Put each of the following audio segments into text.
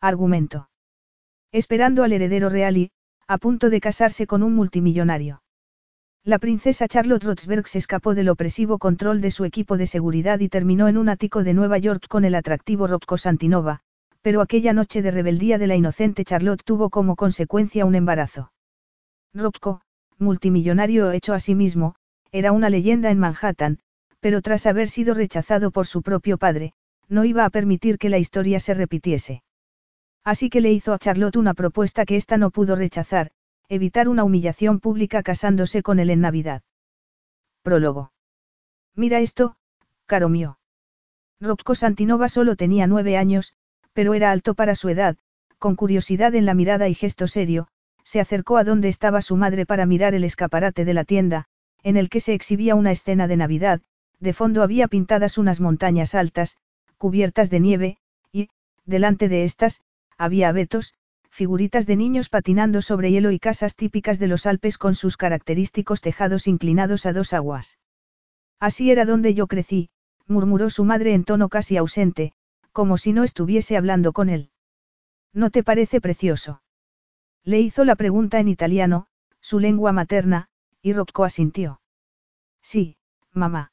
Argumento. Esperando al heredero real y, a punto de casarse con un multimillonario. La princesa Charlotte Roxburgh se escapó del opresivo control de su equipo de seguridad y terminó en un ático de Nueva York con el atractivo Rocco Santinova, pero aquella noche de rebeldía de la inocente Charlotte tuvo como consecuencia un embarazo. Rocco, multimillonario hecho a sí mismo, era una leyenda en Manhattan, pero tras haber sido rechazado por su propio padre, no iba a permitir que la historia se repitiese. Así que le hizo a Charlotte una propuesta que ésta no pudo rechazar, evitar una humillación pública casándose con él en Navidad. Prólogo. Mira esto, caro mío. Rocco Santinova solo tenía nueve años, pero era alto para su edad, con curiosidad en la mirada y gesto serio, se acercó a donde estaba su madre para mirar el escaparate de la tienda, en el que se exhibía una escena de Navidad, de fondo había pintadas unas montañas altas, cubiertas de nieve, y, delante de estas, había abetos, figuritas de niños patinando sobre hielo y casas típicas de los Alpes con sus característicos tejados inclinados a dos aguas. Así era donde yo crecí, murmuró su madre en tono casi ausente, como si no estuviese hablando con él. ¿No te parece precioso? Le hizo la pregunta en italiano, su lengua materna, y Rocco asintió. Sí, mamá.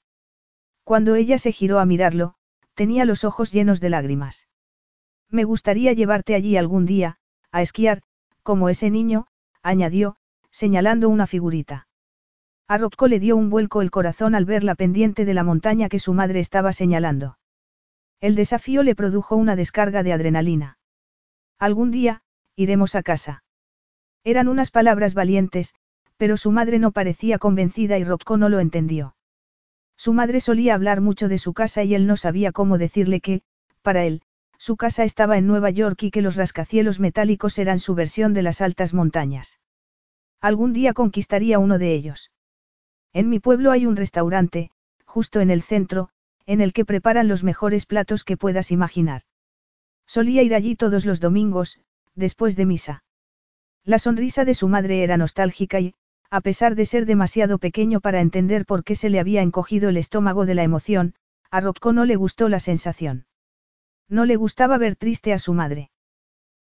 Cuando ella se giró a mirarlo, tenía los ojos llenos de lágrimas. Me gustaría llevarte allí algún día, a esquiar, como ese niño, añadió, señalando una figurita. A Rocco le dio un vuelco el corazón al ver la pendiente de la montaña que su madre estaba señalando. El desafío le produjo una descarga de adrenalina. Algún día, iremos a casa. Eran unas palabras valientes, pero su madre no parecía convencida y Rocco no lo entendió. Su madre solía hablar mucho de su casa y él no sabía cómo decirle que, para él, su casa estaba en Nueva York y que los rascacielos metálicos eran su versión de las altas montañas. Algún día conquistaría uno de ellos. En mi pueblo hay un restaurante, justo en el centro, en el que preparan los mejores platos que puedas imaginar. Solía ir allí todos los domingos, después de misa. La sonrisa de su madre era nostálgica y, a pesar de ser demasiado pequeño para entender por qué se le había encogido el estómago de la emoción, a Rocco no le gustó la sensación. No le gustaba ver triste a su madre.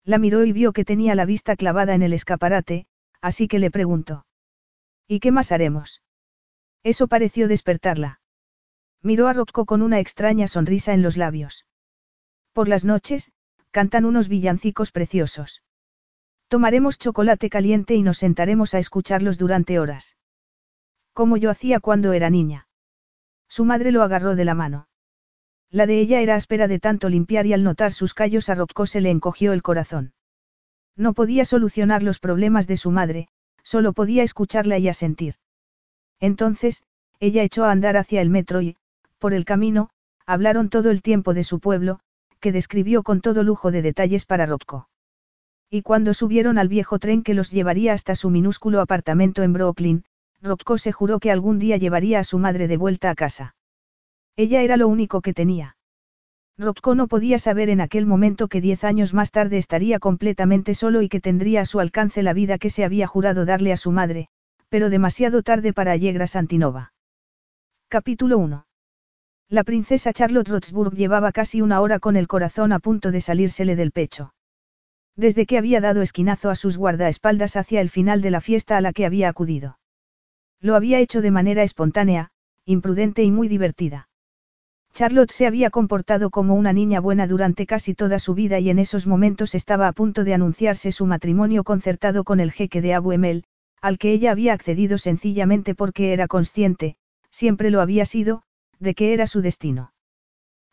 La miró y vio que tenía la vista clavada en el escaparate, así que le preguntó. ¿Y qué más haremos? Eso pareció despertarla. Miró a Rocco con una extraña sonrisa en los labios. Por las noches, cantan unos villancicos preciosos. Tomaremos chocolate caliente y nos sentaremos a escucharlos durante horas. Como yo hacía cuando era niña. Su madre lo agarró de la mano. La de ella era áspera de tanto limpiar y al notar sus callos a Rocco se le encogió el corazón. No podía solucionar los problemas de su madre, solo podía escucharla y asentir. Entonces, ella echó a andar hacia el metro y, por el camino, hablaron todo el tiempo de su pueblo, que describió con todo lujo de detalles para Rocco. Y cuando subieron al viejo tren que los llevaría hasta su minúsculo apartamento en Brooklyn, Rocco se juró que algún día llevaría a su madre de vuelta a casa. Ella era lo único que tenía. Rocco no podía saber en aquel momento que diez años más tarde estaría completamente solo y que tendría a su alcance la vida que se había jurado darle a su madre, pero demasiado tarde para Allegra Santinova. Capítulo 1. La princesa Charlotte Roxburgh llevaba casi una hora con el corazón a punto de salírsele del pecho. Desde que había dado esquinazo a sus guardaespaldas hacia el final de la fiesta a la que había acudido. Lo había hecho de manera espontánea, imprudente y muy divertida. Charlotte se había comportado como una niña buena durante casi toda su vida y en esos momentos estaba a punto de anunciarse su matrimonio concertado con el jeque de Abu Emel, al que ella había accedido sencillamente porque era consciente, siempre lo había sido, de que era su destino.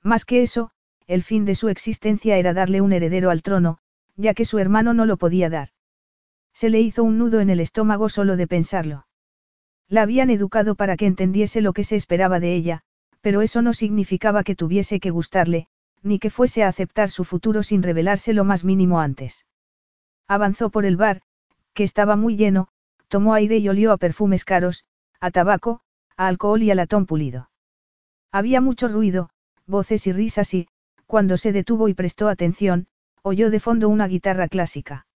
Más que eso, el fin de su existencia era darle un heredero al trono, ya que su hermano no lo podía dar. Se le hizo un nudo en el estómago solo de pensarlo. La habían educado para que entendiese lo que se esperaba de ella, pero eso no significaba que tuviese que gustarle, ni que fuese a aceptar su futuro sin revelarse lo más mínimo antes. Avanzó por el bar, que estaba muy lleno, tomó aire y olió a perfumes caros, a tabaco, a alcohol y a latón pulido. Había mucho ruido, voces y risas y, cuando se detuvo y prestó atención, oyó de fondo una guitarra clásica.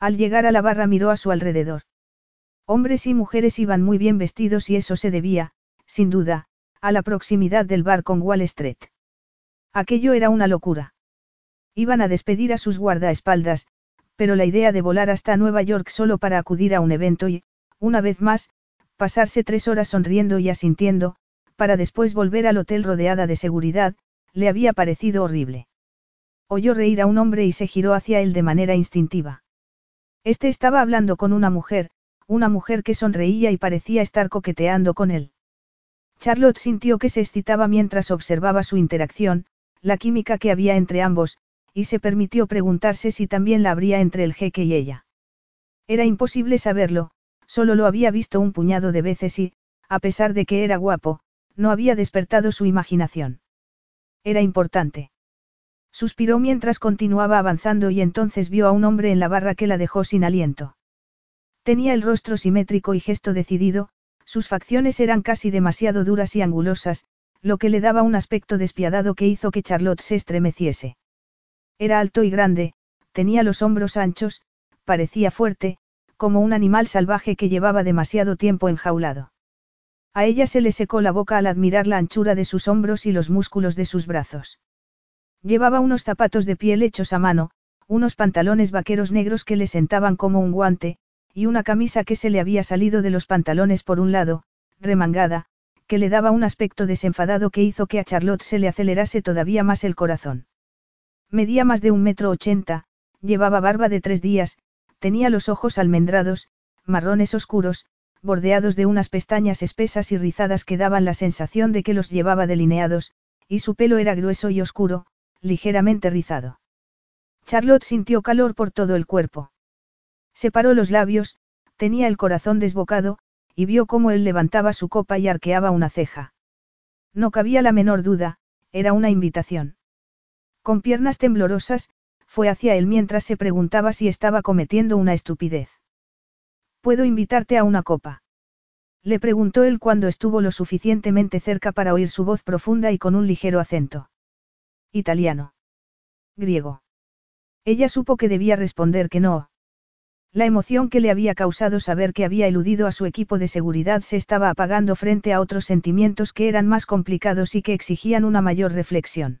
Al llegar a la barra miró a su alrededor. Hombres y mujeres iban muy bien vestidos y eso se debía, sin duda, a la proximidad del bar con Wall Street. Aquello era una locura. Iban a despedir a sus guardaespaldas, pero la idea de volar hasta Nueva York solo para acudir a un evento y, una vez más, pasarse tres horas sonriendo y asintiendo, para después volver al hotel rodeada de seguridad, le había parecido horrible. Oyó reír a un hombre y se giró hacia él de manera instintiva. Este estaba hablando con una mujer, una mujer que sonreía y parecía estar coqueteando con él. Charlotte sintió que se excitaba mientras observaba su interacción, la química que había entre ambos, y se permitió preguntarse si también la habría entre el jeque y ella. Era imposible saberlo, solo lo había visto un puñado de veces y, a pesar de que era guapo, no había despertado su imaginación. Era importante. Suspiró mientras continuaba avanzando y entonces vio a un hombre en la barra que la dejó sin aliento. Tenía el rostro simétrico y gesto decidido, sus facciones eran casi demasiado duras y angulosas, lo que le daba un aspecto despiadado que hizo que Charlotte se estremeciese. Era alto y grande, tenía los hombros anchos, parecía fuerte, como un animal salvaje que llevaba demasiado tiempo enjaulado. A ella se le secó la boca al admirar la anchura de sus hombros y los músculos de sus brazos. Llevaba unos zapatos de piel hechos a mano, unos pantalones vaqueros negros que le sentaban como un guante, y una camisa que se le había salido de los pantalones por un lado, remangada, que le daba un aspecto desenfadado que hizo que a Charlotte se le acelerase todavía más el corazón. Medía más de un metro ochenta, llevaba barba de tres días, tenía los ojos almendrados, marrones oscuros, bordeados de unas pestañas espesas y rizadas que daban la sensación de que los llevaba delineados, y su pelo era grueso y oscuro, ligeramente rizado. Charlotte sintió calor por todo el cuerpo. Separó los labios, tenía el corazón desbocado, y vio cómo él levantaba su copa y arqueaba una ceja. No cabía la menor duda, era una invitación. Con piernas temblorosas, fue hacia él mientras se preguntaba si estaba cometiendo una estupidez. ¿Puedo invitarte a una copa? Le preguntó él cuando estuvo lo suficientemente cerca para oír su voz profunda y con un ligero acento. Italiano. Griego. Ella supo que debía responder que no. La emoción que le había causado saber que había eludido a su equipo de seguridad se estaba apagando frente a otros sentimientos que eran más complicados y que exigían una mayor reflexión.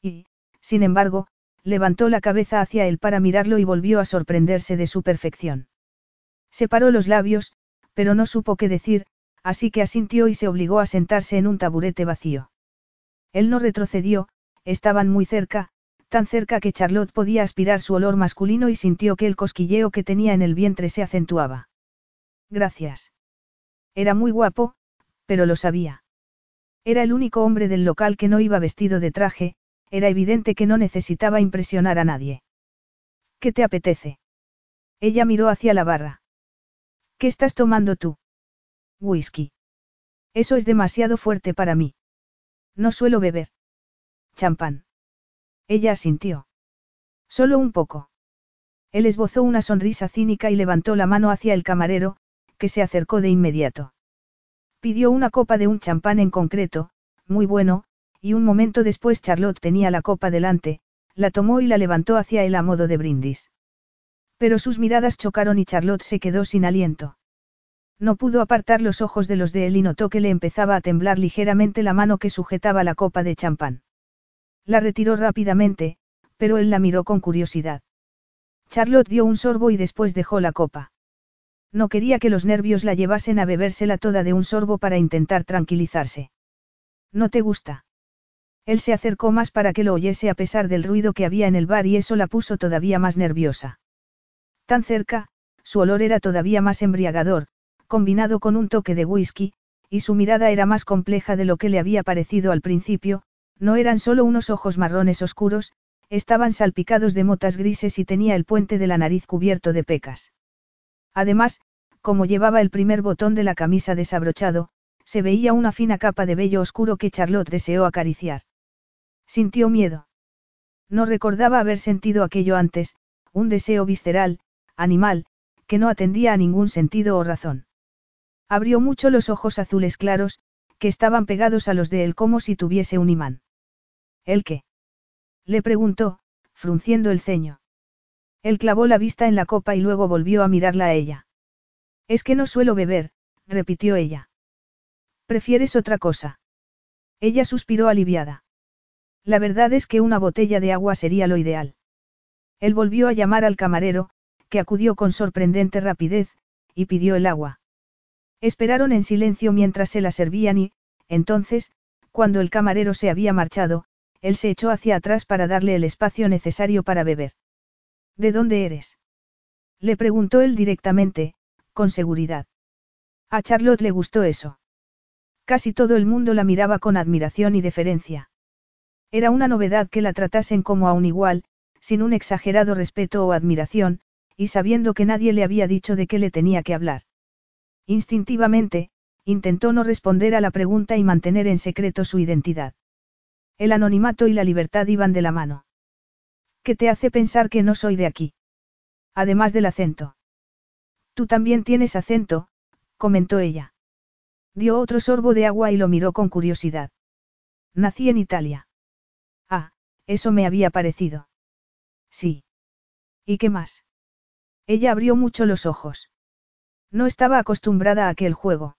Y, sin embargo, levantó la cabeza hacia él para mirarlo y volvió a sorprenderse de su perfección. Separó los labios, pero no supo qué decir, así que asintió y se obligó a sentarse en un taburete vacío. Él no retrocedió, estaban muy cerca, tan cerca que Charlotte podía aspirar su olor masculino y sintió que el cosquilleo que tenía en el vientre se acentuaba. Gracias. Era muy guapo, pero lo sabía. Era el único hombre del local que no iba vestido de traje, era evidente que no necesitaba impresionar a nadie. ¿Qué te apetece? Ella miró hacia la barra. ¿Qué estás tomando tú? Whisky. Eso es demasiado fuerte para mí. No suelo beber. Champán. Ella asintió. Solo un poco. Él esbozó una sonrisa cínica y levantó la mano hacia el camarero, que se acercó de inmediato. Pidió una copa de un champán en concreto, muy bueno, y un momento después Charlotte tenía la copa delante, la tomó y la levantó hacia él a modo de brindis. Pero sus miradas chocaron y Charlotte se quedó sin aliento. No pudo apartar los ojos de los de él y notó que le empezaba a temblar ligeramente la mano que sujetaba la copa de champán. La retiró rápidamente, pero él la miró con curiosidad. Charlotte dio un sorbo y después dejó la copa. No quería que los nervios la llevasen a bebérsela toda de un sorbo para intentar tranquilizarse. ¿No te gusta? Él se acercó más para que lo oyese a pesar del ruido que había en el bar y eso la puso todavía más nerviosa. Tan cerca, su olor era todavía más embriagador, combinado con un toque de whisky, y su mirada era más compleja de lo que le había parecido al principio, no eran solo unos ojos marrones oscuros, estaban salpicados de motas grises y tenía el puente de la nariz cubierto de pecas. Además, como llevaba el primer botón de la camisa desabrochado, se veía una fina capa de vello oscuro que Charlotte deseó acariciar. Sintió miedo. No recordaba haber sentido aquello antes, un deseo visceral, animal, que no atendía a ningún sentido o razón. Abrió mucho los ojos azules claros, que estaban pegados a los de él como si tuviese un imán. ¿El qué? Le preguntó, frunciendo el ceño. Él clavó la vista en la copa y luego volvió a mirarla a ella. Es que no suelo beber, repitió ella. ¿Prefieres otra cosa? Ella suspiró aliviada. La verdad es que una botella de agua sería lo ideal. Él volvió a llamar al camarero, que acudió con sorprendente rapidez, y pidió el agua. Esperaron en silencio mientras se la servían y, entonces, cuando el camarero se había marchado, él se echó hacia atrás para darle el espacio necesario para beber. ¿De dónde eres? Le preguntó él directamente, con seguridad. A Charlotte le gustó eso. Casi todo el mundo la miraba con admiración y deferencia. Era una novedad que la tratasen como a un igual, sin un exagerado respeto o admiración, y sabiendo que nadie le había dicho de qué le tenía que hablar. Instintivamente, intentó no responder a la pregunta y mantener en secreto su identidad. El anonimato y la libertad iban de la mano. ¿Qué te hace pensar que no soy de aquí? Además del acento. Tú también tienes acento, comentó ella. Dio otro sorbo de agua y lo miró con curiosidad. Nací en Italia. Ah, eso me había parecido. Sí. ¿Y qué más? Ella abrió mucho los ojos. No estaba acostumbrada a aquel juego.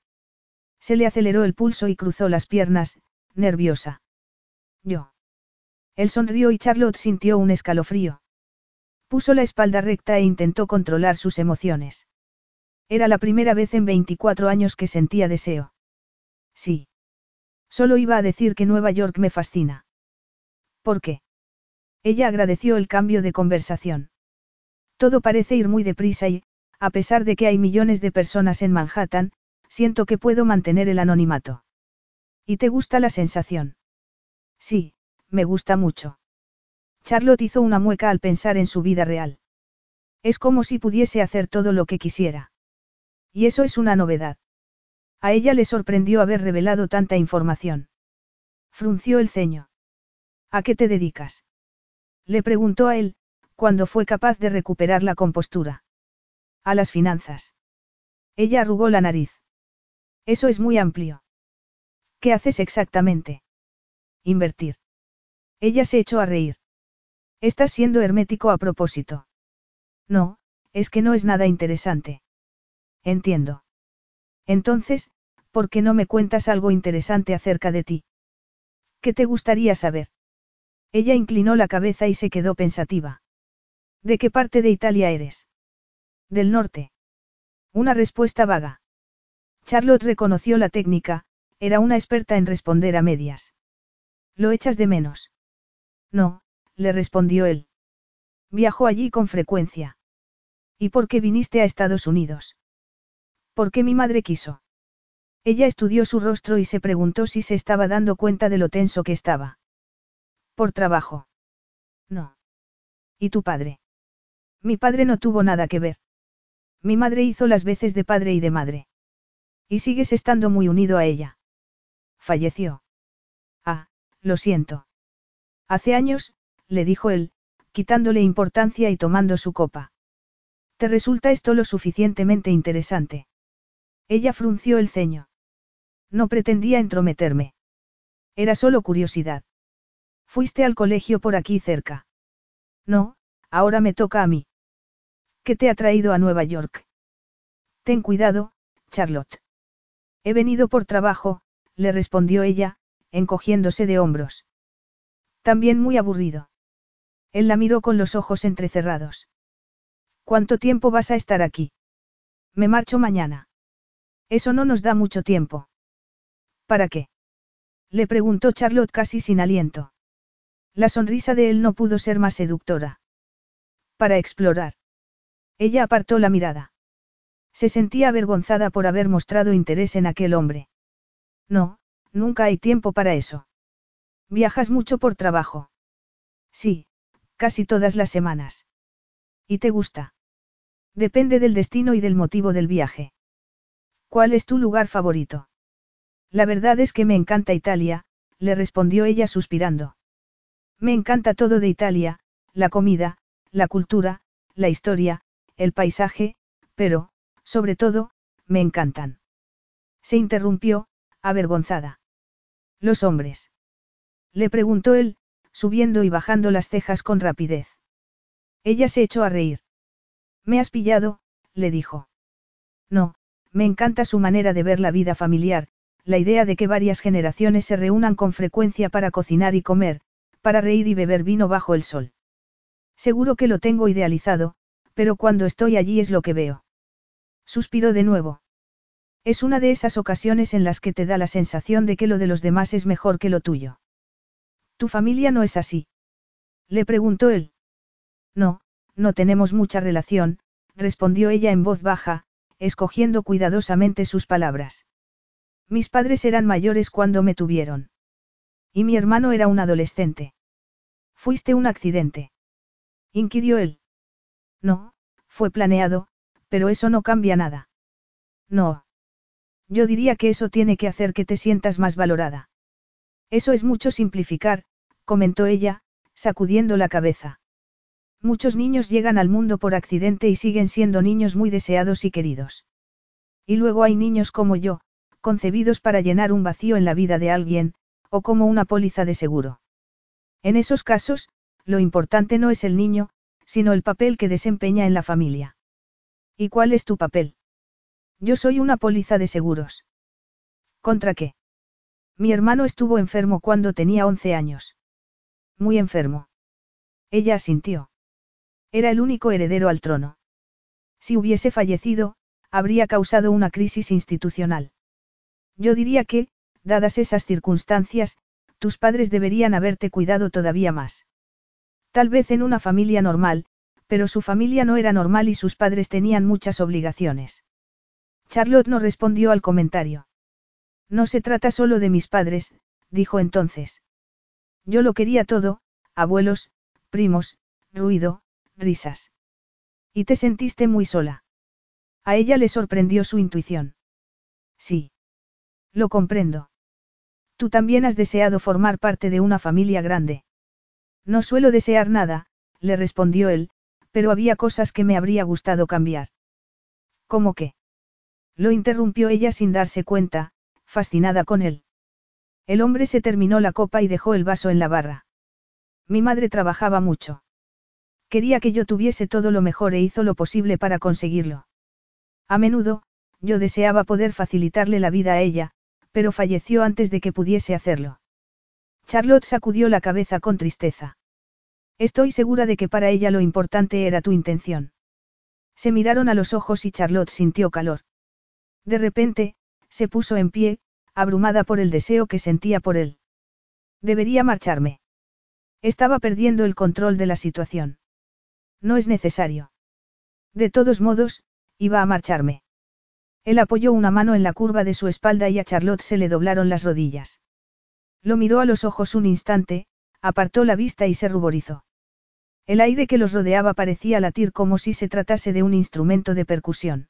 Se le aceleró el pulso y cruzó las piernas, nerviosa. Yo. Él sonrió y Charlotte sintió un escalofrío. Puso la espalda recta e intentó controlar sus emociones. Era la primera vez en 24 años que sentía deseo. Sí. Solo iba a decir que Nueva York me fascina. ¿Por qué? Ella agradeció el cambio de conversación. Todo parece ir muy deprisa y, a pesar de que hay millones de personas en Manhattan, siento que puedo mantener el anonimato. ¿Y te gusta la sensación? Sí, me gusta mucho. Charlotte hizo una mueca al pensar en su vida real. Es como si pudiese hacer todo lo que quisiera. Y eso es una novedad. A ella le sorprendió haber revelado tanta información. Frunció el ceño. ¿A qué te dedicas? Le preguntó a él, cuando fue capaz de recuperar la compostura. A las finanzas. Ella arrugó la nariz. Eso es muy amplio. ¿Qué haces exactamente? Invertir. Ella se echó a reír. Estás siendo hermético a propósito. No, es que no es nada interesante. Entiendo. Entonces, ¿por qué no me cuentas algo interesante acerca de ti? ¿Qué te gustaría saber? Ella inclinó la cabeza y se quedó pensativa. ¿De qué parte de Italia eres? Del norte. Una respuesta vaga. Charlotte reconoció la técnica, era una experta en responder a medias. ¿Lo echas de menos? No, le respondió él. Viajó allí con frecuencia. ¿Y por qué viniste a Estados Unidos? Porque mi madre quiso. Ella estudió su rostro y se preguntó si se estaba dando cuenta de lo tenso que estaba. Por trabajo. No. ¿Y tu padre? Mi padre no tuvo nada que ver. Mi madre hizo las veces de padre y de madre. Y sigues estando muy unido a ella. Falleció. Lo siento. Hace años, le dijo él, quitándole importancia y tomando su copa. ¿Te resulta esto lo suficientemente interesante? Ella frunció el ceño. No pretendía entrometerme. Era solo curiosidad. Fuiste al colegio por aquí cerca. No, ahora me toca a mí. ¿Qué te ha traído a Nueva York? Ten cuidado, Charlotte. He venido por trabajo, le respondió ella, encogiéndose de hombros. También muy aburrido. Él la miró con los ojos entrecerrados. ¿Cuánto tiempo vas a estar aquí? Me marcho mañana. Eso no nos da mucho tiempo. ¿Para qué? Le preguntó Charlotte casi sin aliento. La sonrisa de él no pudo ser más seductora. Para explorar. Ella apartó la mirada. Se sentía avergonzada por haber mostrado interés en aquel hombre. No, nunca hay tiempo para eso. ¿Viajas mucho por trabajo? Sí, casi todas las semanas. ¿Y te gusta? Depende del destino y del motivo del viaje. ¿Cuál es tu lugar favorito? La verdad es que me encanta Italia, le respondió ella suspirando. Me encanta todo de Italia, la comida, la cultura, la historia, el paisaje, pero, sobre todo, me encantan. Se interrumpió, avergonzada. Los hombres. Le preguntó él, subiendo y bajando las cejas con rapidez. Ella se echó a reír. Me has pillado, le dijo. No, me encanta su manera de ver la vida familiar, la idea de que varias generaciones se reúnan con frecuencia para cocinar y comer, para reír y beber vino bajo el sol. Seguro que lo tengo idealizado, pero cuando estoy allí es lo que veo. Suspiró de nuevo. Es una de esas ocasiones en las que te da la sensación de que lo de los demás es mejor que lo tuyo. ¿Tu familia no es así? Le preguntó él. No, no tenemos mucha relación, respondió ella en voz baja, escogiendo cuidadosamente sus palabras. Mis padres eran mayores cuando me tuvieron. Y mi hermano era un adolescente. ¿Fuiste un accidente? inquirió él. No, fue planeado, pero eso no cambia nada. No. Yo diría que eso tiene que hacer que te sientas más valorada. Eso es mucho simplificar, comentó ella, sacudiendo la cabeza. Muchos niños llegan al mundo por accidente y siguen siendo niños muy deseados y queridos. Y luego hay niños como yo, concebidos para llenar un vacío en la vida de alguien, o como una póliza de seguro. En esos casos, lo importante no es el niño, sino el papel que desempeña en la familia. ¿Y cuál es tu papel? Yo soy una póliza de seguros. ¿Contra qué? Mi hermano estuvo enfermo cuando tenía 11 años. Muy enfermo. Ella asintió. Era el único heredero al trono. Si hubiese fallecido, habría causado una crisis institucional. Yo diría que, dadas esas circunstancias, tus padres deberían haberte cuidado todavía más. Tal vez en una familia normal, pero su familia no era normal y sus padres tenían muchas obligaciones. Charlotte no respondió al comentario. No se trata solo de mis padres, dijo entonces. Yo lo quería todo, abuelos, primos, ruido, risas. Y te sentiste muy sola. A ella le sorprendió su intuición. Sí. Lo comprendo. Tú también has deseado formar parte de una familia grande. No suelo desear nada, le respondió él, pero había cosas que me habría gustado cambiar. ¿Cómo qué? Lo interrumpió ella sin darse cuenta, fascinada con él. El hombre se terminó la copa y dejó el vaso en la barra. Mi madre trabajaba mucho. Quería que yo tuviese todo lo mejor e hizo lo posible para conseguirlo. A menudo, yo deseaba poder facilitarle la vida a ella, pero falleció antes de que pudiese hacerlo. Charlotte sacudió la cabeza con tristeza. Estoy segura de que para ella lo importante era tu intención. Se miraron a los ojos y Charlotte sintió calor. De repente, se puso en pie, abrumada por el deseo que sentía por él. Debería marcharme. Estaba perdiendo el control de la situación. No es necesario. De todos modos, iba a marcharme. Él apoyó una mano en la curva de su espalda y a Charlotte se le doblaron las rodillas. Lo miró a los ojos un instante, apartó la vista y se ruborizó. El aire que los rodeaba parecía latir como si se tratase de un instrumento de percusión.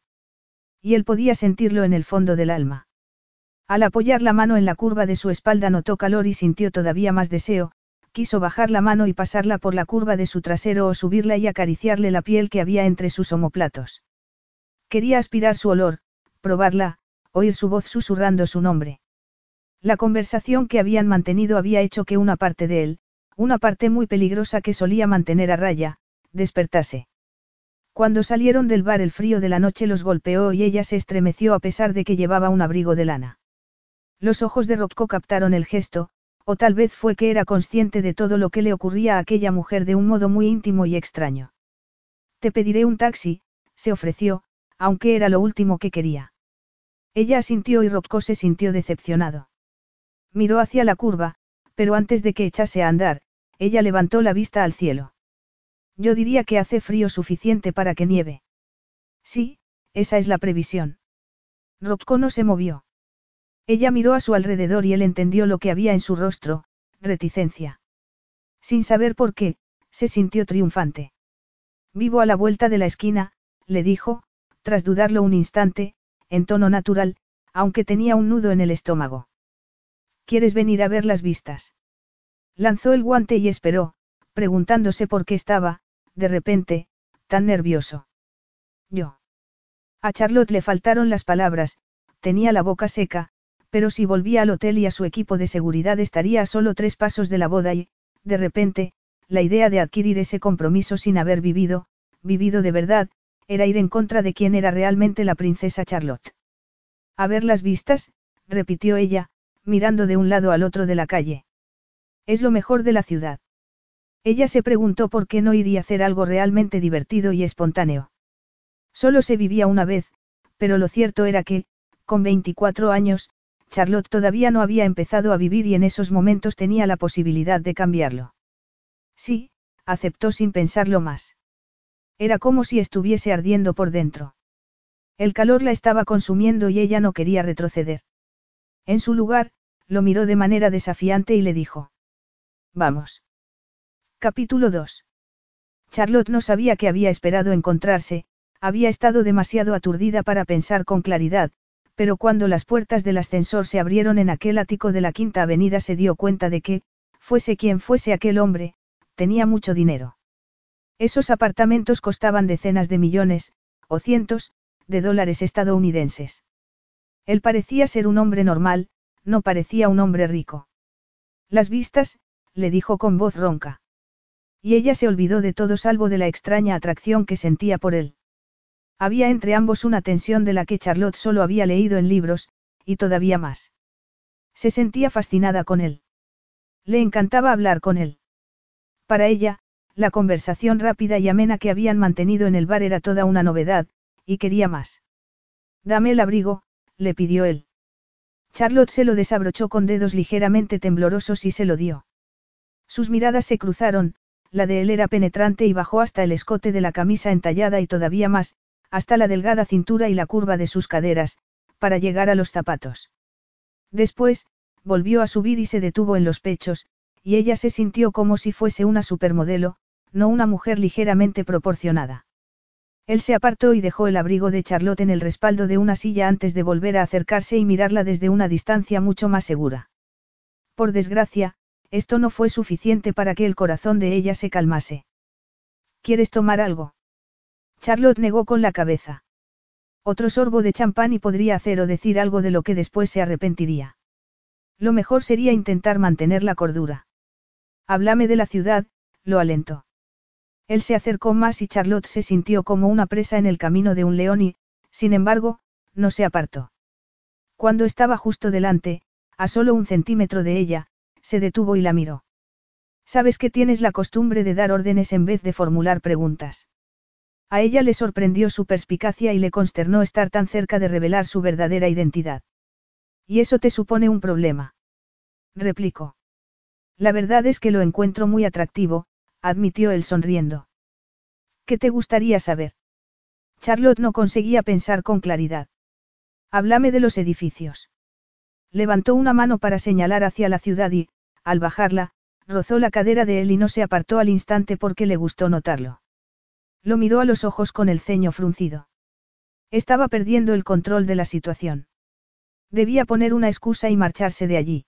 Y él podía sentirlo en el fondo del alma. Al apoyar la mano en la curva de su espalda notó calor y sintió todavía más deseo, quiso bajar la mano y pasarla por la curva de su trasero o subirla y acariciarle la piel que había entre sus omoplatos. Quería aspirar su olor, probarla, oír su voz susurrando su nombre. La conversación que habían mantenido había hecho que una parte de él, una parte muy peligrosa que solía mantener a raya, despertase. Cuando salieron del bar el frío de la noche los golpeó y ella se estremeció a pesar de que llevaba un abrigo de lana. Los ojos de Rocco captaron el gesto, o tal vez fue que era consciente de todo lo que le ocurría a aquella mujer de un modo muy íntimo y extraño. Te pediré un taxi, se ofreció, aunque era lo último que quería. Ella asintió y Rocco se sintió decepcionado. Miró hacia la curva, pero antes de que echase a andar, ella levantó la vista al cielo. Yo diría que hace frío suficiente para que nieve. Sí, esa es la previsión. Rocco no se movió. Ella miró a su alrededor y él entendió lo que había en su rostro, reticencia. Sin saber por qué, se sintió triunfante. Vivo a la vuelta de la esquina, le dijo, tras dudarlo un instante, en tono natural, aunque tenía un nudo en el estómago. ¿Quieres venir a ver las vistas? Lanzó el guante y esperó, preguntándose por qué estaba, de repente, tan nervioso. Yo. A Charlotte le faltaron las palabras, tenía la boca seca, pero si volvía al hotel y a su equipo de seguridad estaría a solo tres pasos de la boda y, de repente, la idea de adquirir ese compromiso sin haber vivido, vivido de verdad, era ir en contra de quien era realmente la princesa Charlotte. A ver las vistas, repitió ella, mirando de un lado al otro de la calle. Es lo mejor de la ciudad. Ella se preguntó por qué no iría a hacer algo realmente divertido y espontáneo. Solo se vivía una vez, pero lo cierto era que, con 24 años, Charlotte todavía no había empezado a vivir y en esos momentos tenía la posibilidad de cambiarlo. Sí, aceptó sin pensarlo más. Era como si estuviese ardiendo por dentro. El calor la estaba consumiendo y ella no quería retroceder. En su lugar, lo miró de manera desafiante y le dijo. Vamos. Capítulo 2. Charlotte no sabía que había esperado encontrarse, había estado demasiado aturdida para pensar con claridad, pero cuando las puertas del ascensor se abrieron en aquel ático de la Quinta Avenida se dio cuenta de que, fuese quien fuese aquel hombre, tenía mucho dinero. Esos apartamentos costaban decenas de millones, o cientos, de dólares estadounidenses. Él parecía ser un hombre normal, no parecía un hombre rico. Las vistas, le dijo con voz ronca. Y ella se olvidó de todo salvo de la extraña atracción que sentía por él. Había entre ambos una tensión de la que Charlotte solo había leído en libros, y todavía más. Se sentía fascinada con él. Le encantaba hablar con él. Para ella, la conversación rápida y amena que habían mantenido en el bar era toda una novedad, y quería más. Dame el abrigo, le pidió él. Charlotte se lo desabrochó con dedos ligeramente temblorosos y se lo dio. Sus miradas se cruzaron, la de él era penetrante y bajó hasta el escote de la camisa entallada y todavía más, hasta la delgada cintura y la curva de sus caderas, para llegar a los zapatos. Después, volvió a subir y se detuvo en los pechos, y ella se sintió como si fuese una supermodelo, no una mujer ligeramente proporcionada. Él se apartó y dejó el abrigo de Charlotte en el respaldo de una silla antes de volver a acercarse y mirarla desde una distancia mucho más segura. Por desgracia, esto no fue suficiente para que el corazón de ella se calmase. ¿Quieres tomar algo? Charlotte negó con la cabeza. Otro sorbo de champán y podría hacer o decir algo de lo que después se arrepentiría. Lo mejor sería intentar mantener la cordura. Háblame de la ciudad, lo alentó. Él se acercó más y Charlotte se sintió como una presa en el camino de un león y, sin embargo, no se apartó. Cuando estaba justo delante, a solo un centímetro de ella, se detuvo y la miró. Sabes que tienes la costumbre de dar órdenes en vez de formular preguntas. A ella le sorprendió su perspicacia y le consternó estar tan cerca de revelar su verdadera identidad. ¿Y eso te supone un problema? replicó. La verdad es que lo encuentro muy atractivo, admitió él sonriendo. ¿Qué te gustaría saber? Charlotte no conseguía pensar con claridad. Háblame de los edificios. Levantó una mano para señalar hacia la ciudad y, al bajarla, rozó la cadera de él y no se apartó al instante porque le gustó notarlo. Lo miró a los ojos con el ceño fruncido. Estaba perdiendo el control de la situación. Debía poner una excusa y marcharse de allí.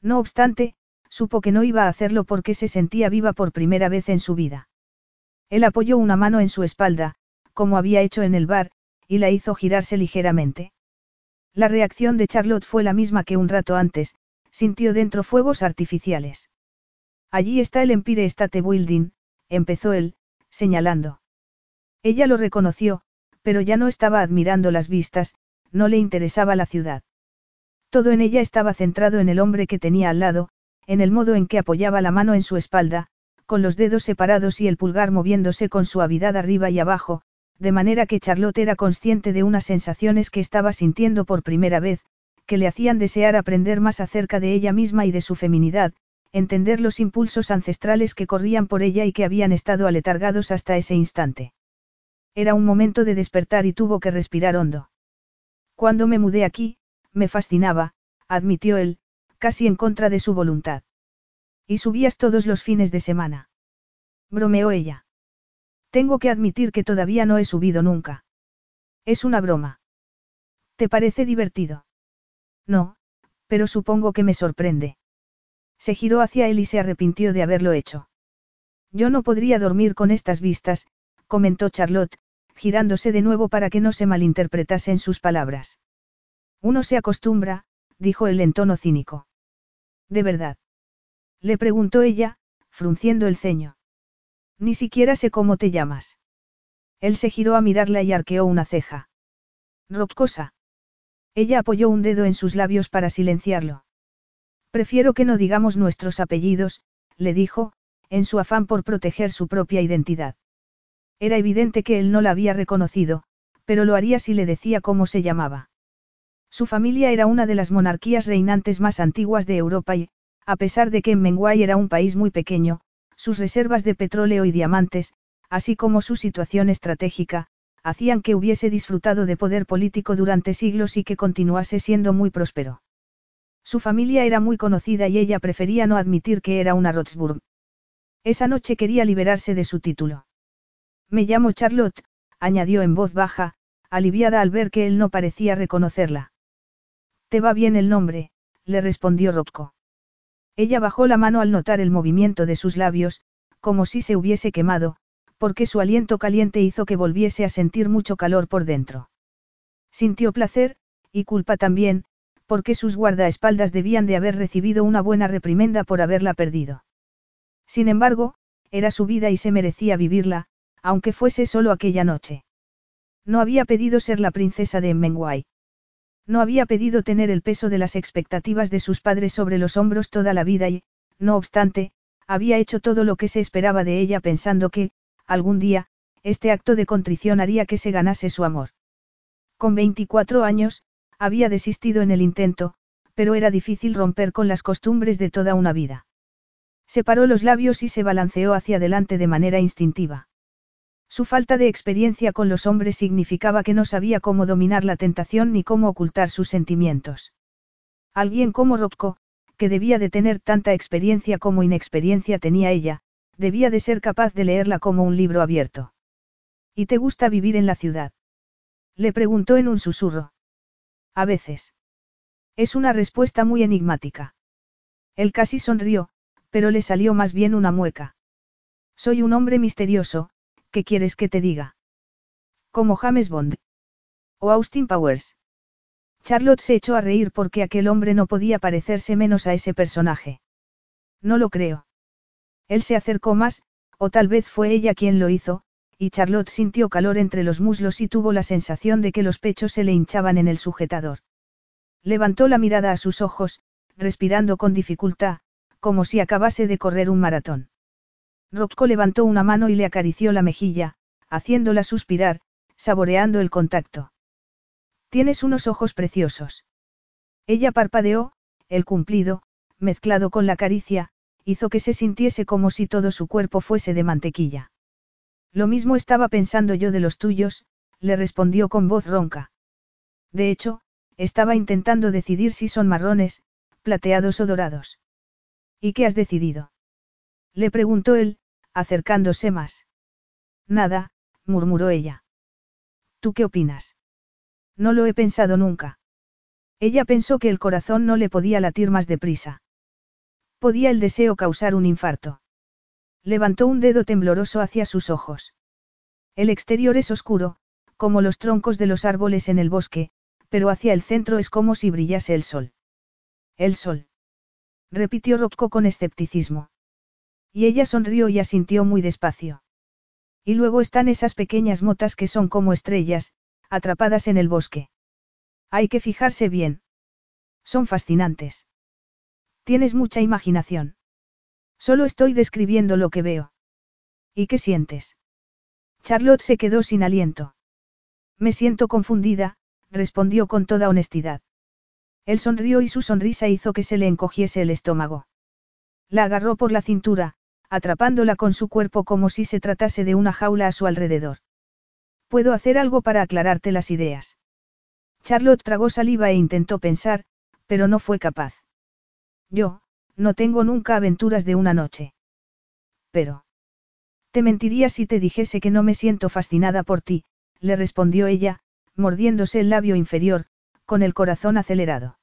No obstante, supo que no iba a hacerlo porque se sentía viva por primera vez en su vida. Él apoyó una mano en su espalda, como había hecho en el bar, y la hizo girarse ligeramente. La reacción de Charlotte fue la misma que un rato antes, sintió dentro fuegos artificiales. Allí está el Empire State Building, empezó él, señalando. Ella lo reconoció, pero ya no estaba admirando las vistas, no le interesaba la ciudad. Todo en ella estaba centrado en el hombre que tenía al lado, en el modo en que apoyaba la mano en su espalda, con los dedos separados y el pulgar moviéndose con suavidad arriba y abajo, de manera que Charlotte era consciente de unas sensaciones que estaba sintiendo por primera vez, que le hacían desear aprender más acerca de ella misma y de su feminidad, entender los impulsos ancestrales que corrían por ella y que habían estado aletargados hasta ese instante. Era un momento de despertar y tuvo que respirar hondo. Cuando me mudé aquí, me fascinaba, admitió él, casi en contra de su voluntad. Y subías todos los fines de semana. Bromeó ella. Tengo que admitir que todavía no he subido nunca. Es una broma. ¿Te parece divertido? No, pero supongo que me sorprende. Se giró hacia él y se arrepintió de haberlo hecho. Yo no podría dormir con estas vistas, comentó Charlotte, girándose de nuevo para que no se malinterpretasen sus palabras. Uno se acostumbra, dijo él en tono cínico. ¿De verdad? Le preguntó ella, frunciendo el ceño. Ni siquiera sé cómo te llamas. Él se giró a mirarla y arqueó una ceja. Rocosa. Ella apoyó un dedo en sus labios para silenciarlo. Prefiero que no digamos nuestros apellidos, le dijo, en su afán por proteger su propia identidad. Era evidente que él no la había reconocido, pero lo haría si le decía cómo se llamaba. Su familia era una de las monarquías reinantes más antiguas de Europa y, a pesar de que Menguay era un país muy pequeño, sus reservas de petróleo y diamantes, así como su situación estratégica, hacían que hubiese disfrutado de poder político durante siglos y que continuase siendo muy próspero. Su familia era muy conocida y ella prefería no admitir que era una Rothsburg. Esa noche quería liberarse de su título. Me llamo Charlotte, añadió en voz baja, aliviada al ver que él no parecía reconocerla. Te va bien el nombre, le respondió Rocco. Ella bajó la mano al notar el movimiento de sus labios, como si se hubiese quemado, porque su aliento caliente hizo que volviese a sentir mucho calor por dentro. Sintió placer, y culpa también, porque sus guardaespaldas debían de haber recibido una buena reprimenda por haberla perdido. Sin embargo, era su vida y se merecía vivirla, aunque fuese solo aquella noche. No había pedido ser la princesa de Menguay. No había pedido tener el peso de las expectativas de sus padres sobre los hombros toda la vida y, no obstante, había hecho todo lo que se esperaba de ella pensando que, algún día, este acto de contrición haría que se ganase su amor. Con 24 años, había desistido en el intento, pero era difícil romper con las costumbres de toda una vida. Separó los labios y se balanceó hacia adelante de manera instintiva. Su falta de experiencia con los hombres significaba que no sabía cómo dominar la tentación ni cómo ocultar sus sentimientos. Alguien como Rocco, que debía de tener tanta experiencia como inexperiencia tenía ella, debía de ser capaz de leerla como un libro abierto. ¿Y te gusta vivir en la ciudad? Le preguntó en un susurro. A veces. Es una respuesta muy enigmática. Él casi sonrió, pero le salió más bien una mueca. Soy un hombre misterioso, ¿qué quieres que te diga? Como James Bond. O Austin Powers. Charlotte se echó a reír porque aquel hombre no podía parecerse menos a ese personaje. No lo creo. Él se acercó más, o tal vez fue ella quien lo hizo, y Charlotte sintió calor entre los muslos y tuvo la sensación de que los pechos se le hinchaban en el sujetador. Levantó la mirada a sus ojos, respirando con dificultad, como si acabase de correr un maratón. Rocco levantó una mano y le acarició la mejilla, haciéndola suspirar, saboreando el contacto. Tienes unos ojos preciosos. Ella parpadeó, el cumplido, mezclado con la caricia, hizo que se sintiese como si todo su cuerpo fuese de mantequilla. Lo mismo estaba pensando yo de los tuyos, le respondió con voz ronca. De hecho, estaba intentando decidir si son marrones, plateados o dorados. ¿Y qué has decidido? Le preguntó él, acercándose más. Nada, murmuró ella. ¿Tú qué opinas? No lo he pensado nunca. Ella pensó que el corazón no le podía latir más deprisa. Podía el deseo causar un infarto. Levantó un dedo tembloroso hacia sus ojos. El exterior es oscuro, como los troncos de los árboles en el bosque, pero hacia el centro es como si brillase el sol. El sol. Repitió Rocco con escepticismo. Y ella sonrió y asintió muy despacio. Y luego están esas pequeñas motas que son como estrellas, atrapadas en el bosque. Hay que fijarse bien. Son fascinantes. Tienes mucha imaginación. Solo estoy describiendo lo que veo. ¿Y qué sientes? Charlotte se quedó sin aliento. Me siento confundida, respondió con toda honestidad. Él sonrió y su sonrisa hizo que se le encogiese el estómago. La agarró por la cintura, atrapándola con su cuerpo como si se tratase de una jaula a su alrededor. Puedo hacer algo para aclararte las ideas. Charlotte tragó saliva e intentó pensar, pero no fue capaz. Yo, no tengo nunca aventuras de una noche. Pero. Te mentiría si te dijese que no me siento fascinada por ti, le respondió ella, mordiéndose el labio inferior, con el corazón acelerado.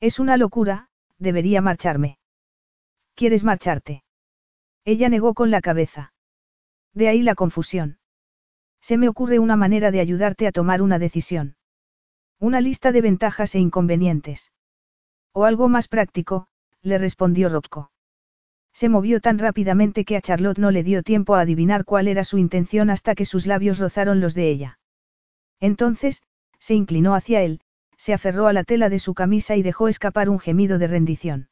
Es una locura, debería marcharme. ¿Quieres marcharte? Ella negó con la cabeza. De ahí la confusión. Se me ocurre una manera de ayudarte a tomar una decisión. Una lista de ventajas e inconvenientes. O algo más práctico, le respondió Rocco. Se movió tan rápidamente que a Charlotte no le dio tiempo a adivinar cuál era su intención hasta que sus labios rozaron los de ella. Entonces, se inclinó hacia él, se aferró a la tela de su camisa y dejó escapar un gemido de rendición.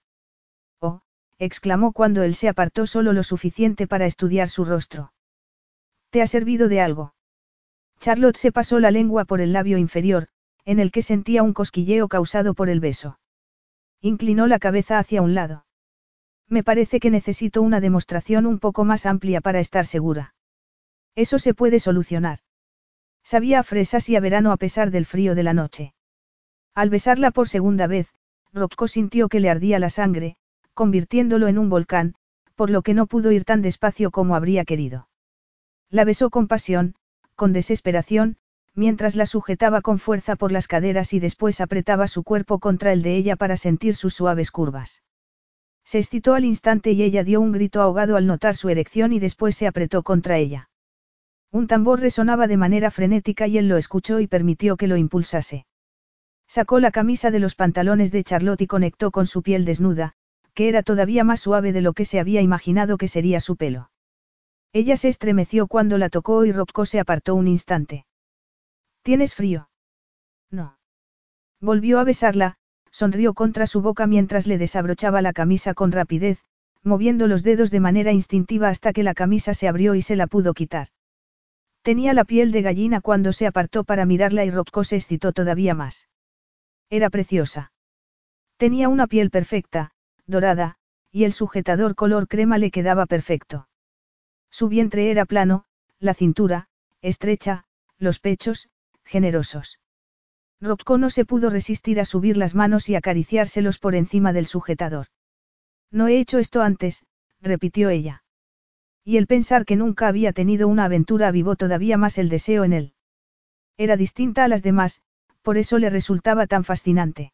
Oh, exclamó cuando él se apartó solo lo suficiente para estudiar su rostro. ¿Te ha servido de algo? Charlotte se pasó la lengua por el labio inferior, en el que sentía un cosquilleo causado por el beso. Inclinó la cabeza hacia un lado. Me parece que necesito una demostración un poco más amplia para estar segura. Eso se puede solucionar. Sabía a fresas y a verano a pesar del frío de la noche. Al besarla por segunda vez, Rocco sintió que le ardía la sangre, convirtiéndolo en un volcán, por lo que no pudo ir tan despacio como habría querido. La besó con pasión, con desesperación, mientras la sujetaba con fuerza por las caderas y después apretaba su cuerpo contra el de ella para sentir sus suaves curvas. Se excitó al instante y ella dio un grito ahogado al notar su erección y después se apretó contra ella. Un tambor resonaba de manera frenética y él lo escuchó y permitió que lo impulsase. Sacó la camisa de los pantalones de Charlotte y conectó con su piel desnuda, que era todavía más suave de lo que se había imaginado que sería su pelo. Ella se estremeció cuando la tocó y Rocco se apartó un instante. ¿Tienes frío? No. Volvió a besarla, sonrió contra su boca mientras le desabrochaba la camisa con rapidez, moviendo los dedos de manera instintiva hasta que la camisa se abrió y se la pudo quitar. Tenía la piel de gallina cuando se apartó para mirarla y Rocco se excitó todavía más. Era preciosa. Tenía una piel perfecta, dorada, y el sujetador color crema le quedaba perfecto. Su vientre era plano, la cintura, estrecha, los pechos, generosos. Rocco no se pudo resistir a subir las manos y acariciárselos por encima del sujetador. No he hecho esto antes, repitió ella. Y el pensar que nunca había tenido una aventura avivó todavía más el deseo en él. Era distinta a las demás, por eso le resultaba tan fascinante.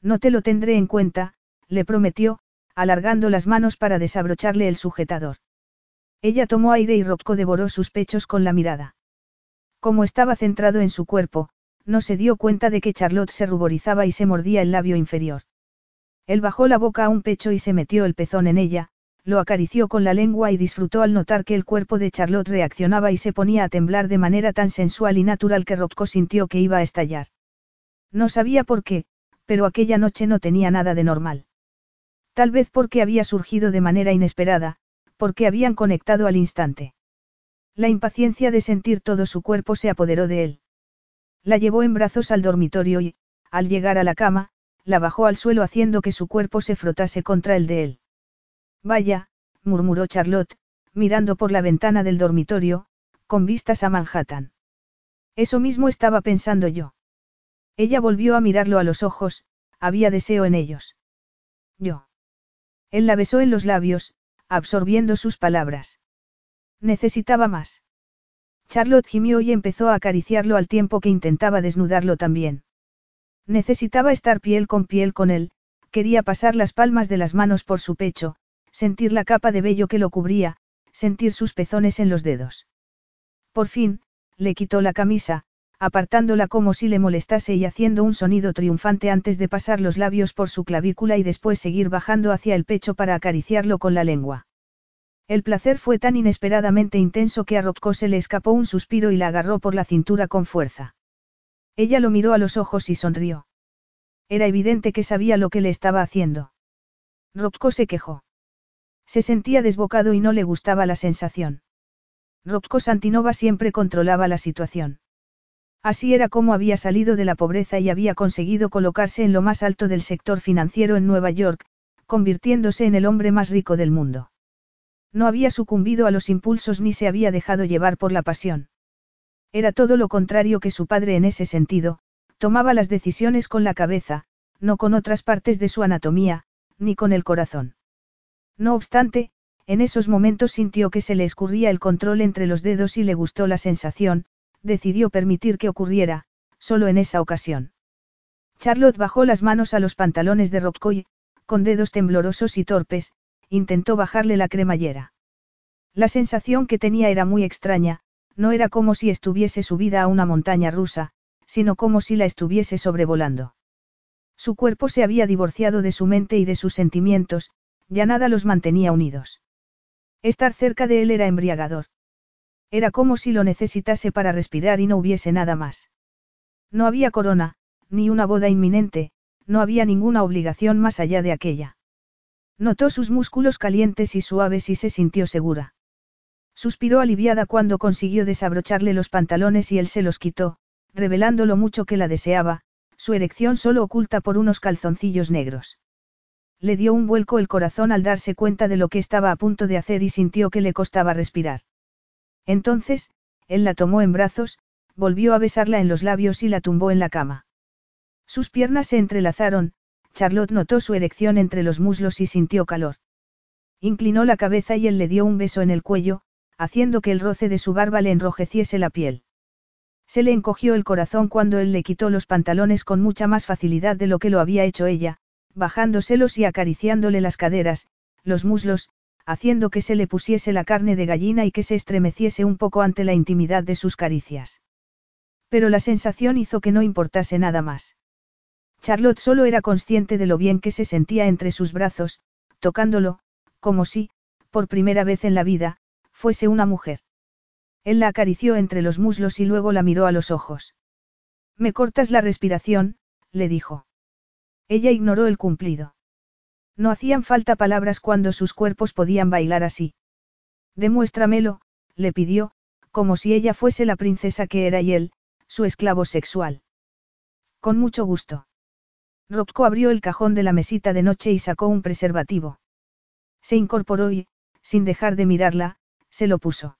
No te lo tendré en cuenta, le prometió, alargando las manos para desabrocharle el sujetador. Ella tomó aire y Rocco devoró sus pechos con la mirada. Como estaba centrado en su cuerpo, no se dio cuenta de que Charlotte se ruborizaba y se mordía el labio inferior. Él bajó la boca a un pecho y se metió el pezón en ella, lo acarició con la lengua y disfrutó al notar que el cuerpo de Charlotte reaccionaba y se ponía a temblar de manera tan sensual y natural que Rocco sintió que iba a estallar. No sabía por qué, pero aquella noche no tenía nada de normal. Tal vez porque había surgido de manera inesperada, porque habían conectado al instante. La impaciencia de sentir todo su cuerpo se apoderó de él. La llevó en brazos al dormitorio y, al llegar a la cama, la bajó al suelo haciendo que su cuerpo se frotase contra el de él. Vaya, murmuró Charlotte, mirando por la ventana del dormitorio, con vistas a Manhattan. Eso mismo estaba pensando yo. Ella volvió a mirarlo a los ojos, había deseo en ellos. Yo. Él la besó en los labios, absorbiendo sus palabras. Necesitaba más. Charlotte gimió y empezó a acariciarlo al tiempo que intentaba desnudarlo también. Necesitaba estar piel con piel con él, quería pasar las palmas de las manos por su pecho, sentir la capa de vello que lo cubría, sentir sus pezones en los dedos. Por fin, le quitó la camisa, apartándola como si le molestase y haciendo un sonido triunfante antes de pasar los labios por su clavícula y después seguir bajando hacia el pecho para acariciarlo con la lengua. El placer fue tan inesperadamente intenso que a Rocco se le escapó un suspiro y la agarró por la cintura con fuerza. Ella lo miró a los ojos y sonrió. Era evidente que sabía lo que le estaba haciendo. Rocco se quejó. Se sentía desbocado y no le gustaba la sensación. Rocco Santinova siempre controlaba la situación. Así era como había salido de la pobreza y había conseguido colocarse en lo más alto del sector financiero en Nueva York, convirtiéndose en el hombre más rico del mundo. No había sucumbido a los impulsos ni se había dejado llevar por la pasión. Era todo lo contrario que su padre en ese sentido, tomaba las decisiones con la cabeza, no con otras partes de su anatomía, ni con el corazón. No obstante, en esos momentos sintió que se le escurría el control entre los dedos y le gustó la sensación, decidió permitir que ocurriera, solo en esa ocasión. Charlotte bajó las manos a los pantalones de Roccoy, con dedos temblorosos y torpes, intentó bajarle la cremallera. La sensación que tenía era muy extraña, No era como si estuviese subida a una montaña rusa, sino como si la estuviese sobrevolando. Su cuerpo se había divorciado de su mente y de sus sentimientos, ya nada los mantenía unidos. Estar cerca de él era embriagador. Era como si lo necesitase para respirar y no hubiese nada más. No había corona, ni una boda inminente, no había ninguna obligación más allá de aquella. Notó sus músculos calientes y suaves y se sintió segura. Suspiró aliviada cuando consiguió desabrocharle los pantalones y él se los quitó, revelando lo mucho que la deseaba, su erección solo oculta por unos calzoncillos negros. Le dio un vuelco el corazón al darse cuenta de lo que estaba a punto de hacer y sintió que le costaba respirar. Entonces, él la tomó en brazos, volvió a besarla en los labios y la tumbó en la cama. Sus piernas se entrelazaron, Charlotte notó su erección entre los muslos y sintió calor. Inclinó la cabeza y él le dio un beso en el cuello, haciendo que el roce de su barba le enrojeciese la piel. Se le encogió el corazón cuando él le quitó los pantalones con mucha más facilidad de lo que lo había hecho ella, bajándoselos y acariciándole las caderas, los muslos, haciendo que se le pusiese la carne de gallina y que se estremeciese un poco ante la intimidad de sus caricias. Pero la sensación hizo que no importase nada más. Charlotte solo era consciente de lo bien que se sentía entre sus brazos, tocándolo, como si, por primera vez en la vida, fuese una mujer. Él la acarició entre los muslos y luego la miró a los ojos. Me cortas la respiración, le dijo. Ella ignoró el cumplido. No hacían falta palabras cuando sus cuerpos podían bailar así. Demuéstramelo, le pidió, como si ella fuese la princesa que era y él, su esclavo sexual. Con mucho gusto. Rocco abrió el cajón de la mesita de noche y sacó un preservativo. Se incorporó y, sin dejar de mirarla, se lo puso.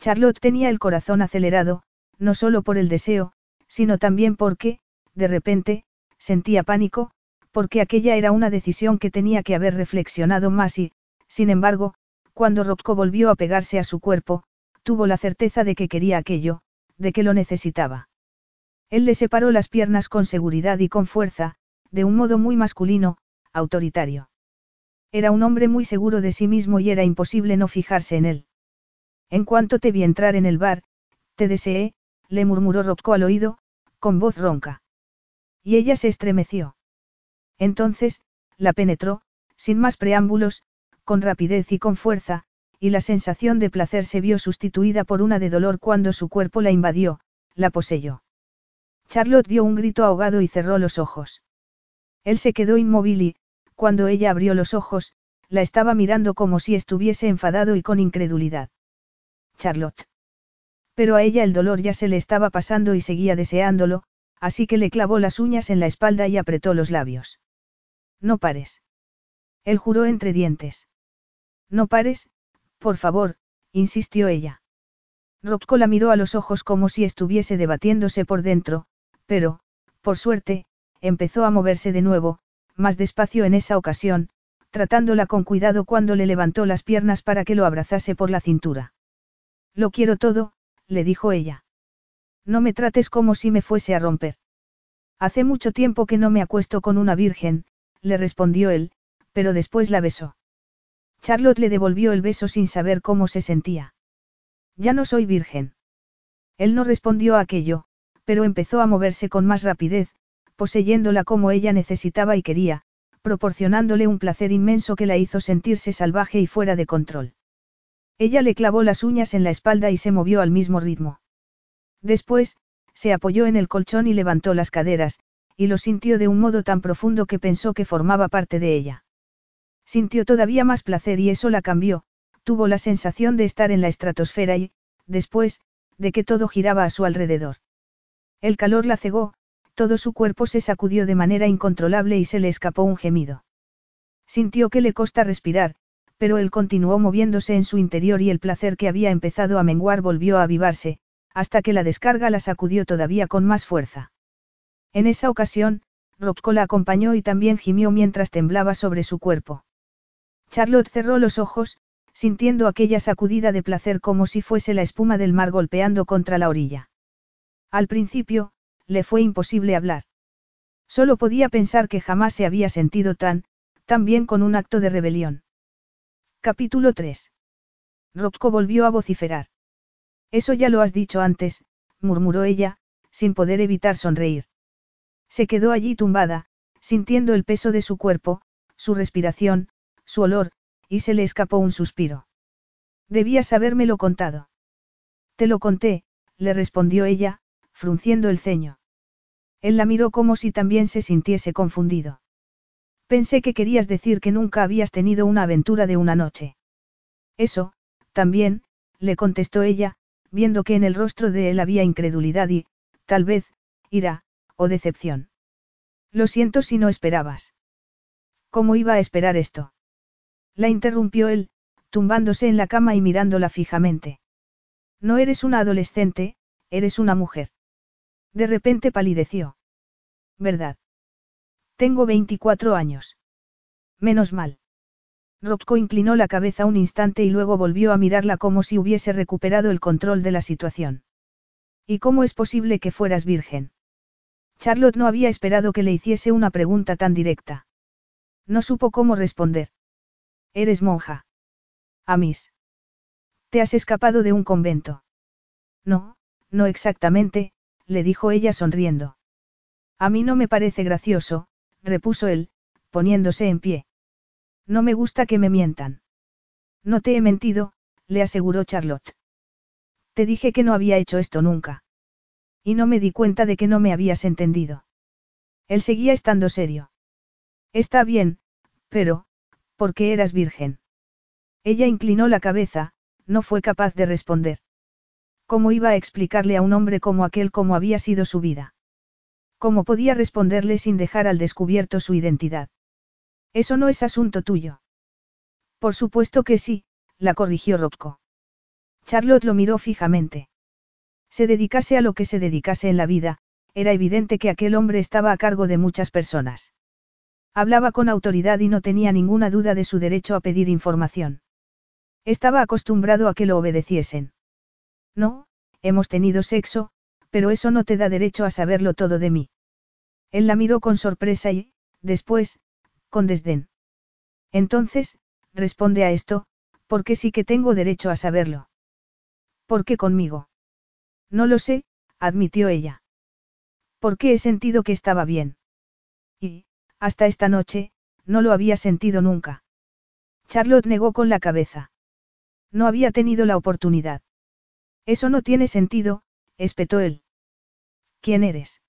Charlotte tenía el corazón acelerado, no solo por el deseo, sino también porque, de repente, sentía pánico, porque aquella era una decisión que tenía que haber reflexionado más y, sin embargo, cuando Rocco volvió a pegarse a su cuerpo, tuvo la certeza de que quería aquello, de que lo necesitaba. Él le separó las piernas con seguridad y con fuerza, de un modo muy masculino, autoritario. Era un hombre muy seguro de sí mismo y era imposible no fijarse en él. En cuanto te vi entrar en el bar, te deseé, le murmuró Rocco al oído, con voz ronca. Y ella se estremeció. Entonces, la penetró, sin más preámbulos, con rapidez y con fuerza, y la sensación de placer se vio sustituida por una de dolor cuando su cuerpo la invadió, la poseyó. Charlotte dio un grito ahogado y cerró los ojos. Él se quedó inmóvil y, cuando ella abrió los ojos, la estaba mirando como si estuviese enfadado y con incredulidad. Charlotte. Pero a ella el dolor ya se le estaba pasando y seguía deseándolo, así que le clavó las uñas en la espalda y apretó los labios. No pares. Él juró entre dientes. No pares, por favor, insistió ella. Rocco la miró a los ojos como si estuviese debatiéndose por dentro, pero, por suerte, empezó a moverse de nuevo, más despacio en esa ocasión, tratándola con cuidado cuando le levantó las piernas para que lo abrazase por la cintura. Lo quiero todo, le dijo ella. No me trates como si me fuese a romper. Hace mucho tiempo que no me acuesto con una virgen, le respondió él, pero después la besó. Charlotte le devolvió el beso sin saber cómo se sentía. Ya no soy virgen. Él no respondió a aquello, pero empezó a moverse con más rapidez, poseyéndola como ella necesitaba y quería, proporcionándole un placer inmenso que la hizo sentirse salvaje y fuera de control. Ella le clavó las uñas en la espalda y se movió al mismo ritmo. Después, se apoyó en el colchón y levantó las caderas, y lo sintió de un modo tan profundo que pensó que formaba parte de ella. Sintió todavía más placer y eso la cambió, tuvo la sensación de estar en la estratosfera y, después, de que todo giraba a su alrededor. El calor la cegó, todo su cuerpo se sacudió de manera incontrolable y se le escapó un gemido. Sintió que le costa respirar, pero él continuó moviéndose en su interior y el placer que había empezado a menguar volvió a avivarse, hasta que la descarga la sacudió todavía con más fuerza. En esa ocasión, Rocco la acompañó y también gimió mientras temblaba sobre su cuerpo. Charlotte cerró los ojos, sintiendo aquella sacudida de placer como si fuese la espuma del mar golpeando contra la orilla. Al principio, le fue imposible hablar. Solo podía pensar que jamás se había sentido tan, tan bien con un acto de rebelión. Capítulo 3. Rocco volvió a vociferar. Eso ya lo has dicho antes, murmuró ella, sin poder evitar sonreír. Se quedó allí tumbada, sintiendo el peso de su cuerpo, su respiración, su olor, y se le escapó un suspiro. Debías habérmelo contado. Te lo conté, le respondió ella, frunciendo el ceño. Él la miró como si también se sintiese confundido. Pensé que querías decir que nunca habías tenido una aventura de una noche. Eso, también, le contestó ella, viendo que en el rostro de él había incredulidad y, tal vez, ira, o decepción. Lo siento si no esperabas. ¿Cómo iba a esperar esto? La interrumpió él, tumbándose en la cama y mirándola fijamente. No eres una adolescente, eres una mujer. De repente palideció. ¿Verdad? Tengo 24 años. Menos mal. Rocco inclinó la cabeza un instante y luego volvió a mirarla como si hubiese recuperado el control de la situación. ¿Y cómo es posible que fueras virgen? Charlotte no había esperado que le hiciese una pregunta tan directa. No supo cómo responder. Eres monja. Amis. Te has escapado de un convento. No, no exactamente, le dijo ella sonriendo. A mí no me parece gracioso, repuso él, poniéndose en pie. No me gusta que me mientan. No te he mentido, le aseguró Charlotte. Te dije que no había hecho esto nunca. Y no me di cuenta de que no me habías entendido. Él seguía estando serio. Está bien, pero, ¿por qué eras virgen? Ella inclinó la cabeza, no fue capaz de responder. ¿Cómo iba a explicarle a un hombre como aquel cómo había sido su vida? ¿Cómo podía responderle sin dejar al descubierto su identidad? Eso no es asunto tuyo. Por supuesto que sí, la corrigió Rocco. Charlotte lo miró fijamente. Se dedicase a lo que se dedicase en la vida, era evidente que aquel hombre estaba a cargo de muchas personas. Hablaba con autoridad y no tenía ninguna duda de su derecho a pedir información. Estaba acostumbrado a que lo obedeciesen. No, hemos tenido sexo, pero eso no te da derecho a saberlo todo de mí. Él la miró con sorpresa y, después, con desdén. Entonces, responde a esto, porque sí que tengo derecho a saberlo. ¿Por qué conmigo? No lo sé, admitió ella. Porque he sentido que estaba bien. Y, hasta esta noche, no lo había sentido nunca. Charlotte negó con la cabeza. No había tenido la oportunidad. Eso no tiene sentido, espetó él. ¿Quién eres?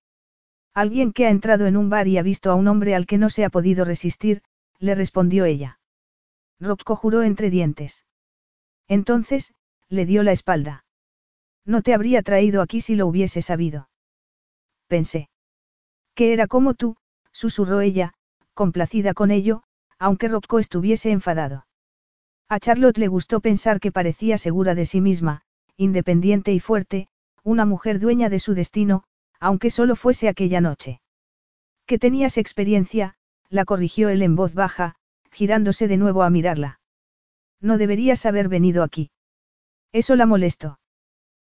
Alguien que ha entrado en un bar y ha visto a un hombre al que no se ha podido resistir, le respondió ella. Rocco juró entre dientes. Entonces, le dio la espalda. No te habría traído aquí si lo hubiese sabido. Pensé. Que era como tú, susurró ella, complacida con ello, aunque Rocco estuviese enfadado. A Charlotte le gustó pensar que parecía segura de sí misma, independiente y fuerte, una mujer dueña de su destino, aunque solo fuese aquella noche. Que tenías experiencia, la corrigió él en voz baja, girándose de nuevo a mirarla. No deberías haber venido aquí. Eso la molestó.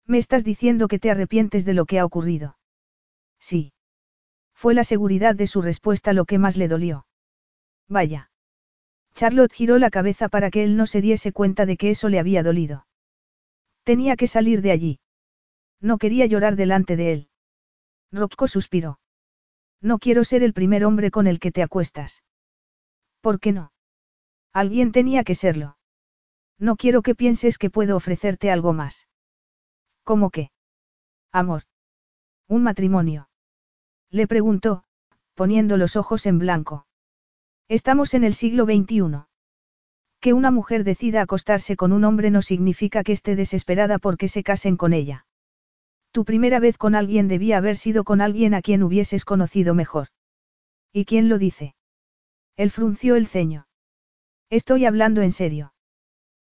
Me estás diciendo que te arrepientes de lo que ha ocurrido. Sí. Fue la seguridad de su respuesta lo que más le dolió. Vaya. Charlotte giró la cabeza para que él no se diese cuenta de que eso le había dolido. Tenía que salir de allí. No quería llorar delante de él. Rocco suspiró. No quiero ser el primer hombre con el que te acuestas. ¿Por qué no? Alguien tenía que serlo. No quiero que pienses que puedo ofrecerte algo más. ¿Cómo qué? Amor. Un matrimonio. Le preguntó, poniendo los ojos en blanco. Estamos en el siglo XXI. Que una mujer decida acostarse con un hombre no significa que esté desesperada porque se casen con ella. Tu primera vez con alguien debía haber sido con alguien a quien hubieses conocido mejor. ¿Y quién lo dice? Él frunció el ceño. Estoy hablando en serio.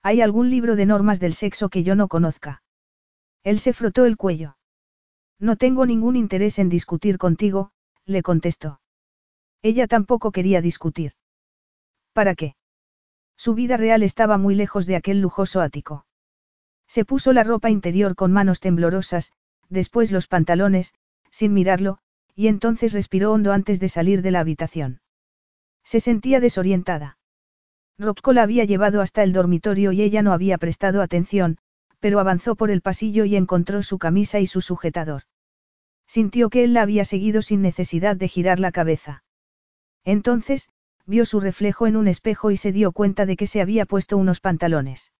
¿Hay algún libro de normas del sexo que yo no conozca? Él se frotó el cuello. No tengo ningún interés en discutir contigo, le contestó. Ella tampoco quería discutir. ¿Para qué? Su vida real estaba muy lejos de aquel lujoso ático. Se puso la ropa interior con manos temblorosas, después los pantalones, sin mirarlo, y entonces respiró hondo antes de salir de la habitación. Se sentía desorientada. Rocco la había llevado hasta el dormitorio y ella no había prestado atención, pero avanzó por el pasillo y encontró su camisa y su sujetador. Sintió que él la había seguido sin necesidad de girar la cabeza. Entonces, vio su reflejo en un espejo y se dio cuenta de que se había puesto unos pantalones.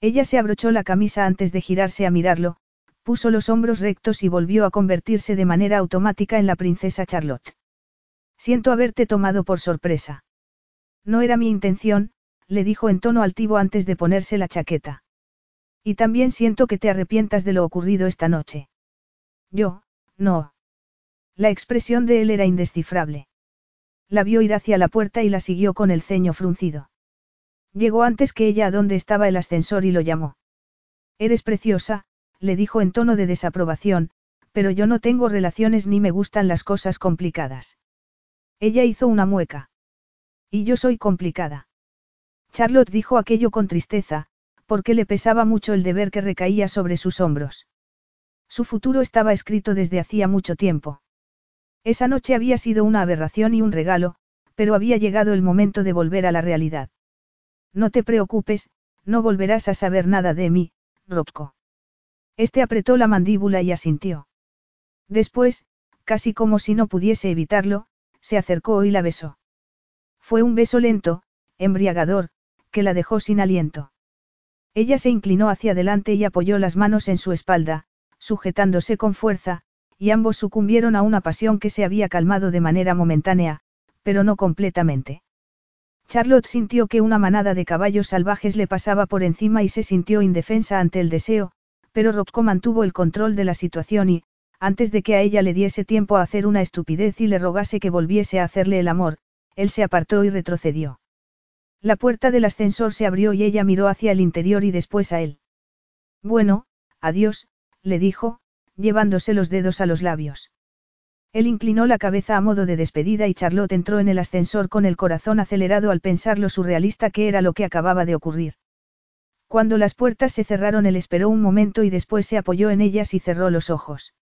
Ella se abrochó la camisa antes de girarse a mirarlo, puso los hombros rectos y volvió a convertirse de manera automática en la princesa Charlotte. Siento haberte tomado por sorpresa. No era mi intención, le dijo en tono altivo antes de ponerse la chaqueta. Y también siento que te arrepientas de lo ocurrido esta noche. Yo, no. La expresión de él era indescifrable. La vio ir hacia la puerta y la siguió con el ceño fruncido. Llegó antes que ella a donde estaba el ascensor y lo llamó. Eres preciosa, le dijo en tono de desaprobación, pero yo no tengo relaciones ni me gustan las cosas complicadas. Ella hizo una mueca. Y yo soy complicada. Charlotte dijo aquello con tristeza, porque le pesaba mucho el deber que recaía sobre sus hombros. Su futuro estaba escrito desde hacía mucho tiempo. Esa noche había sido una aberración y un regalo, pero había llegado el momento de volver a la realidad. No te preocupes, no volverás a saber nada de mí, Rocco. Este apretó la mandíbula y asintió. Después, casi como si no pudiese evitarlo, se acercó y la besó. Fue un beso lento, embriagador, que la dejó sin aliento. Ella se inclinó hacia adelante y apoyó las manos en su espalda, sujetándose con fuerza, y ambos sucumbieron a una pasión que se había calmado de manera momentánea, pero no completamente. Charlotte sintió que una manada de caballos salvajes le pasaba por encima y se sintió indefensa ante el deseo, pero Rocco mantuvo el control de la situación y, antes de que a ella le diese tiempo a hacer una estupidez y le rogase que volviese a hacerle el amor, él se apartó y retrocedió. La puerta del ascensor se abrió y ella miró hacia el interior y después a él. Bueno, adiós, le dijo, llevándose los dedos a los labios. Él inclinó la cabeza a modo de despedida y Charlotte entró en el ascensor con el corazón acelerado al pensar lo surrealista que era lo que acababa de ocurrir. Cuando las puertas se cerraron él esperó un momento y después se apoyó en ellas y cerró los ojos.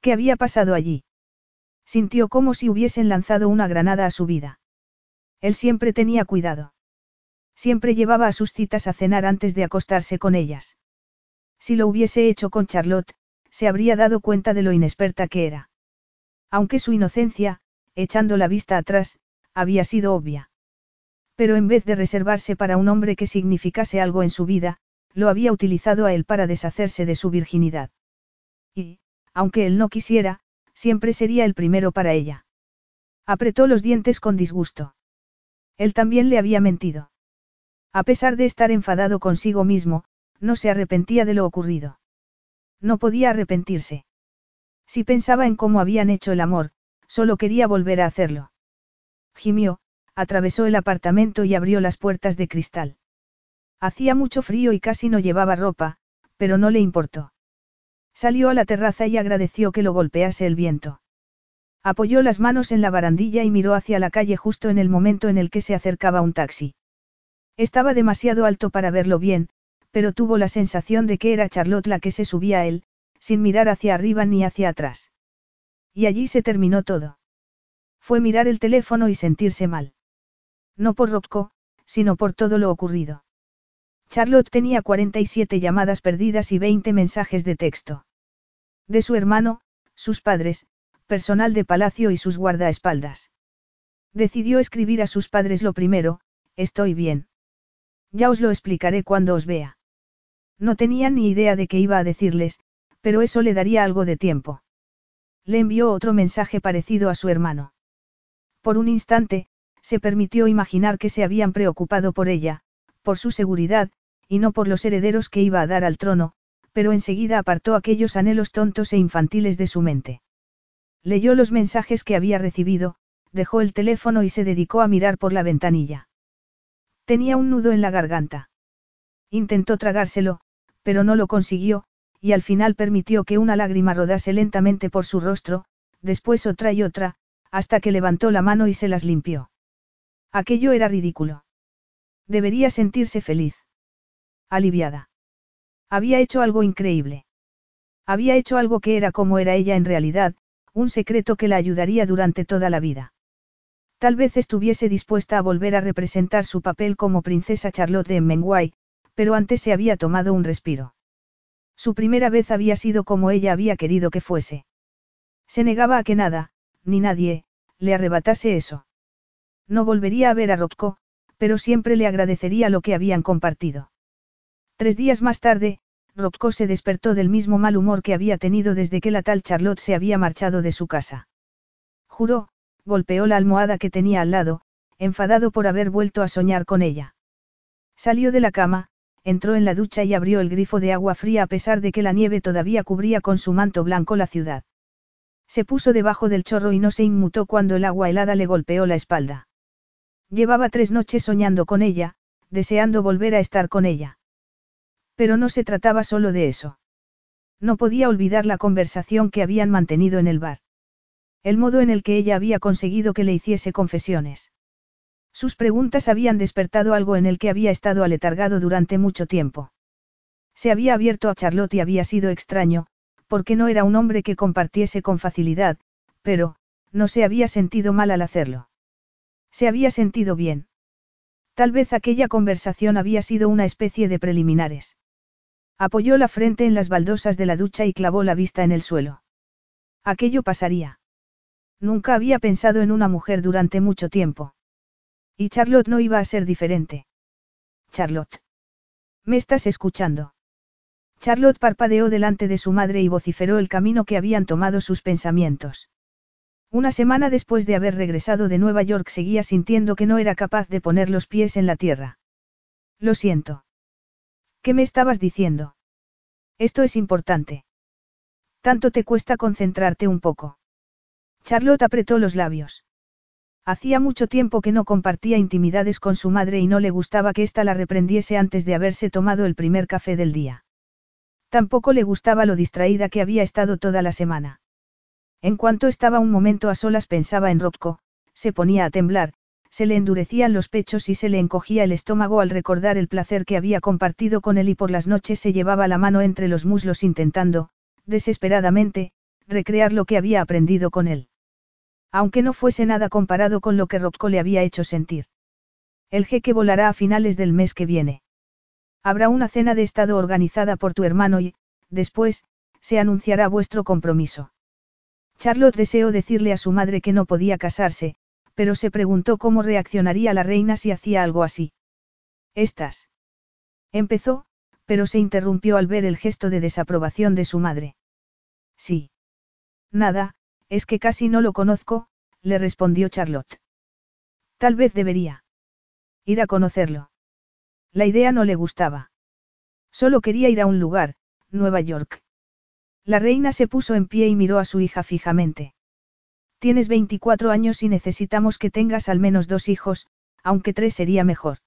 ¿Qué había pasado allí? Sintió como si hubiesen lanzado una granada a su vida. Él siempre tenía cuidado. Siempre llevaba a sus citas a cenar antes de acostarse con ellas. Si lo hubiese hecho con Charlotte, se habría dado cuenta de lo inexperta que era. Aunque su inocencia, echando la vista atrás, había sido obvia. Pero en vez de reservarse para un hombre que significase algo en su vida, lo había utilizado a él para deshacerse de su virginidad. Y, aunque él no quisiera, siempre sería el primero para ella. Apretó los dientes con disgusto. Él también le había mentido. A pesar de estar enfadado consigo mismo, no se arrepentía de lo ocurrido. No podía arrepentirse. Si pensaba en cómo habían hecho el amor, solo quería volver a hacerlo. Gimió, atravesó el apartamento y abrió las puertas de cristal. Hacía mucho frío y casi no llevaba ropa, pero no le importó. Salió a la terraza y agradeció que lo golpease el viento. Apoyó las manos en la barandilla y miró hacia la calle justo en el momento en el que se acercaba un taxi. Estaba demasiado alto para verlo bien, pero tuvo la sensación de que era Charlotte la que se subía a él, sin mirar hacia arriba ni hacia atrás. Y allí se terminó todo. Fue mirar el teléfono y sentirse mal. No por Rocco, sino por todo lo ocurrido. Charlotte tenía 47 llamadas perdidas y 20 mensajes de texto. De su hermano, sus padres, personal de palacio y sus guardaespaldas. Decidió escribir a sus padres lo primero, estoy bien. Ya os lo explicaré cuando os vea. No tenía ni idea de qué iba a decirles, pero eso le daría algo de tiempo. Le envió otro mensaje parecido a su hermano. Por un instante, se permitió imaginar que se habían preocupado por ella, por su seguridad, y no por los herederos que iba a dar al trono, pero enseguida apartó aquellos anhelos tontos e infantiles de su mente. Leyó los mensajes que había recibido, dejó el teléfono y se dedicó a mirar por la ventanilla. Tenía un nudo en la garganta. Intentó tragárselo, pero no lo consiguió, y al final permitió que una lágrima rodase lentamente por su rostro, después otra y otra, hasta que levantó la mano y se las limpió. Aquello era ridículo. Debería sentirse feliz. Aliviada. Había hecho algo increíble. Había hecho algo que era como era ella en realidad, un secreto que la ayudaría durante toda la vida. Tal vez estuviese dispuesta a volver a representar su papel como princesa Charlotte de Menguay, pero antes se había tomado un respiro. Su primera vez había sido como ella había querido que fuese. Se negaba a que nada, ni nadie, le arrebatase eso. No volvería a ver a Rocco, pero siempre le agradecería lo que habían compartido. Tres días más tarde, Rocco se despertó del mismo mal humor que había tenido desde que la tal Charlotte se había marchado de su casa. Juró, golpeó la almohada que tenía al lado, enfadado por haber vuelto a soñar con ella. Salió de la cama, entró en la ducha y abrió el grifo de agua fría a pesar de que la nieve todavía cubría con su manto blanco la ciudad. Se puso debajo del chorro y no se inmutó cuando el agua helada le golpeó la espalda. Llevaba tres noches soñando con ella, deseando volver a estar con ella. Pero no se trataba solo de eso. No podía olvidar la conversación que habían mantenido en el bar. El modo en el que ella había conseguido que le hiciese confesiones. Sus preguntas habían despertado algo en el que había estado aletargado durante mucho tiempo. Se había abierto a Charlotte y había sido extraño, porque no era un hombre que compartiese con facilidad, pero, no se había sentido mal al hacerlo. Se había sentido bien. Tal vez aquella conversación había sido una especie de preliminares. Apoyó la frente en las baldosas de la ducha y clavó la vista en el suelo. Aquello pasaría. Nunca había pensado en una mujer durante mucho tiempo. Y Charlotte no iba a ser diferente. Charlotte. ¿Me estás escuchando? Charlotte parpadeó delante de su madre y vociferó el camino que habían tomado sus pensamientos. Una semana después de haber regresado de Nueva York seguía sintiendo que no era capaz de poner los pies en la tierra. Lo siento. ¿Qué me estabas diciendo? Esto es importante. Tanto te cuesta concentrarte un poco. Charlotte apretó los labios. Hacía mucho tiempo que no compartía intimidades con su madre y no le gustaba que ésta la reprendiese antes de haberse tomado el primer café del día. Tampoco le gustaba lo distraída que había estado toda la semana. En cuanto estaba un momento a solas pensaba en Rocco, se ponía a temblar, se le endurecían los pechos y se le encogía el estómago al recordar el placer que había compartido con él y por las noches se llevaba la mano entre los muslos intentando, desesperadamente, recrear lo que había aprendido con él. Aunque no fuese nada comparado con lo que Rocco le había hecho sentir. El jeque volará a finales del mes que viene. Habrá una cena de estado organizada por tu hermano y, después, se anunciará vuestro compromiso. Charlotte deseó decirle a su madre que no podía casarse, pero se preguntó cómo reaccionaría la reina si hacía algo así. Estás. Empezó, pero se interrumpió al ver el gesto de desaprobación de su madre. Sí. Nada, es que casi no lo conozco, le respondió Charlotte. Tal vez debería. Ir a conocerlo. La idea no le gustaba. Solo quería ir a un lugar, Nueva York. La reina se puso en pie y miró a su hija fijamente. Tienes 24 años y necesitamos que tengas al menos dos hijos, aunque tres sería mejor.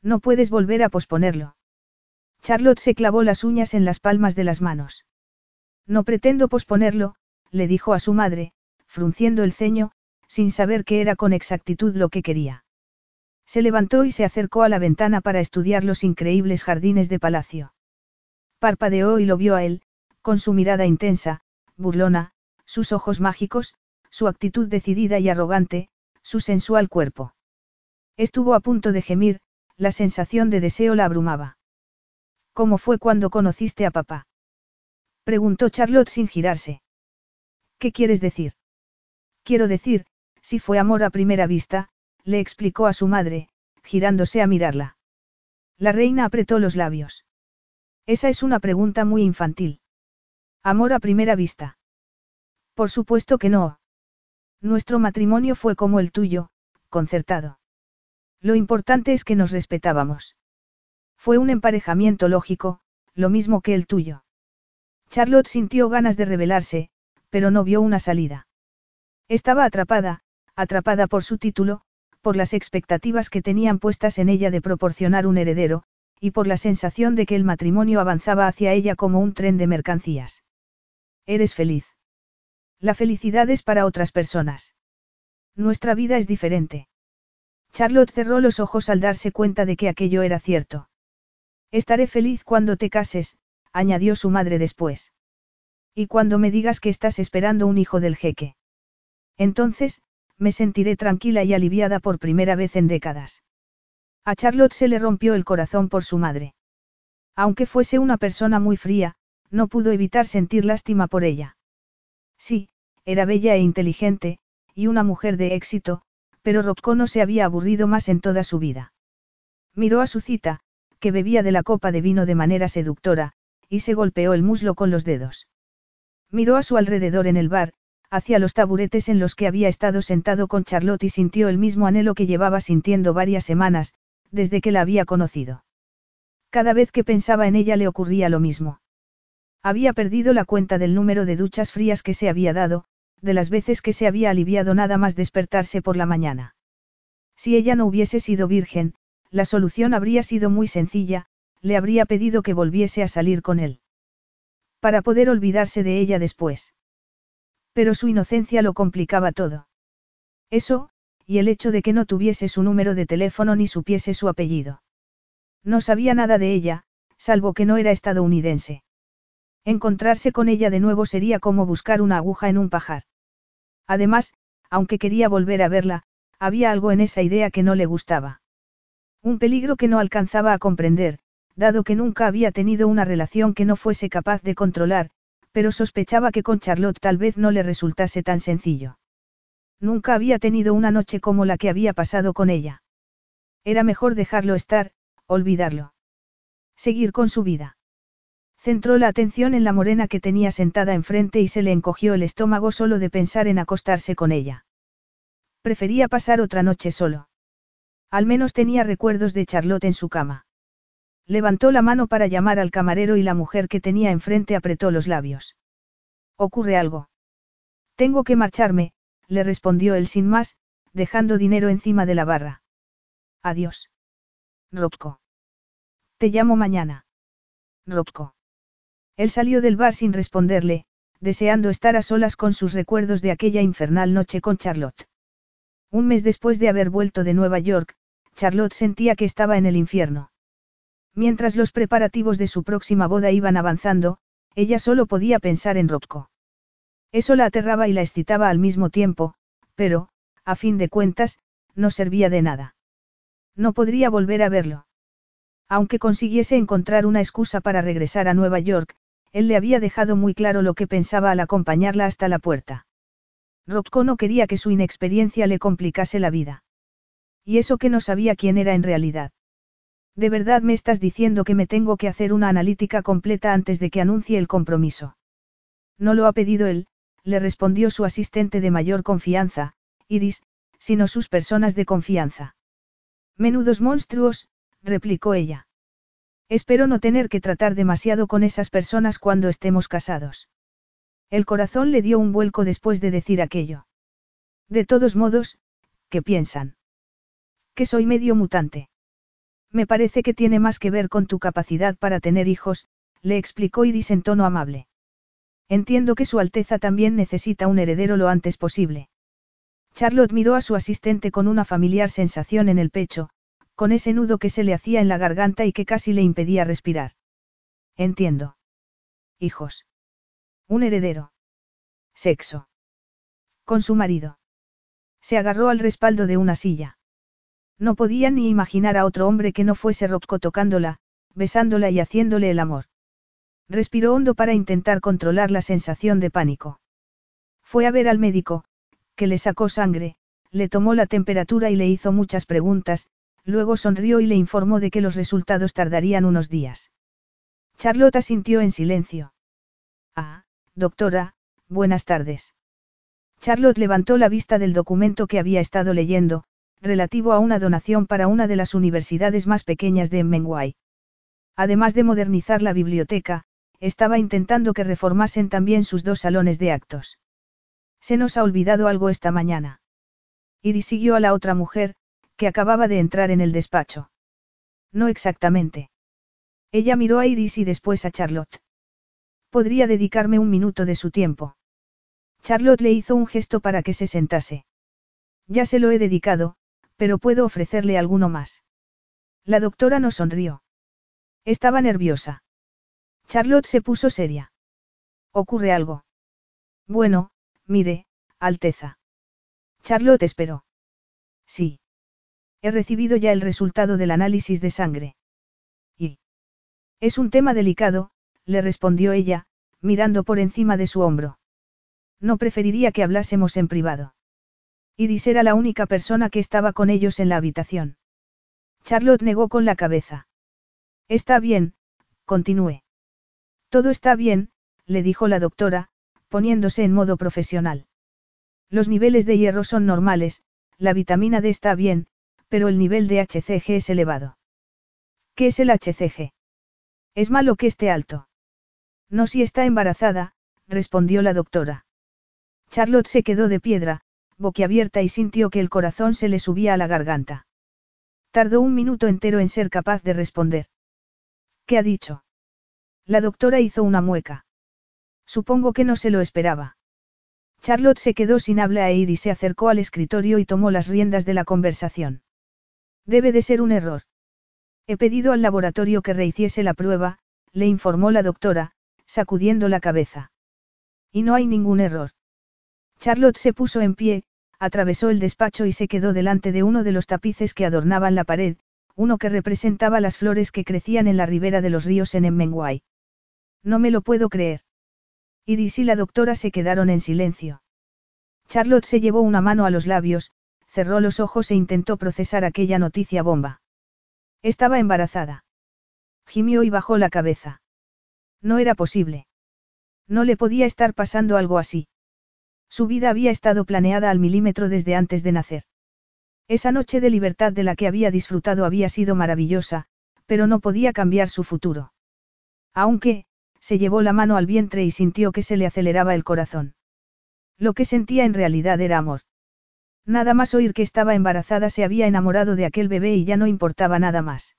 No puedes volver a posponerlo. Charlotte se clavó las uñas en las palmas de las manos. No pretendo posponerlo, le dijo a su madre, frunciendo el ceño, sin saber qué era con exactitud lo que quería. Se levantó y se acercó a la ventana para estudiar los increíbles jardines de palacio. Parpadeó y lo vio a él, con su mirada intensa, burlona, sus ojos mágicos, su actitud decidida y arrogante, su sensual cuerpo. Estuvo a punto de gemir, la sensación de deseo la abrumaba. ¿Cómo fue cuando conociste a papá? Preguntó Charlotte sin girarse. ¿Qué quieres decir? Quiero decir, si fue amor a primera vista, le explicó a su madre, girándose a mirarla. La reina apretó los labios. Esa es una pregunta muy infantil. Amor a primera vista. Por supuesto que no. Nuestro matrimonio fue como el tuyo, concertado. Lo importante es que nos respetábamos. Fue un emparejamiento lógico, lo mismo que el tuyo. Charlotte sintió ganas de rebelarse, pero no vio una salida. Estaba atrapada, atrapada por su título, por las expectativas que tenían puestas en ella de proporcionar un heredero, y por la sensación de que el matrimonio avanzaba hacia ella como un tren de mercancías. Eres feliz. La felicidad es para otras personas. Nuestra vida es diferente. Charlotte cerró los ojos al darse cuenta de que aquello era cierto. Estaré feliz cuando te cases, añadió su madre después. Y cuando me digas que estás esperando un hijo del jeque. Entonces, me sentiré tranquila y aliviada por primera vez en décadas. A Charlotte se le rompió el corazón por su madre. Aunque fuese una persona muy fría, no pudo evitar sentir lástima por ella. Sí, era bella e inteligente, y una mujer de éxito, pero Rocco no se había aburrido más en toda su vida. Miró a su cita, que bebía de la copa de vino de manera seductora, y se golpeó el muslo con los dedos. Miró a su alrededor en el bar, hacia los taburetes en los que había estado sentado con Charlotte y sintió el mismo anhelo que llevaba sintiendo varias semanas, desde que la había conocido. Cada vez que pensaba en ella le ocurría lo mismo. Había perdido la cuenta del número de duchas frías que se había dado, de las veces que se había aliviado nada más despertarse por la mañana. Si ella no hubiese sido virgen, la solución habría sido muy sencilla, le habría pedido que volviese a salir con él. Para poder olvidarse de ella después. Pero su inocencia lo complicaba todo. Eso, y el hecho de que no tuviese su número de teléfono ni supiese su apellido. No sabía nada de ella, salvo que no era estadounidense. Encontrarse con ella de nuevo sería como buscar una aguja en un pajar. Además, aunque quería volver a verla, había algo en esa idea que no le gustaba. Un peligro que no alcanzaba a comprender, dado que nunca había tenido una relación que no fuese capaz de controlar, pero sospechaba que con Charlotte tal vez no le resultase tan sencillo. Nunca había tenido una noche como la que había pasado con ella. Era mejor dejarlo estar, olvidarlo. Seguir con su vida. Centró la atención en la morena que tenía sentada enfrente y se le encogió el estómago solo de pensar en acostarse con ella. Prefería pasar otra noche solo. Al menos tenía recuerdos de Charlotte en su cama. Levantó la mano para llamar al camarero y la mujer que tenía enfrente apretó los labios. ¿Ocurre algo? Tengo que marcharme, le respondió él sin más, dejando dinero encima de la barra. Adiós. Rocco. Te llamo mañana. Rocco. Él salió del bar sin responderle, deseando estar a solas con sus recuerdos de aquella infernal noche con Charlotte. Un mes después de haber vuelto de Nueva York, Charlotte sentía que estaba en el infierno. Mientras los preparativos de su próxima boda iban avanzando, ella solo podía pensar en Rocco. Eso la aterraba y la excitaba al mismo tiempo, pero, a fin de cuentas, no servía de nada. No podría volver a verlo. Aunque consiguiese encontrar una excusa para regresar a Nueva York, él le había dejado muy claro lo que pensaba al acompañarla hasta la puerta. Rocco no quería que su inexperiencia le complicase la vida. Y eso que no sabía quién era en realidad. ¿De verdad me estás diciendo que me tengo que hacer una analítica completa antes de que anuncie el compromiso? No lo ha pedido él, le respondió su asistente de mayor confianza, Iris, sino sus personas de confianza. Menudos monstruos, replicó ella. Espero no tener que tratar demasiado con esas personas cuando estemos casados. El corazón le dio un vuelco después de decir aquello. De todos modos, ¿qué piensan? Que soy medio mutante. Me parece que tiene más que ver con tu capacidad para tener hijos, le explicó Iris en tono amable. Entiendo que Su Alteza también necesita un heredero lo antes posible. Charlotte miró a su asistente con una familiar sensación en el pecho, con ese nudo que se le hacía en la garganta y que casi le impedía respirar. Entiendo. Hijos. Un heredero. Sexo. Con su marido. Se agarró al respaldo de una silla. No podía ni imaginar a otro hombre que no fuese Rocco tocándola, besándola y haciéndole el amor. Respiró hondo para intentar controlar la sensación de pánico. Fue a ver al médico, que le sacó sangre, le tomó la temperatura y le hizo muchas preguntas, luego sonrió y le informó de que los resultados tardarían unos días. Charlotte sintió en silencio. Ah, doctora, buenas tardes. Charlotte levantó la vista del documento que había estado leyendo, relativo a una donación para una de las universidades más pequeñas de Menguay. Además de modernizar la biblioteca, estaba intentando que reformasen también sus dos salones de actos. Se nos ha olvidado algo esta mañana. Iris siguió a la otra mujer, que acababa de entrar en el despacho. No exactamente. Ella miró a Iris y después a Charlotte. Podría dedicarme un minuto de su tiempo. Charlotte le hizo un gesto para que se sentase. Ya se lo he dedicado, pero puedo ofrecerle alguno más. La doctora no sonrió. Estaba nerviosa. Charlotte se puso seria. ¿Ocurre algo? Bueno, mire, Alteza. Charlotte esperó. Sí. He recibido ya el resultado del análisis de sangre. ¿Y? Es un tema delicado, le respondió ella, mirando por encima de su hombro. No preferiría que hablásemos en privado. Iris era la única persona que estaba con ellos en la habitación. Charlotte negó con la cabeza. Está bien, continúe. Todo está bien, le dijo la doctora, poniéndose en modo profesional. Los niveles de hierro son normales, la vitamina D está bien, pero el nivel de HCG es elevado. ¿Qué es el HCG? Es malo que esté alto. No si está embarazada, respondió la doctora. Charlotte se quedó de piedra, boquiabierta y sintió que el corazón se le subía a la garganta. Tardó un minuto entero en ser capaz de responder. ¿Qué ha dicho? La doctora hizo una mueca. Supongo que no se lo esperaba. Charlotte se quedó sin habla e ir y se acercó al escritorio y tomó las riendas de la conversación. Debe de ser un error. He pedido al laboratorio que rehiciese la prueba, le informó la doctora, sacudiendo la cabeza. Y no hay ningún error. Charlotte se puso en pie, atravesó el despacho y se quedó delante de uno de los tapices que adornaban la pared, uno que representaba las flores que crecían en la ribera de los ríos en Emmenguay. No me lo puedo creer. Iris y la doctora se quedaron en silencio. Charlotte se llevó una mano a los labios, cerró los ojos e intentó procesar aquella noticia bomba. Estaba embarazada. Gimió y bajó la cabeza. No era posible. No le podía estar pasando algo así. Su vida había estado planeada al milímetro desde antes de nacer. Esa noche de libertad de la que había disfrutado había sido maravillosa, pero no podía cambiar su futuro. Aunque, se llevó la mano al vientre y sintió que se le aceleraba el corazón. Lo que sentía en realidad era amor. Nada más oír que estaba embarazada se había enamorado de aquel bebé y ya no importaba nada más.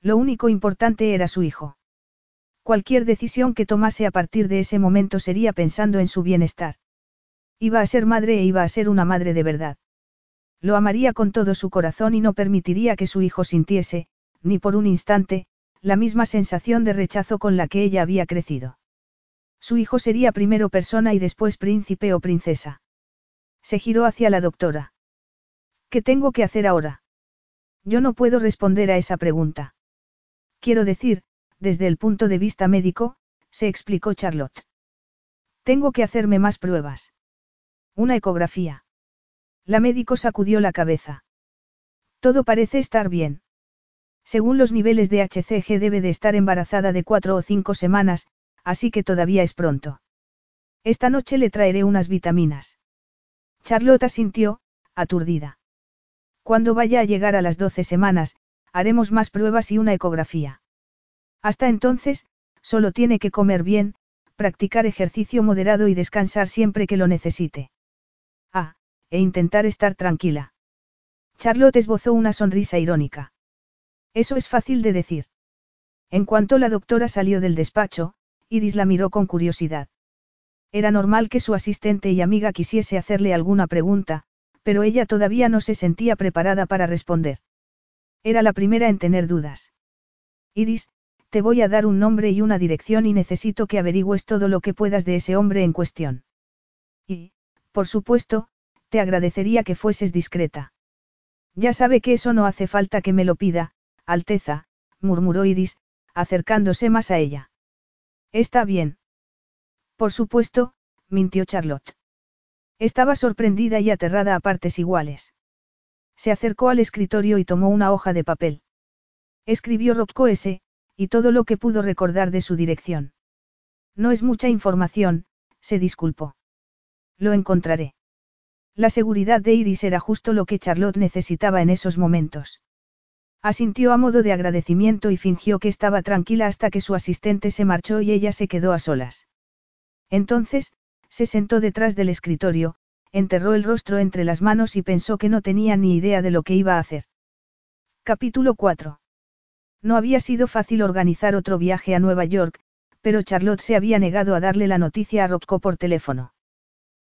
Lo único importante era su hijo. Cualquier decisión que tomase a partir de ese momento sería pensando en su bienestar. Iba a ser madre e iba a ser una madre de verdad. Lo amaría con todo su corazón y no permitiría que su hijo sintiese, ni por un instante, la misma sensación de rechazo con la que ella había crecido. Su hijo sería primero persona y después príncipe o princesa. Se giró hacia la doctora. ¿Qué tengo que hacer ahora? Yo no puedo responder a esa pregunta. Quiero decir, desde el punto de vista médico, se explicó Charlotte. Tengo que hacerme más pruebas. Una ecografía. La médico sacudió la cabeza. Todo parece estar bien. Según los niveles de HCG debe de estar embarazada de cuatro o cinco semanas, así que todavía es pronto. Esta noche le traeré unas vitaminas. Charlotte sintió, aturdida. Cuando vaya a llegar a las doce semanas, haremos más pruebas y una ecografía. Hasta entonces, solo tiene que comer bien, practicar ejercicio moderado y descansar siempre que lo necesite. E intentar estar tranquila. Charlotte esbozó una sonrisa irónica. Eso es fácil de decir. En cuanto la doctora salió del despacho, Iris la miró con curiosidad. Era normal que su asistente y amiga quisiese hacerle alguna pregunta, pero ella todavía no se sentía preparada para responder. Era la primera en tener dudas. Iris, te voy a dar un nombre y una dirección y necesito que averigües todo lo que puedas de ese hombre en cuestión. Y, por supuesto, te agradecería que fueses discreta. Ya sabe que eso no hace falta que me lo pida, Alteza, murmuró Iris, acercándose más a ella. Está bien. Por supuesto, mintió Charlotte. Estaba sorprendida y aterrada a partes iguales. Se acercó al escritorio y tomó una hoja de papel. Escribió Rocco S., y todo lo que pudo recordar de su dirección. No es mucha información, se disculpó. Lo encontraré. La seguridad de Iris era justo lo que Charlotte necesitaba en esos momentos. Asintió a modo de agradecimiento y fingió que estaba tranquila hasta que su asistente se marchó y ella se quedó a solas. Entonces, se sentó detrás del escritorio, enterró el rostro entre las manos y pensó que no tenía ni idea de lo que iba a hacer. Capítulo 4. No había sido fácil organizar otro viaje a Nueva York, pero Charlotte se había negado a darle la noticia a Rocco por teléfono.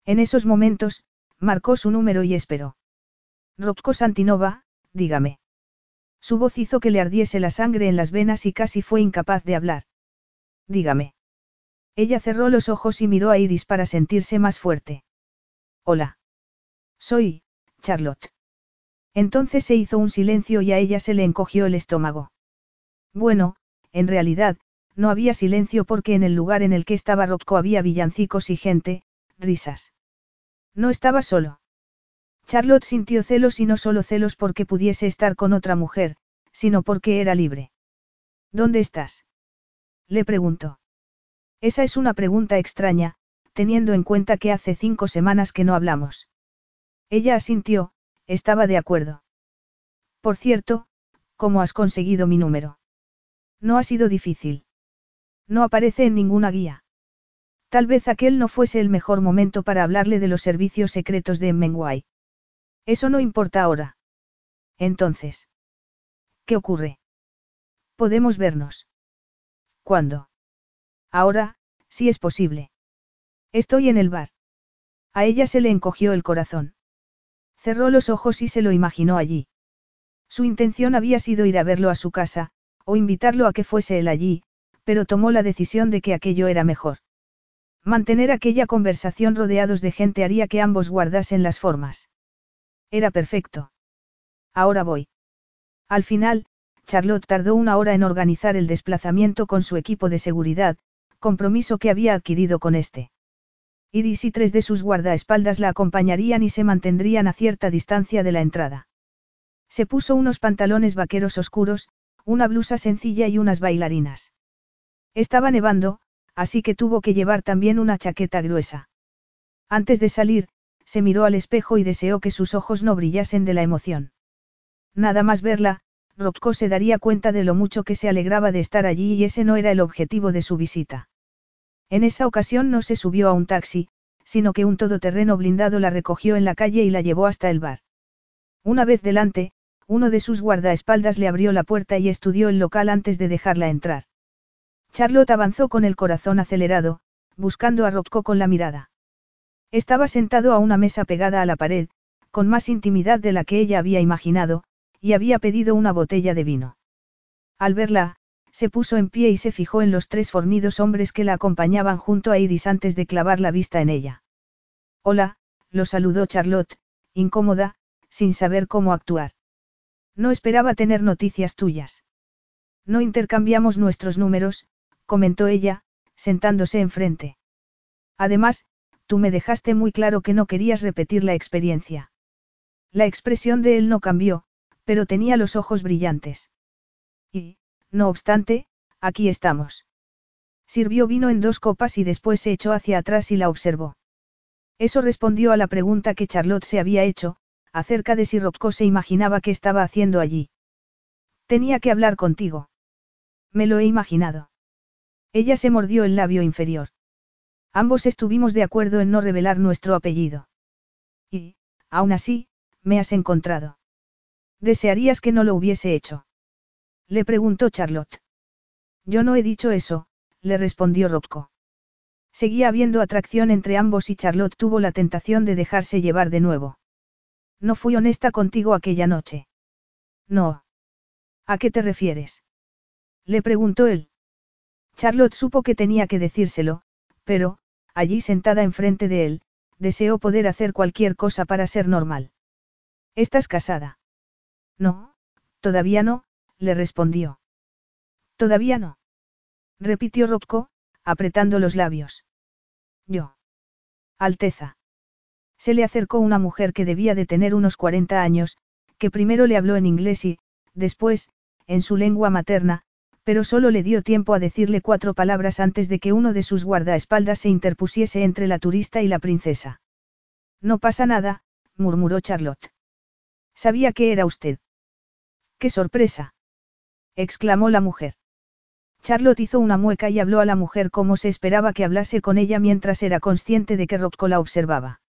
En esos momentos, marcó su número y esperó. Rocco Santinova, dígame. Su voz hizo que le ardiese la sangre en las venas y casi fue incapaz de hablar. Dígame. Ella cerró los ojos y miró a Iris para sentirse más fuerte. Hola. Soy, Charlotte. Entonces se hizo un silencio y a ella se le encogió el estómago. Bueno, en realidad, no había silencio porque en el lugar en el que estaba Rocco había villancicos y gente, risas. No estaba solo. Charlotte sintió celos y no solo celos porque pudiese estar con otra mujer, sino porque era libre. ¿Dónde estás? Le preguntó. Esa es una pregunta extraña, teniendo en cuenta que hace cinco semanas que no hablamos. Ella asintió, estaba de acuerdo. Por cierto, ¿cómo has conseguido mi número? No ha sido difícil. No aparece en ninguna guía. Tal vez aquel no fuese el mejor momento para hablarle de los servicios secretos de Menguay. Eso no importa ahora. Entonces. ¿Qué ocurre? Podemos vernos. ¿Cuándo? Ahora, si es posible. Estoy en el bar. A ella se le encogió el corazón. Cerró los ojos y se lo imaginó allí. Su intención había sido ir a verlo a su casa, o invitarlo a que fuese él allí, pero tomó la decisión de que aquello era mejor. Mantener aquella conversación rodeados de gente haría que ambos guardasen las formas. Era perfecto. Ahora voy. Al final, Charlotte tardó una hora en organizar el desplazamiento con su equipo de seguridad, compromiso que había adquirido con este. Iris y tres de sus guardaespaldas la acompañarían y se mantendrían a cierta distancia de la entrada. Se puso unos pantalones vaqueros oscuros, una blusa sencilla y unas bailarinas. Estaba nevando, así que tuvo que llevar también una chaqueta gruesa. Antes de salir, se miró al espejo y deseó que sus ojos no brillasen de la emoción. Nada más verla, Rocco se daría cuenta de lo mucho que se alegraba de estar allí y ese no era el objetivo de su visita. En esa ocasión no se subió a un taxi, sino que un todoterreno blindado la recogió en la calle y la llevó hasta el bar. Una vez delante, uno de sus guardaespaldas le abrió la puerta y estudió el local antes de dejarla entrar. Charlotte avanzó con el corazón acelerado, buscando a Rocco con la mirada. Estaba sentado a una mesa pegada a la pared, con más intimidad de la que ella había imaginado, y había pedido una botella de vino. Al verla, se puso en pie y se fijó en los tres fornidos hombres que la acompañaban junto a Iris antes de clavar la vista en ella. Hola, lo saludó Charlotte, incómoda, sin saber cómo actuar. No esperaba tener noticias tuyas. No intercambiamos nuestros números, comentó ella, sentándose enfrente. Además, tú me dejaste muy claro que no querías repetir la experiencia. La expresión de él no cambió, pero tenía los ojos brillantes. Y, no obstante, aquí estamos. Sirvió vino en dos copas y después se echó hacia atrás y la observó. Eso respondió a la pregunta que Charlotte se había hecho, acerca de si Rocco se imaginaba que estaba haciendo allí. Tenía que hablar contigo. Me lo he imaginado. Ella se mordió el labio inferior. Ambos estuvimos de acuerdo en no revelar nuestro apellido. Y, aún así, me has encontrado. ¿Desearías que no lo hubiese hecho? Le preguntó Charlotte. Yo no he dicho eso, le respondió Rocco. Seguía habiendo atracción entre ambos y Charlotte tuvo la tentación de dejarse llevar de nuevo. No fui honesta contigo aquella noche. No. ¿A qué te refieres? Le preguntó él. Charlotte supo que tenía que decírselo, pero, allí sentada enfrente de él, deseó poder hacer cualquier cosa para ser normal. ¿Estás casada? No, todavía no, le respondió. Todavía no. Repitió Rocco, apretando los labios. Yo. Alteza. Se le acercó una mujer que debía de tener unos 40 años, que primero le habló en inglés y, después, en su lengua materna, pero solo le dio tiempo a decirle cuatro palabras antes de que uno de sus guardaespaldas se interpusiese entre la turista y la princesa. No pasa nada, murmuró Charlotte. Sabía que era usted. ¡Qué sorpresa! exclamó la mujer. Charlotte hizo una mueca y habló a la mujer como se esperaba que hablase con ella mientras era consciente de que Rocco la observaba.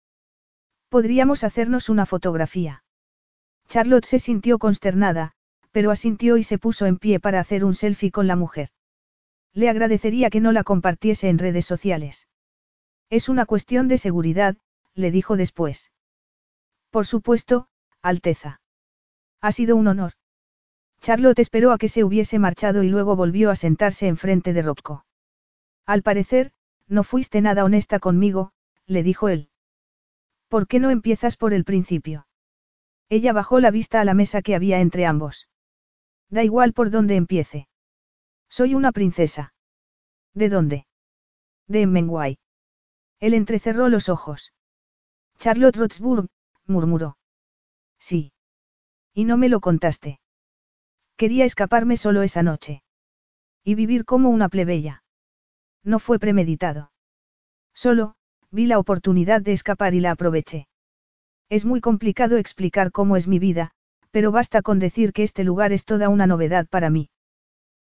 Podríamos hacernos una fotografía. Charlotte se sintió consternada, pero asintió y se puso en pie para hacer un selfie con la mujer. Le agradecería que no la compartiese en redes sociales. Es una cuestión de seguridad, le dijo después. Por supuesto, Alteza. Ha sido un honor. Charlotte esperó a que se hubiese marchado y luego volvió a sentarse enfrente de Rocco. Al parecer, no fuiste nada honesta conmigo, le dijo él. ¿Por qué no empiezas por el principio? Ella bajó la vista a la mesa que había entre ambos. Da igual por dónde empiece. Soy una princesa. ¿De dónde? De Emmenguay. Él entrecerró los ojos. Charlotte Roxburgh, murmuró. Sí. Y no me lo contaste. Quería escaparme solo esa noche. Y vivir como una plebeya. No fue premeditado. Solo, vi la oportunidad de escapar y la aproveché. Es muy complicado explicar cómo es mi vida, pero basta con decir que este lugar es toda una novedad para mí.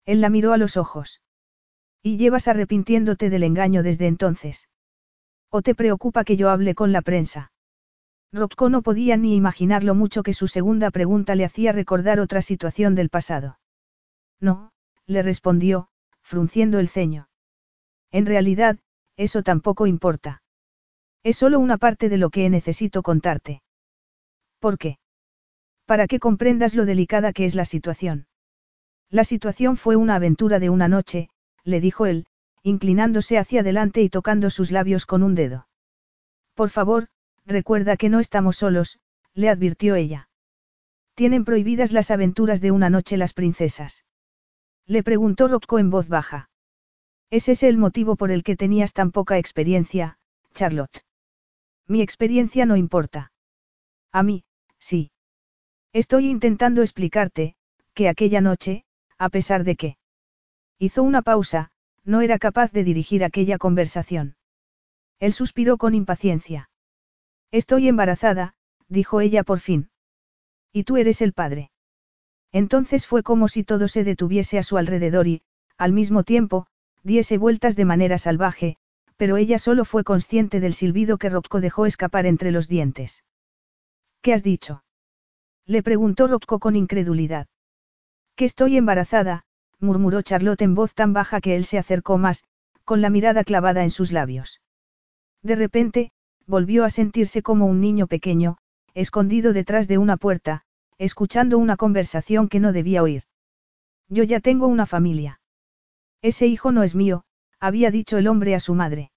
Él la miró a los ojos. ¿Y llevas arrepintiéndote del engaño desde entonces? ¿O te preocupa que yo hable con la prensa? Rocco no podía ni imaginar lo mucho que su segunda pregunta le hacía recordar otra situación del pasado. No, le respondió, frunciendo el ceño. En realidad, eso tampoco importa. Es solo una parte de lo que necesito contarte. ¿Por qué? Para que comprendas lo delicada que es la situación. La situación fue una aventura de una noche, le dijo él, inclinándose hacia adelante y tocando sus labios con un dedo. Por favor, recuerda que no estamos solos, le advirtió ella. Tienen prohibidas las aventuras de una noche las princesas. Le preguntó Rocco en voz baja. ¿Es ese el motivo por el que tenías tan poca experiencia, Charlotte? Mi experiencia no importa. A mí, sí. Estoy intentando explicarte, que aquella noche, a pesar de que... Hizo una pausa, no era capaz de dirigir aquella conversación. Él suspiró con impaciencia. Estoy embarazada, dijo ella por fin. Y tú eres el padre. Entonces fue como si todo se detuviese a su alrededor y, al mismo tiempo, diese vueltas de manera salvaje, pero ella solo fue consciente del silbido que Rocco dejó escapar entre los dientes. ¿Qué has dicho? Le preguntó Rocco con incredulidad. Que estoy embarazada, murmuró Charlotte en voz tan baja que él se acercó más, con la mirada clavada en sus labios. De repente, volvió a sentirse como un niño pequeño, escondido detrás de una puerta, escuchando una conversación que no debía oír. Yo ya tengo una familia. Ese hijo no es mío, había dicho el hombre a su madre.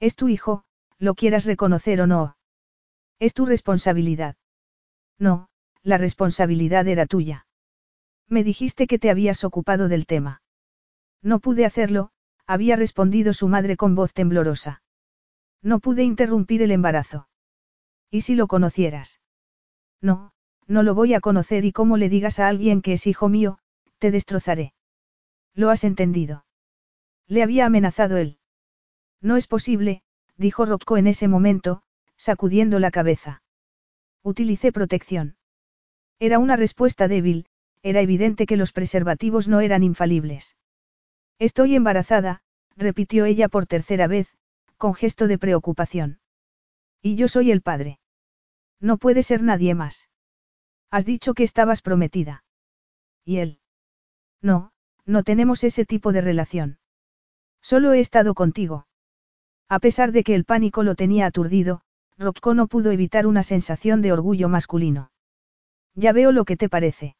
Es tu hijo, lo quieras reconocer o no. Es tu responsabilidad. No, la responsabilidad era tuya. Me dijiste que te habías ocupado del tema. No pude hacerlo, había respondido su madre con voz temblorosa. No pude interrumpir el embarazo. ¿Y si lo conocieras? No, no lo voy a conocer y como le digas a alguien que es hijo mío, te destrozaré. ¿Lo has entendido? Le había amenazado él. No es posible, dijo Rocco en ese momento, sacudiendo la cabeza. Utilicé protección. Era una respuesta débil, era evidente que los preservativos no eran infalibles. Estoy embarazada, repitió ella por tercera vez, con gesto de preocupación. Y yo soy el padre. No puede ser nadie más. Has dicho que estabas prometida. ¿Y él? No, no tenemos ese tipo de relación. Solo he estado contigo. A pesar de que el pánico lo tenía aturdido, Rocco no pudo evitar una sensación de orgullo masculino. Ya veo lo que te parece.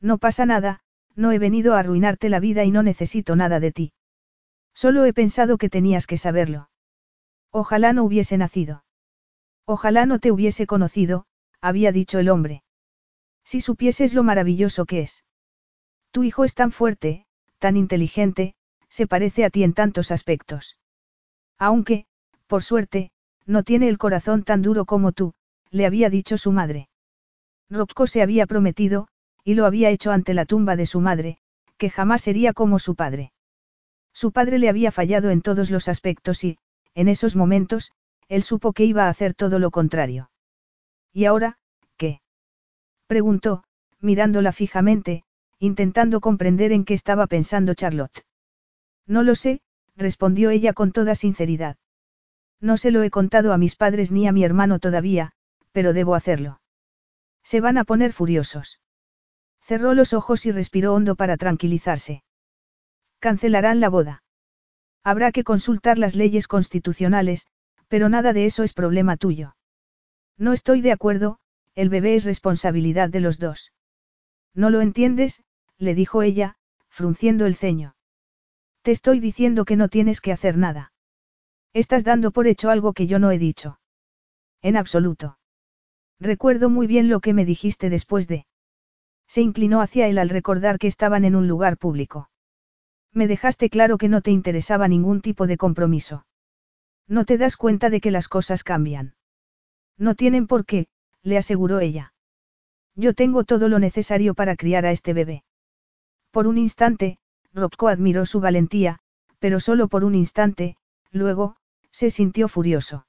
No pasa nada, no he venido a arruinarte la vida y no necesito nada de ti. Solo he pensado que tenías que saberlo. Ojalá no hubiese nacido. Ojalá no te hubiese conocido, había dicho el hombre. Si supieses lo maravilloso que es. Tu hijo es tan fuerte, tan inteligente, se parece a ti en tantos aspectos. Aunque, por suerte, no tiene el corazón tan duro como tú, le había dicho su madre. Rocco se había prometido, y lo había hecho ante la tumba de su madre, que jamás sería como su padre. Su padre le había fallado en todos los aspectos y, en esos momentos, él supo que iba a hacer todo lo contrario. ¿Y ahora, qué? preguntó, mirándola fijamente, intentando comprender en qué estaba pensando Charlotte. No lo sé, respondió ella con toda sinceridad. No se lo he contado a mis padres ni a mi hermano todavía, pero debo hacerlo. Se van a poner furiosos. Cerró los ojos y respiró hondo para tranquilizarse. Cancelarán la boda. Habrá que consultar las leyes constitucionales, pero nada de eso es problema tuyo. No estoy de acuerdo, el bebé es responsabilidad de los dos. No lo entiendes, le dijo ella, frunciendo el ceño. Te estoy diciendo que no tienes que hacer nada. Estás dando por hecho algo que yo no he dicho. En absoluto. Recuerdo muy bien lo que me dijiste después de... Se inclinó hacia él al recordar que estaban en un lugar público. Me dejaste claro que no te interesaba ningún tipo de compromiso. No te das cuenta de que las cosas cambian. No tienen por qué, le aseguró ella. Yo tengo todo lo necesario para criar a este bebé. Por un instante, Rocco admiró su valentía, pero solo por un instante, luego, se sintió furioso.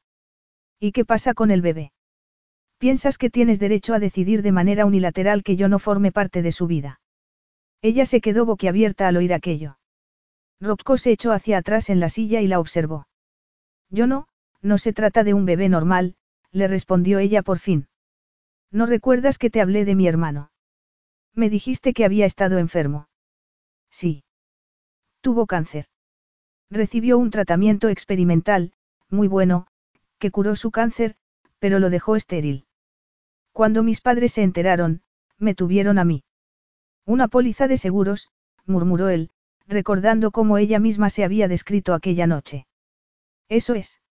¿Y qué pasa con el bebé? Piensas que tienes derecho a decidir de manera unilateral que yo no forme parte de su vida. Ella se quedó boquiabierta al oír aquello. Rocco se echó hacia atrás en la silla y la observó. Yo no, no se trata de un bebé normal, le respondió ella por fin. ¿No recuerdas que te hablé de mi hermano? Me dijiste que había estado enfermo. Sí. Tuvo cáncer. Recibió un tratamiento experimental, muy bueno, que curó su cáncer, pero lo dejó estéril. Cuando mis padres se enteraron, me tuvieron a mí. Una póliza de seguros, murmuró él, recordando cómo ella misma se había descrito aquella noche. Eso es.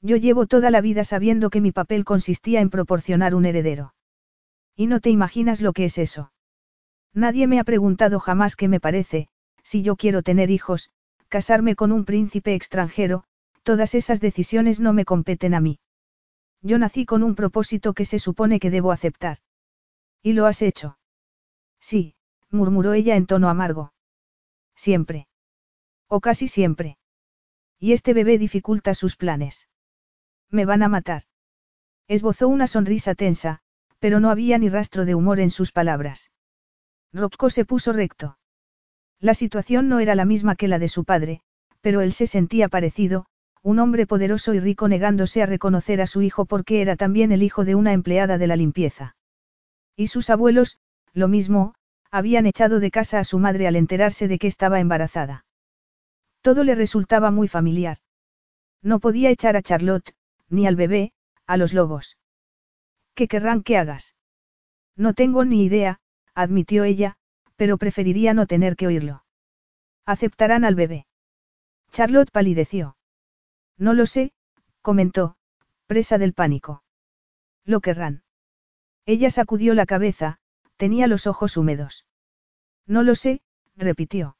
Yo llevo toda la vida sabiendo que mi papel consistía en proporcionar un heredero. Y no te imaginas lo que es eso. Nadie me ha preguntado jamás qué me parece, si yo quiero tener hijos, casarme con un príncipe extranjero, todas esas decisiones no me competen a mí. Yo nací con un propósito que se supone que debo aceptar. ¿Y lo has hecho? Sí, murmuró ella en tono amargo. Siempre. O casi siempre. Y este bebé dificulta sus planes. Me van a matar. Esbozó una sonrisa tensa, pero no había ni rastro de humor en sus palabras. Rocco se puso recto. La situación no era la misma que la de su padre, pero él se sentía parecido, un hombre poderoso y rico negándose a reconocer a su hijo porque era también el hijo de una empleada de la limpieza. Y sus abuelos, lo mismo, habían echado de casa a su madre al enterarse de que estaba embarazada. Todo le resultaba muy familiar. No podía echar a Charlotte, ni al bebé, a los lobos. ¿Qué querrán que hagas? No tengo ni idea, admitió ella, pero preferiría no tener que oírlo. ¿Aceptarán al bebé? Charlotte palideció. No lo sé, comentó, presa del pánico. Lo querrán. Ella sacudió la cabeza, tenía los ojos húmedos. No lo sé, repitió.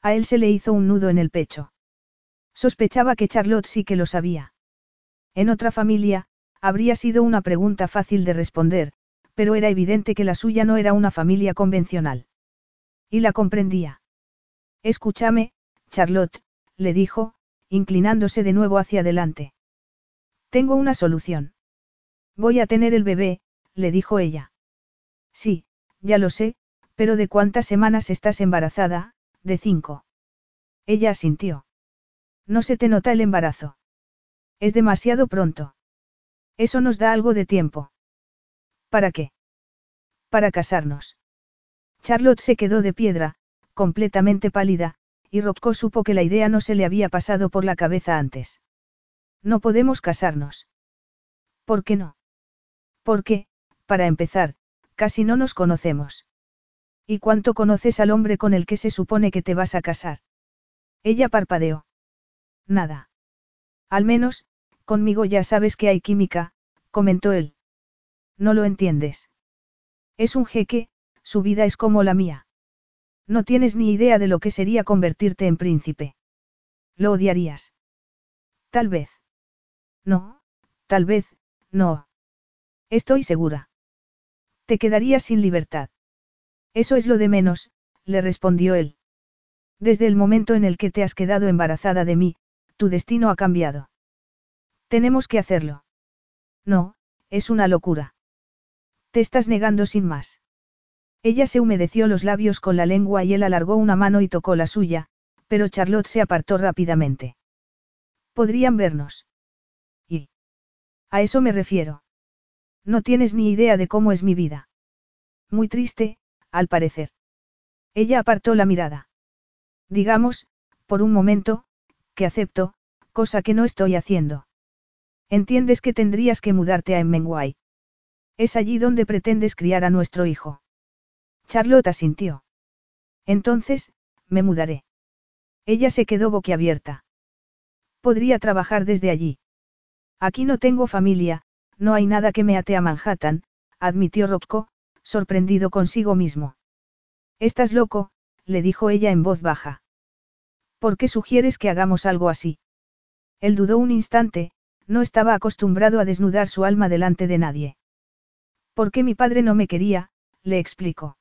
A él se le hizo un nudo en el pecho. Sospechaba que Charlotte sí que lo sabía. En otra familia, habría sido una pregunta fácil de responder, pero era evidente que la suya no era una familia convencional. Y la comprendía. Escúchame, Charlotte, le dijo, inclinándose de nuevo hacia adelante. Tengo una solución. Voy a tener el bebé, le dijo ella. Sí, ya lo sé, pero ¿de cuántas semanas estás embarazada? De cinco. Ella asintió. No se te nota el embarazo. Es demasiado pronto. Eso nos da algo de tiempo. ¿Para qué? Para casarnos. Charlotte se quedó de piedra, completamente pálida, y Rocco supo que la idea no se le había pasado por la cabeza antes. No podemos casarnos. ¿Por qué no? Porque, para empezar, casi no nos conocemos. ¿Y cuánto conoces al hombre con el que se supone que te vas a casar? Ella parpadeó. Nada. Al menos, conmigo ya sabes que hay química, comentó él. No lo entiendes. Es un jeque, su vida es como la mía. No tienes ni idea de lo que sería convertirte en príncipe. Lo odiarías. Tal vez. No, tal vez, no. Estoy segura. Te quedarías sin libertad. Eso es lo de menos, le respondió él. Desde el momento en el que te has quedado embarazada de mí, tu destino ha cambiado. Tenemos que hacerlo. No, es una locura. Te estás negando sin más. Ella se humedeció los labios con la lengua y él alargó una mano y tocó la suya, pero Charlotte se apartó rápidamente. Podrían vernos. Y. A eso me refiero. No tienes ni idea de cómo es mi vida. Muy triste, al parecer. Ella apartó la mirada. Digamos, por un momento, que acepto, cosa que no estoy haciendo. Entiendes que tendrías que mudarte a Emmenguay. Es allí donde pretendes criar a nuestro hijo. Charlotte asintió. Entonces, me mudaré. Ella se quedó boquiabierta. Podría trabajar desde allí. Aquí no tengo familia, no hay nada que me ate a Manhattan, admitió Rocco, sorprendido consigo mismo. Estás loco, le dijo ella en voz baja. ¿Por qué sugieres que hagamos algo así? Él dudó un instante, no estaba acostumbrado a desnudar su alma delante de nadie. ¿Por qué mi padre no me quería? le explicó.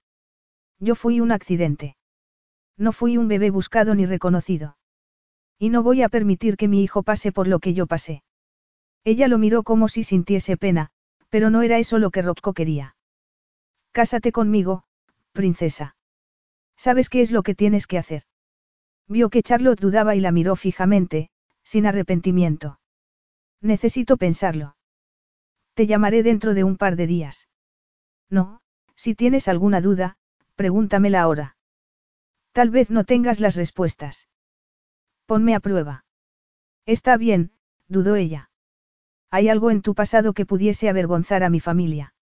Yo fui un accidente. No fui un bebé buscado ni reconocido. Y no voy a permitir que mi hijo pase por lo que yo pasé. Ella lo miró como si sintiese pena, pero no era eso lo que Rocco quería. Cásate conmigo, princesa. ¿Sabes qué es lo que tienes que hacer? Vio que Charlotte dudaba y la miró fijamente, sin arrepentimiento. Necesito pensarlo. Te llamaré dentro de un par de días. No, si tienes alguna duda, pregúntamela ahora. Tal vez no tengas las respuestas. Ponme a prueba. Está bien, dudó ella. ¿Hay algo en tu pasado que pudiese avergonzar a mi familia?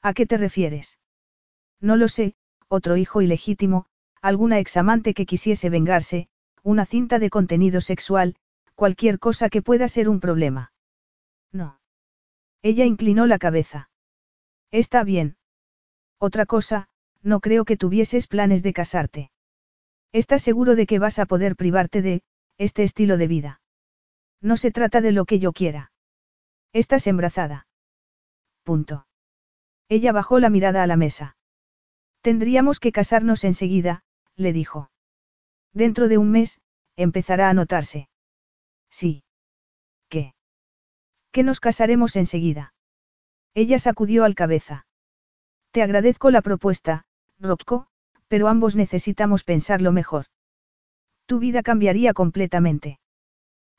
¿A qué te refieres? No lo sé, otro hijo ilegítimo, alguna examante que quisiese vengarse, una cinta de contenido sexual, cualquier cosa que pueda ser un problema. No. Ella inclinó la cabeza. Está bien. Otra cosa, no creo que tuvieses planes de casarte. ¿Estás seguro de que vas a poder privarte de, este estilo de vida? No se trata de lo que yo quiera. Estás embarazada. Punto. Ella bajó la mirada a la mesa. Tendríamos que casarnos enseguida, le dijo. Dentro de un mes, empezará a notarse. Sí. ¿Qué? Que nos casaremos enseguida. Ella sacudió al cabeza. Te agradezco la propuesta, Rocco, pero ambos necesitamos pensarlo mejor. Tu vida cambiaría completamente.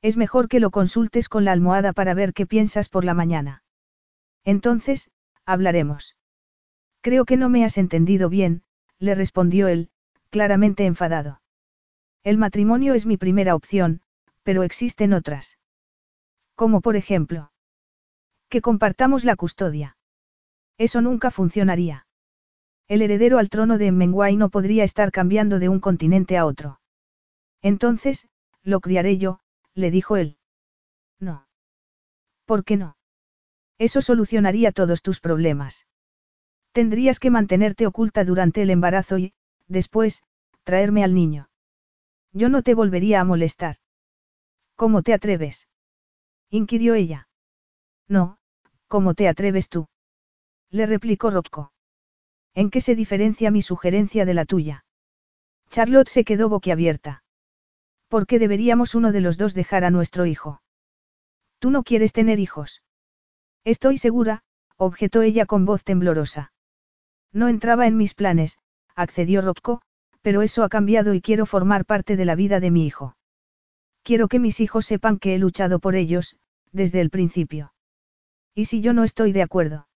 Es mejor que lo consultes con la almohada para ver qué piensas por la mañana. Entonces, hablaremos. Creo que no me has entendido bien, le respondió él, claramente enfadado. El matrimonio es mi primera opción, pero existen otras. Como por ejemplo. Que compartamos la custodia. Eso nunca funcionaría. El heredero al trono de Menguay no podría estar cambiando de un continente a otro. Entonces, lo criaré yo, le dijo él. No. ¿Por qué no? Eso solucionaría todos tus problemas. Tendrías que mantenerte oculta durante el embarazo y, después, traerme al niño. Yo no te volvería a molestar. ¿Cómo te atreves? inquirió ella. No, ¿cómo te atreves tú? Le replicó Rocco. ¿En qué se diferencia mi sugerencia de la tuya? Charlotte se quedó boquiabierta. ¿Por qué deberíamos uno de los dos dejar a nuestro hijo? Tú no quieres tener hijos. Estoy segura, objetó ella con voz temblorosa. No entraba en mis planes, accedió Rocco, pero eso ha cambiado y quiero formar parte de la vida de mi hijo. Quiero que mis hijos sepan que he luchado por ellos, desde el principio. ¿Y si yo no estoy de acuerdo?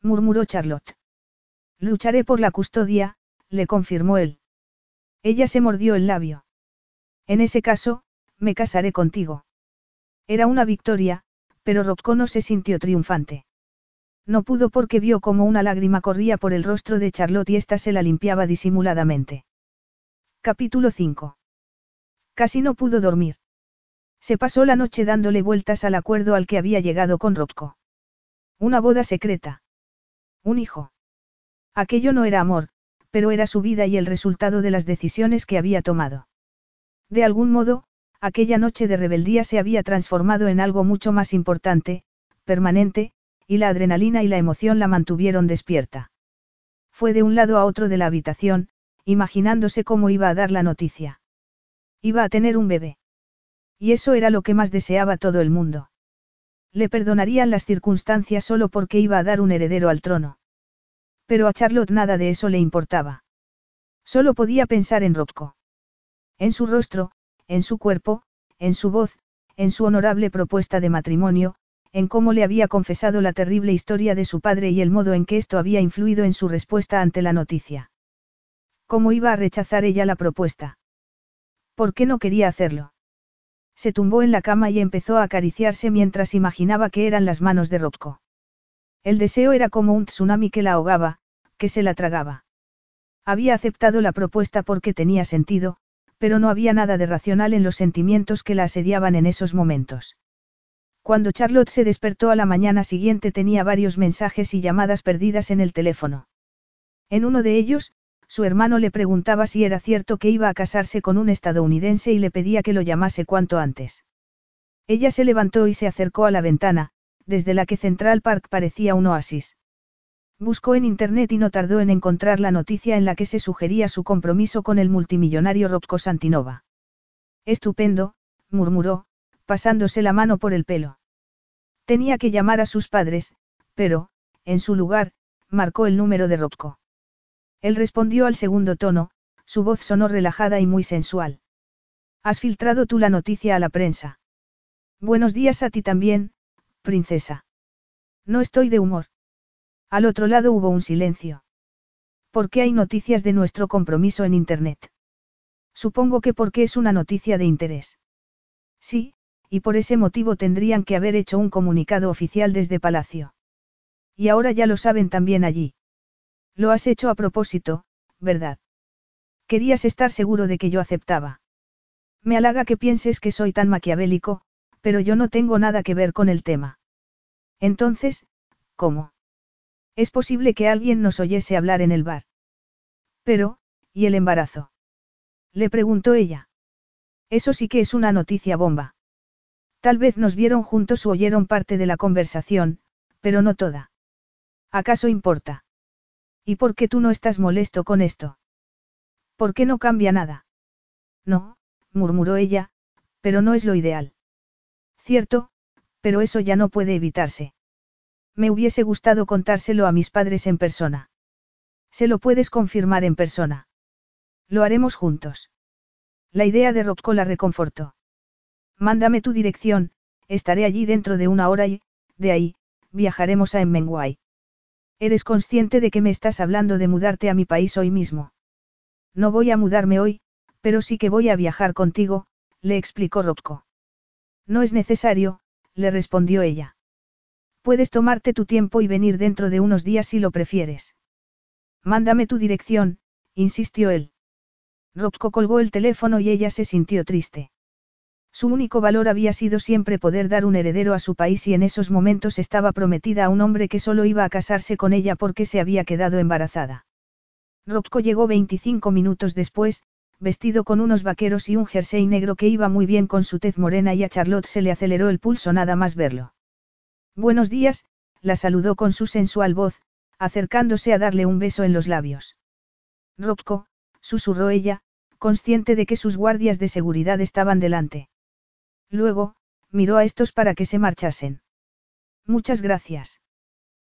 murmuró Charlotte. Lucharé por la custodia, le confirmó él. Ella se mordió el labio. En ese caso, me casaré contigo. Era una victoria, pero Rocco no se sintió triunfante. No pudo porque vio como una lágrima corría por el rostro de Charlotte y ésta se la limpiaba disimuladamente. Capítulo 5. Casi no pudo dormir. Se pasó la noche dándole vueltas al acuerdo al que había llegado con Rocco. Una boda secreta. Un hijo. Aquello no era amor, pero era su vida y el resultado de las decisiones que había tomado. De algún modo, aquella noche de rebeldía se había transformado en algo mucho más importante, permanente, y la adrenalina y la emoción la mantuvieron despierta. Fue de un lado a otro de la habitación, imaginándose cómo iba a dar la noticia. Iba a tener un bebé. Y eso era lo que más deseaba todo el mundo. Le perdonarían las circunstancias solo porque iba a dar un heredero al trono. Pero a Charlotte nada de eso le importaba. Solo podía pensar en Rocco. En su rostro, en su cuerpo, en su voz, en su honorable propuesta de matrimonio, en cómo le había confesado la terrible historia de su padre y el modo en que esto había influido en su respuesta ante la noticia. ¿Cómo iba a rechazar ella la propuesta? ¿Por qué no quería hacerlo? Se tumbó en la cama y empezó a acariciarse mientras imaginaba que eran las manos de Rocco. El deseo era como un tsunami que la ahogaba, que se la tragaba. Había aceptado la propuesta porque tenía sentido, pero no había nada de racional en los sentimientos que la asediaban en esos momentos. Cuando Charlotte se despertó a la mañana siguiente tenía varios mensajes y llamadas perdidas en el teléfono. En uno de ellos, Su hermano le preguntaba si era cierto que iba a casarse con un estadounidense y le pedía que lo llamase cuanto antes. Ella se levantó y se acercó a la ventana, desde la que Central Park parecía un oasis. Buscó en Internet y no tardó en encontrar la noticia en la que se sugería su compromiso con el multimillonario Rocco Santinova. Estupendo, murmuró, pasándose la mano por el pelo. Tenía que llamar a sus padres, pero, en su lugar, marcó el número de Rocco. Él respondió al segundo tono, su voz sonó relajada y muy sensual. ¿Has filtrado tú la noticia a la prensa? Buenos días a ti también, princesa. No estoy de humor. Al otro lado hubo un silencio. ¿Por qué hay noticias de nuestro compromiso en Internet? Supongo que porque es una noticia de interés. Sí, y por ese motivo tendrían que haber hecho un comunicado oficial desde Palacio. Y ahora ya lo saben también allí. Lo has hecho a propósito, ¿verdad? Querías estar seguro de que yo aceptaba. Me halaga que pienses que soy tan maquiavélico, pero yo no tengo nada que ver con el tema. Entonces, ¿cómo? Es posible que alguien nos oyese hablar en el bar. Pero, ¿y el embarazo? Le preguntó ella. Eso sí que es una noticia bomba. Tal vez nos vieron juntos o oyeron parte de la conversación, pero no toda. ¿Acaso importa? ¿Y por qué tú no estás molesto con esto? ¿Por qué no cambia nada? No, murmuró ella, pero no es lo ideal. Cierto, pero eso ya no puede evitarse. Me hubiese gustado contárselo a mis padres en persona. Se lo puedes confirmar en persona. Lo haremos juntos. La idea de Rocco la reconfortó. Mándame tu dirección, estaré allí dentro de una hora y, de ahí, viajaremos a Emmenguay. Eres consciente de que me estás hablando de mudarte a mi país hoy mismo. No voy a mudarme hoy, pero sí que voy a viajar contigo, le explicó Rocco. No es necesario, le respondió ella. Puedes tomarte tu tiempo y venir dentro de unos días si lo prefieres. Mándame tu dirección, insistió él. Rocco colgó el teléfono y ella se sintió triste. Su único valor había sido siempre poder dar un heredero a su país y en esos momentos estaba prometida a un hombre que solo iba a casarse con ella porque se había quedado embarazada. Rocco llegó 25 minutos después, vestido con unos vaqueros y un jersey negro que iba muy bien con su tez morena y a Charlotte se le aceleró el pulso nada más verlo. Buenos días, la saludó con su sensual voz, acercándose a darle un beso en los labios. Rocco, susurró ella, consciente de que sus guardias de seguridad estaban delante. Luego, miró a estos para que se marchasen. Muchas gracias.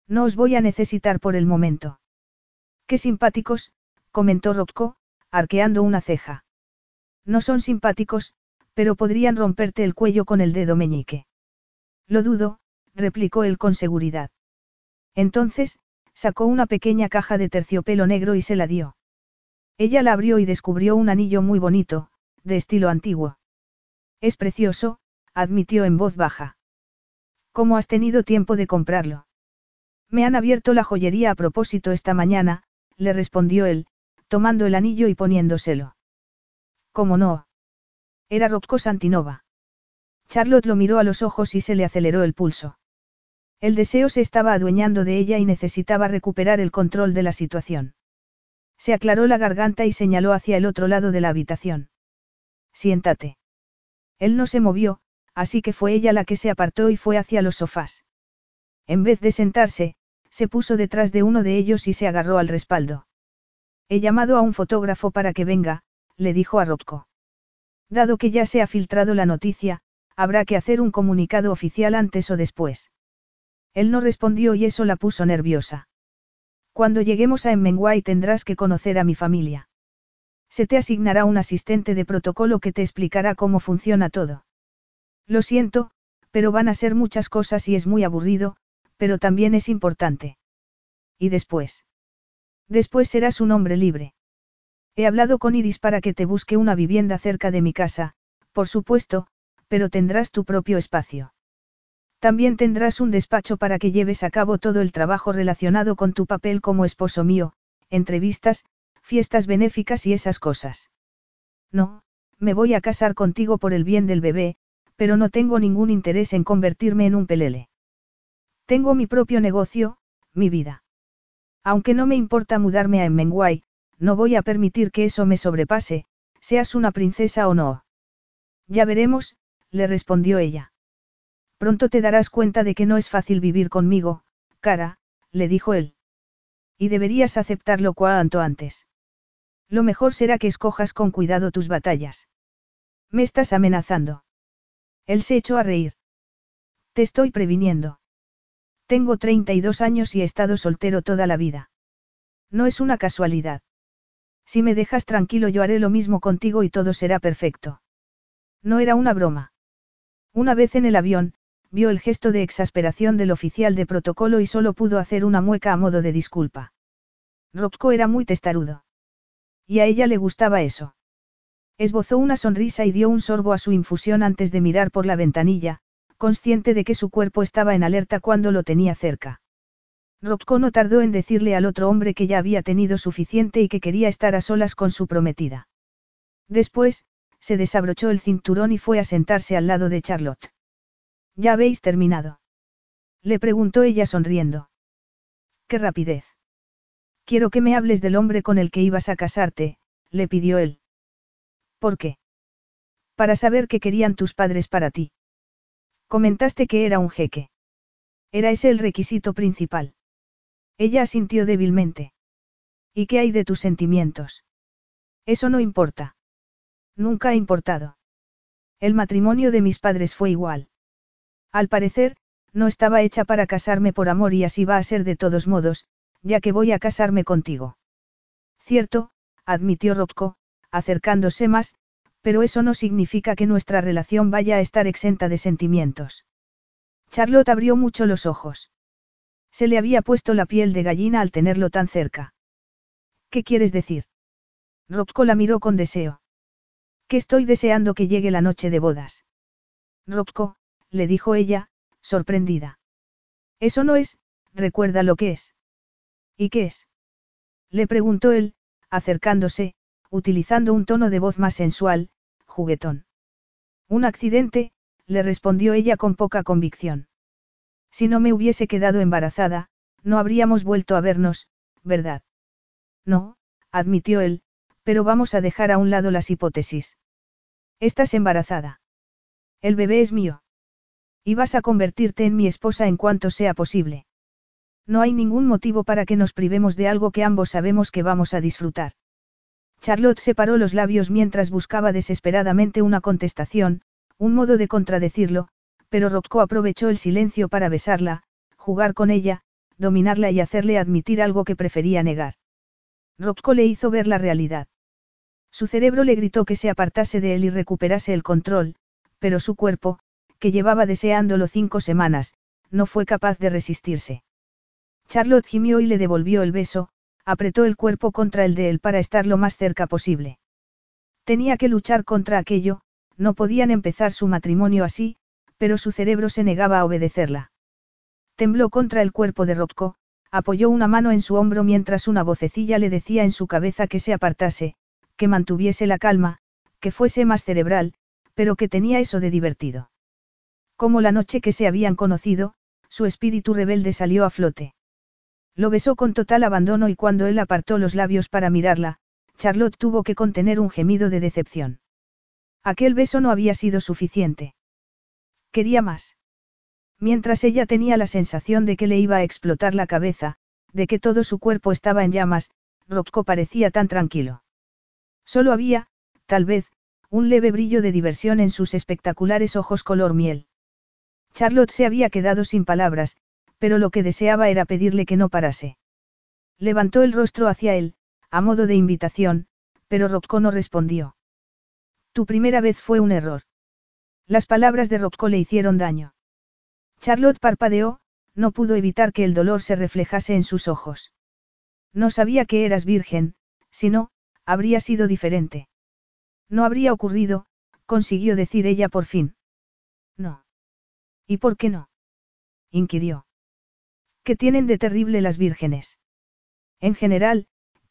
No os voy a necesitar por el momento. Qué simpáticos, comentó Rocco, arqueando una ceja. No son simpáticos, pero podrían romperte el cuello con el dedo meñique. Lo dudo, replicó él con seguridad. Entonces, sacó una pequeña caja de terciopelo negro y se la dio. Ella la abrió y descubrió un anillo muy bonito, de estilo antiguo. Es precioso, admitió en voz baja. ¿Cómo has tenido tiempo de comprarlo? Me han abierto la joyería a propósito esta mañana, le respondió él, tomando el anillo y poniéndoselo. ¿Cómo no? Era Rocco Santinova. Charlotte lo miró a los ojos y se le aceleró el pulso. El deseo se estaba adueñando de ella y necesitaba recuperar el control de la situación. Se aclaró la garganta y señaló hacia el otro lado de la habitación. Siéntate. Él no se movió, así que fue ella la que se apartó y fue hacia los sofás. En vez de sentarse, se puso detrás de uno de ellos y se agarró al respaldo. He llamado a un fotógrafo para que venga, le dijo a Rocco. Dado que ya se ha filtrado la noticia, habrá que hacer un comunicado oficial antes o después. Él no respondió y eso la puso nerviosa. Cuando lleguemos a Emmenguay tendrás que conocer a mi familia. Se te asignará un asistente de protocolo que te explicará cómo funciona todo. Lo siento, pero van a ser muchas cosas y es muy aburrido, pero también es importante. ¿Y después? Después serás un hombre libre. He hablado con Iris para que te busque una vivienda cerca de mi casa, por supuesto, pero tendrás tu propio espacio. También tendrás un despacho para que lleves a cabo todo el trabajo relacionado con tu papel como esposo mío, entrevistas, fiestas benéficas y esas cosas. No, me voy a casar contigo por el bien del bebé, pero no tengo ningún interés en convertirme en un pelele. Tengo mi propio negocio, mi vida. Aunque no me importa mudarme a Emmenguay, no voy a permitir que eso me sobrepase, seas una princesa o no. Ya veremos, le respondió ella. Pronto te darás cuenta de que no es fácil vivir conmigo, cara, le dijo él. Y deberías aceptarlo cuanto antes. Lo mejor será que escojas con cuidado tus batallas. Me estás amenazando. Él se echó a reír. Te estoy previniendo. Tengo 32 años y he estado soltero toda la vida. No es una casualidad. Si me dejas tranquilo yo haré lo mismo contigo y todo será perfecto. No era una broma. Una vez en el avión, vio el gesto de exasperación del oficial de protocolo y solo pudo hacer una mueca a modo de disculpa. Rocco era muy testarudo. Y a ella le gustaba eso. Esbozó una sonrisa y dio un sorbo a su infusión antes de mirar por la ventanilla, consciente de que su cuerpo estaba en alerta cuando lo tenía cerca. Rocco no tardó en decirle al otro hombre que ya había tenido suficiente y que quería estar a solas con su prometida. Después, se desabrochó el cinturón y fue a sentarse al lado de Charlotte. ¿Ya habéis terminado? Le preguntó ella sonriendo. ¡Qué rapidez! Quiero que me hables del hombre con el que ibas a casarte, le pidió él. ¿Por qué? Para saber qué querían tus padres para ti. Comentaste que era un jeque. Era ese el requisito principal. Ella asintió débilmente. ¿Y qué hay de tus sentimientos? Eso no importa. Nunca ha importado. El matrimonio de mis padres fue igual. Al parecer, no estaba hecha para casarme por amor y así va a ser de todos modos, ya que voy a casarme contigo. Cierto, admitió Rocco, acercándose más, pero eso no significa que nuestra relación vaya a estar exenta de sentimientos. Charlotte abrió mucho los ojos. Se le había puesto la piel de gallina al tenerlo tan cerca. ¿Qué quieres decir? Rocco la miró con deseo. Que estoy deseando que llegue la noche de bodas. Rocco, le dijo ella, sorprendida. Eso no es, recuerda lo que es. ¿Y qué es? Le preguntó él, acercándose, utilizando un tono de voz más sensual, juguetón. Un accidente, le respondió ella con poca convicción. Si no me hubiese quedado embarazada, no habríamos vuelto a vernos, ¿verdad? No, admitió él, pero vamos a dejar a un lado las hipótesis. Estás embarazada. El bebé es mío. Y vas a convertirte en mi esposa en cuanto sea posible. No hay ningún motivo para que nos privemos de algo que ambos sabemos que vamos a disfrutar. Charlotte separó los labios mientras buscaba desesperadamente una contestación, un modo de contradecirlo, pero Rocco aprovechó el silencio para besarla, jugar con ella, dominarla y hacerle admitir algo que prefería negar. Rocco le hizo ver la realidad. Su cerebro le gritó que se apartase de él y recuperase el control, pero su cuerpo, que llevaba deseándolo cinco semanas, no fue capaz de resistirse. Charlotte gimió y le devolvió el beso, apretó el cuerpo contra el de él para estar lo más cerca posible. Tenía que luchar contra aquello, no podían empezar su matrimonio así, pero su cerebro se negaba a obedecerla. Tembló contra el cuerpo de Rocco, apoyó una mano en su hombro mientras una vocecilla le decía en su cabeza que se apartase, que mantuviese la calma, que fuese más cerebral, pero que tenía eso de divertido. Como la noche que se habían conocido, su espíritu rebelde salió a flote. Lo besó con total abandono y cuando él apartó los labios para mirarla, Charlotte tuvo que contener un gemido de decepción. Aquel beso no había sido suficiente. Quería más. Mientras ella tenía la sensación de que le iba a explotar la cabeza, de que todo su cuerpo estaba en llamas, Rocco parecía tan tranquilo. Solo había, tal vez, un leve brillo de diversión en sus espectaculares ojos color miel. Charlotte se había quedado sin palabras, pero lo que deseaba era pedirle que no parase. Levantó el rostro hacia él, a modo de invitación, pero Rocco no respondió. Tu primera vez fue un error. Las palabras de Rocco le hicieron daño. Charlotte parpadeó, no pudo evitar que el dolor se reflejase en sus ojos. No sabía que eras virgen, si no, habría sido diferente. No habría ocurrido, consiguió decir ella por fin. No. ¿Y por qué no? inquirió. ¿Qué tienen de terrible las vírgenes? En general,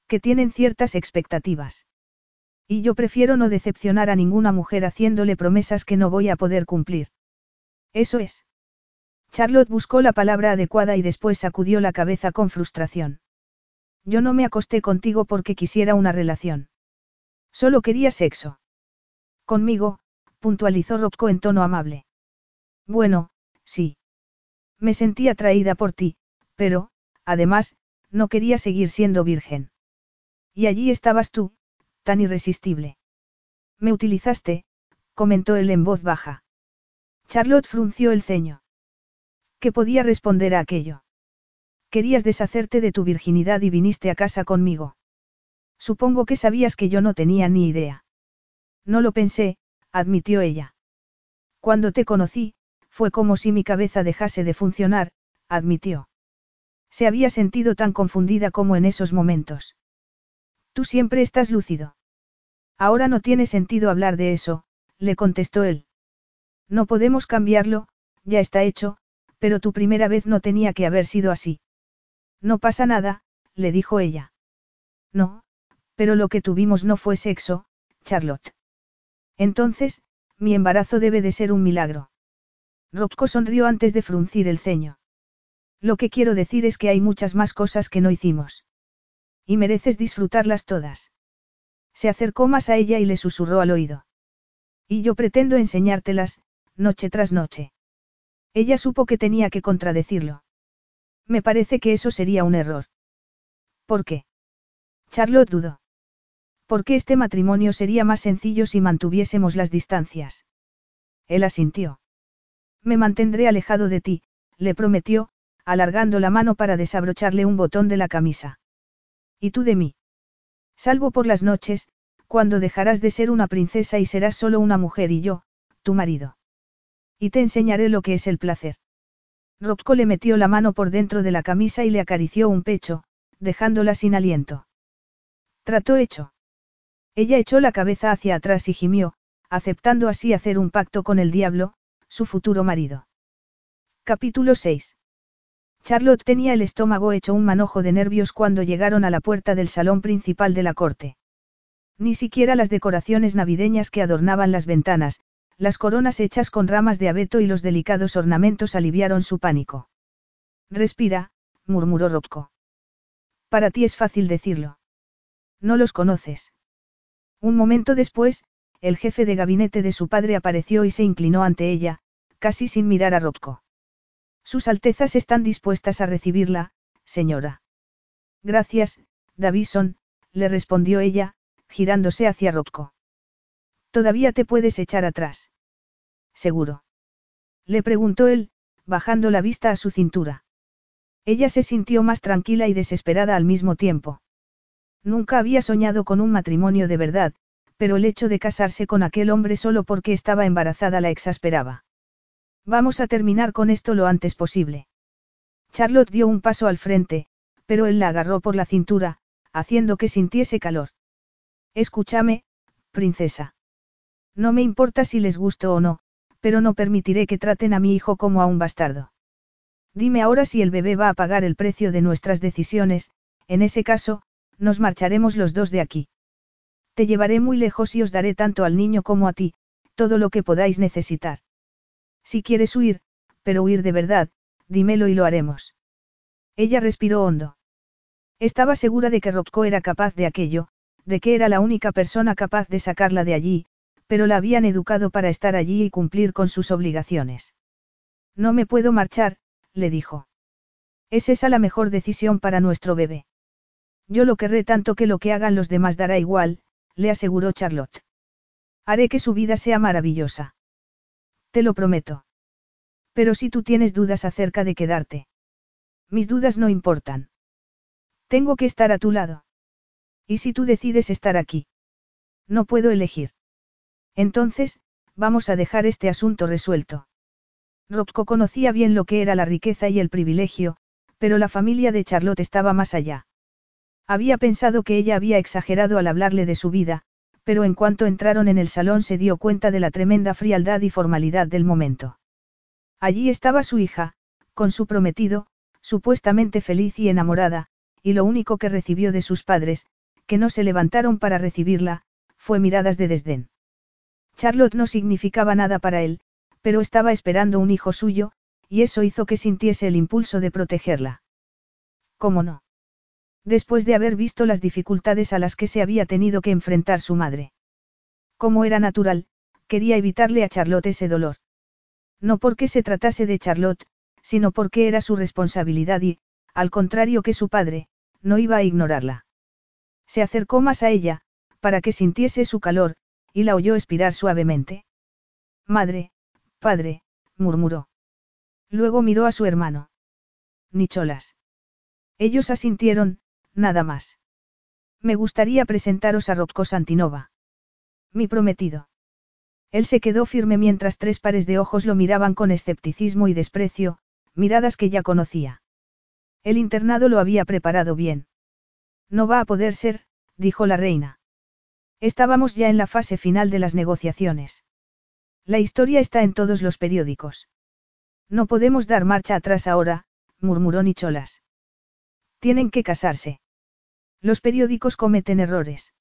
que tienen ciertas expectativas. Y yo prefiero no decepcionar a ninguna mujer haciéndole promesas que no voy a poder cumplir. Eso es. Charlotte buscó la palabra adecuada y después sacudió la cabeza con frustración. Yo no me acosté contigo porque quisiera una relación. Solo quería sexo. Conmigo, puntualizó Rocco en tono amable. Bueno, sí. Me sentí atraída por ti, pero, además, no quería seguir siendo virgen. Y allí estabas tú, tan irresistible. Me utilizaste, comentó él en voz baja. Charlotte frunció el ceño. ¿Qué podía responder a aquello? Querías deshacerte de tu virginidad y viniste a casa conmigo. Supongo que sabías que yo no tenía ni idea. No lo pensé, admitió ella. Cuando te conocí, fue como si mi cabeza dejase de funcionar, admitió. Se había sentido tan confundida como en esos momentos. Tú siempre estás lúcido. Ahora no tiene sentido hablar de eso, le contestó él. No podemos cambiarlo, ya está hecho, pero tu primera vez no tenía que haber sido así. No pasa nada, le dijo ella. No, pero lo que tuvimos no fue sexo, Charlotte. Entonces, mi embarazo debe de ser un milagro. Rocco sonrió antes de fruncir el ceño. Lo que quiero decir es que hay muchas más cosas que no hicimos. Y mereces disfrutarlas todas. Se acercó más a ella y le susurró al oído. Y yo pretendo enseñártelas, noche tras noche. Ella supo que tenía que contradecirlo. Me parece que eso sería un error. ¿Por qué? Charlotte dudó. Porque este matrimonio sería más sencillo si mantuviésemos las distancias. Él asintió. Me mantendré alejado de ti, le prometió, alargando la mano para desabrocharle un botón de la camisa. ¿Y tú de mí? Salvo por las noches, cuando dejarás de ser una princesa y serás solo una mujer y yo, tu marido. Y te enseñaré lo que es el placer. Rocco le metió la mano por dentro de la camisa y le acarició un pecho, dejándola sin aliento. Trató hecho. Ella echó la cabeza hacia atrás y gimió, aceptando así hacer un pacto con el diablo, su futuro marido. Capítulo 6. Charlotte tenía el estómago hecho un manojo de nervios cuando llegaron a la puerta del salón principal de la corte. Ni siquiera las decoraciones navideñas que adornaban las ventanas, las coronas hechas con ramas de abeto y los delicados ornamentos aliviaron su pánico. Respira, murmuró Rocco. Para ti es fácil decirlo. No los conoces. Un momento después, el jefe de gabinete de su padre apareció y se inclinó ante ella, casi sin mirar a Rocco. Sus Altezas están dispuestas a recibirla, señora. Gracias, Davison, le respondió ella, girándose hacia Rocco. Todavía te puedes echar atrás. Seguro. Le preguntó él, bajando la vista a su cintura. Ella se sintió más tranquila y desesperada al mismo tiempo. Nunca había soñado con un matrimonio de verdad, pero el hecho de casarse con aquel hombre solo porque estaba embarazada la exasperaba. Vamos a terminar con esto lo antes posible. Charlotte dio un paso al frente, pero él la agarró por la cintura, haciendo que sintiese calor. Escúchame, princesa. No me importa si les gusto o no, pero no permitiré que traten a mi hijo como a un bastardo. Dime ahora si el bebé va a pagar el precio de nuestras decisiones, en ese caso, nos marcharemos los dos de aquí. Te llevaré muy lejos y os daré tanto al niño como a ti, todo lo que podáis necesitar. Si quieres huir, pero huir de verdad, dímelo y lo haremos. Ella respiró hondo. Estaba segura de que Rocco era capaz de aquello, de que era la única persona capaz de sacarla de allí, pero la habían educado para estar allí y cumplir con sus obligaciones. No me puedo marchar, le dijo. Es esa la mejor decisión para nuestro bebé. Yo lo querré tanto que lo que hagan los demás dará igual, le aseguró Charlotte. Haré que su vida sea maravillosa. Te lo prometo. Pero si tú tienes dudas acerca de quedarte. Mis dudas no importan. Tengo que estar a tu lado. ¿Y si tú decides estar aquí? No puedo elegir. Entonces, vamos a dejar este asunto resuelto. Rocco conocía bien lo que era la riqueza y el privilegio, pero la familia de Charlotte estaba más allá. Había pensado que ella había exagerado al hablarle de su vida, pero en cuanto entraron en el salón se dio cuenta de la tremenda frialdad y formalidad del momento. Allí estaba su hija, con su prometido, supuestamente feliz y enamorada, y lo único que recibió de sus padres, que no se levantaron para recibirla, fue miradas de desdén. Charlotte no significaba nada para él, pero estaba esperando un hijo suyo, y eso hizo que sintiese el impulso de protegerla. ¿Cómo no? Después de haber visto las dificultades a las que se había tenido que enfrentar su madre. Como era natural, quería evitarle a Charlotte ese dolor. No porque se tratase de Charlotte, sino porque era su responsabilidad y, al contrario que su padre, no iba a ignorarla. Se acercó más a ella, para que sintiese su calor, y la oyó expirar suavemente. Madre, padre, murmuró. Luego miró a su hermano. Nicholas. Ellos asintieron, nada más. Me gustaría presentaros a Rocco Santinova. Mi prometido. Él se quedó firme mientras tres pares de ojos lo miraban con escepticismo y desprecio, miradas que ya conocía. El internado lo había preparado bien. No va a poder ser, dijo la reina. Estábamos ya en la fase final de las negociaciones. La historia está en todos los periódicos. No podemos dar marcha atrás ahora, murmuró Nicholas. Tienen que casarse. Los periódicos cometen errores.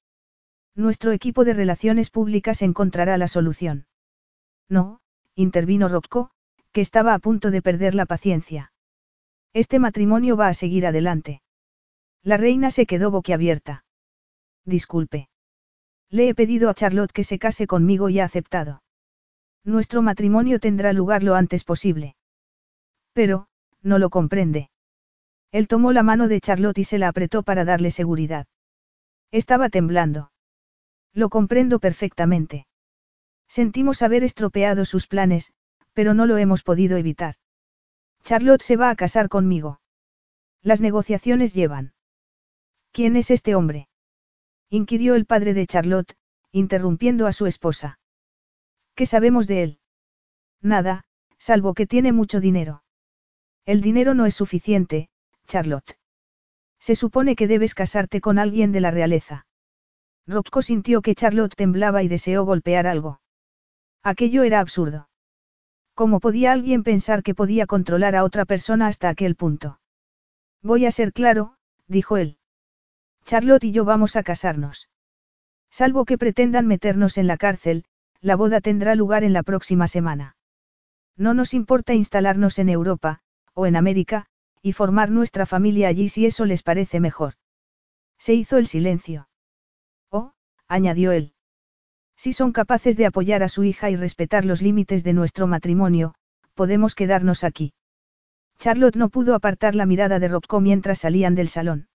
Nuestro equipo de relaciones públicas encontrará la solución. No, intervino Rocco, que estaba a punto de perder la paciencia. Este matrimonio va a seguir adelante. La reina se quedó boquiabierta. Disculpe. Le he pedido a Charlotte que se case conmigo y ha aceptado. Nuestro matrimonio tendrá lugar lo antes posible. Pero, no lo comprende. Él tomó la mano de Charlotte y se la apretó para darle seguridad. Estaba temblando. Lo comprendo perfectamente. Sentimos haber estropeado sus planes, pero no lo hemos podido evitar. Charlotte se va a casar conmigo. Las negociaciones llevan. ¿Quién es este hombre? inquirió el padre de Charlotte, interrumpiendo a su esposa. ¿Qué sabemos de él? Nada, salvo que tiene mucho dinero. El dinero no es suficiente, Charlotte. Se supone que debes casarte con alguien de la realeza. Rocco sintió que Charlotte temblaba y deseó golpear algo. Aquello era absurdo. ¿Cómo podía alguien pensar que podía controlar a otra persona hasta aquel punto? Voy a ser claro, dijo él. Charlotte y yo vamos a casarnos. Salvo que pretendan meternos en la cárcel, la boda tendrá lugar en la próxima semana. No nos importa instalarnos en Europa, o en América, y formar nuestra familia allí si eso les parece mejor. Se hizo el silencio. Oh, añadió él. Si son capaces de apoyar a su hija y respetar los límites de nuestro matrimonio, podemos quedarnos aquí. Charlotte no pudo apartar la mirada de Rocco mientras salían del salón.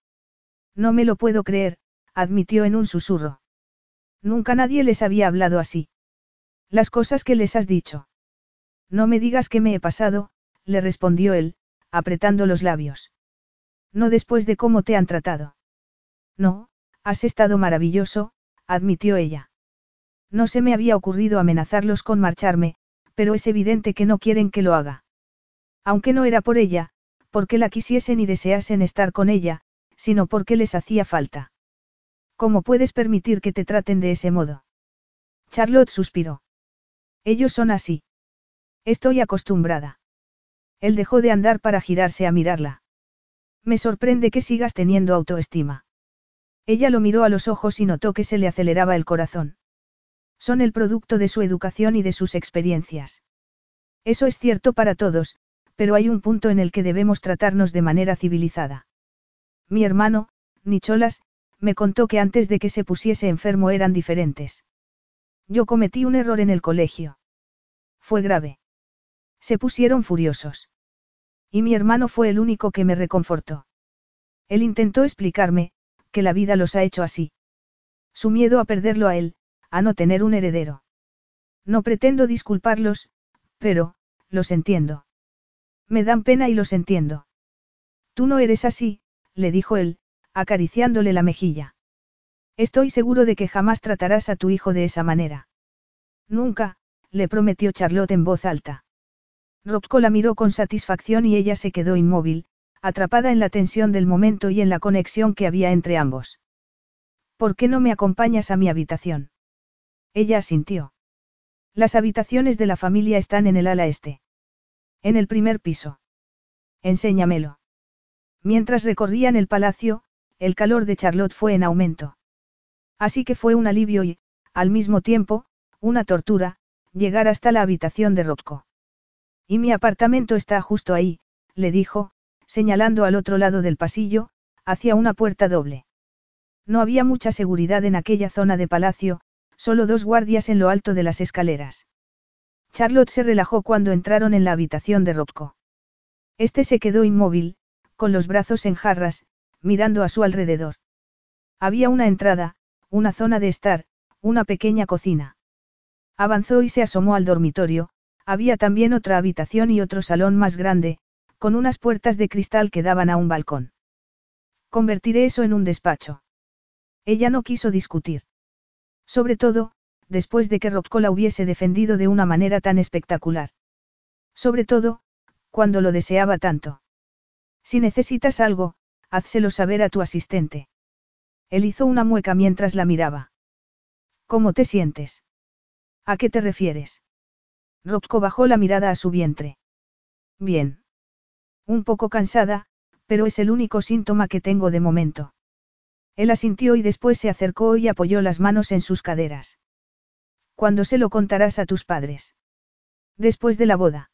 No me lo puedo creer, admitió en un susurro. Nunca nadie les había hablado así. Las cosas que les has dicho. No me digas que me he pasado, le respondió él, apretando los labios. No después de cómo te han tratado. No, has estado maravilloso, admitió ella. No se me había ocurrido amenazarlos con marcharme, pero es evidente que no quieren que lo haga. Aunque no era por ella, porque la quisiesen y deseasen estar con ella, sino porque les hacía falta. ¿Cómo puedes permitir que te traten de ese modo? Charlotte suspiró. Ellos son así. Estoy acostumbrada. Él dejó de andar para girarse a mirarla. Me sorprende que sigas teniendo autoestima. Ella lo miró a los ojos y notó que se le aceleraba el corazón. Son el producto de su educación y de sus experiencias. Eso es cierto para todos, pero hay un punto en el que debemos tratarnos de manera civilizada. Mi hermano, Nicholas, me contó que antes de que se pusiese enfermo eran diferentes. Yo cometí un error en el colegio. Fue grave. Se pusieron furiosos. Y mi hermano fue el único que me reconfortó. Él intentó explicarme, que la vida los ha hecho así. Su miedo a perderlo a él, a no tener un heredero. No pretendo disculparlos, pero, los entiendo. Me dan pena y los entiendo. Tú no eres así, le dijo él, acariciándole la mejilla. Estoy seguro de que jamás tratarás a tu hijo de esa manera. Nunca, le prometió Charlotte en voz alta. Rocco la miró con satisfacción y ella se quedó inmóvil, atrapada en la tensión del momento y en la conexión que había entre ambos. ¿Por qué no me acompañas a mi habitación? Ella asintió. Las habitaciones de la familia están en el ala este. En el primer piso. Enséñamelo. Mientras recorrían el palacio, el calor de Charlotte fue en aumento. Así que fue un alivio y, al mismo tiempo, una tortura, llegar hasta la habitación de Rocco. Y mi apartamento está justo ahí, le dijo, señalando al otro lado del pasillo, hacia una puerta doble. No había mucha seguridad en aquella zona de palacio, solo dos guardias en lo alto de las escaleras. Charlotte se relajó cuando entraron en la habitación de Rocco. Este se quedó inmóvil, con los brazos en jarras, mirando a su alrededor. Había una entrada, una zona de estar, una pequeña cocina. Avanzó y se asomó al dormitorio, había también otra habitación y otro salón más grande, con unas puertas de cristal que daban a un balcón. Convertiré eso en un despacho. Ella no quiso discutir. Sobre todo, después de que Rocco la hubiese defendido de una manera tan espectacular. Sobre todo, cuando lo deseaba tanto. Si necesitas algo, házselo saber a tu asistente. Él hizo una mueca mientras la miraba. ¿Cómo te sientes? ¿A qué te refieres? Rocco bajó la mirada a su vientre. Bien. Un poco cansada, pero es el único síntoma que tengo de momento. Él asintió y después se acercó y apoyó las manos en sus caderas. ¿Cuándo se lo contarás a tus padres? Después de la boda.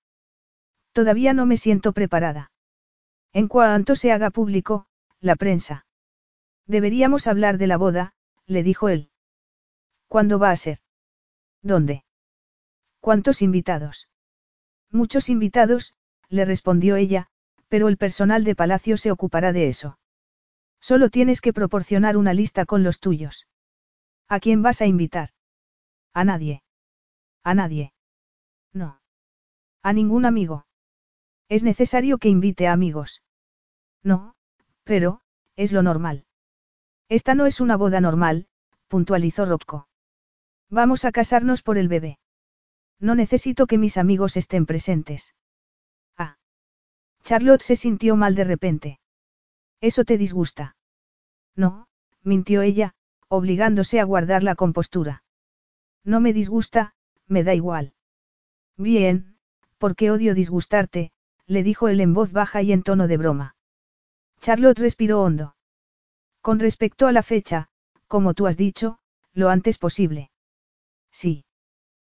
Todavía no me siento preparada. En cuanto se haga público, la prensa. Deberíamos hablar de la boda, le dijo él. ¿Cuándo va a ser? ¿Dónde? ¿Cuántos invitados? Muchos invitados, le respondió ella, pero el personal de palacio se ocupará de eso. Solo tienes que proporcionar una lista con los tuyos. ¿A quién vas a invitar? A nadie. A nadie. No. A ningún amigo. Es necesario que invite a amigos. No, pero, es lo normal. Esta no es una boda normal, puntualizó Rocco. Vamos a casarnos por el bebé. No necesito que mis amigos estén presentes. Ah. Charlotte se sintió mal de repente. ¿Eso te disgusta? No, mintió ella, obligándose a guardar la compostura. No me disgusta, me da igual. Bien, porque odio disgustarte, le dijo él en voz baja y en tono de broma. Charlotte respiró hondo. Con respecto a la fecha, como tú has dicho, lo antes posible. Sí.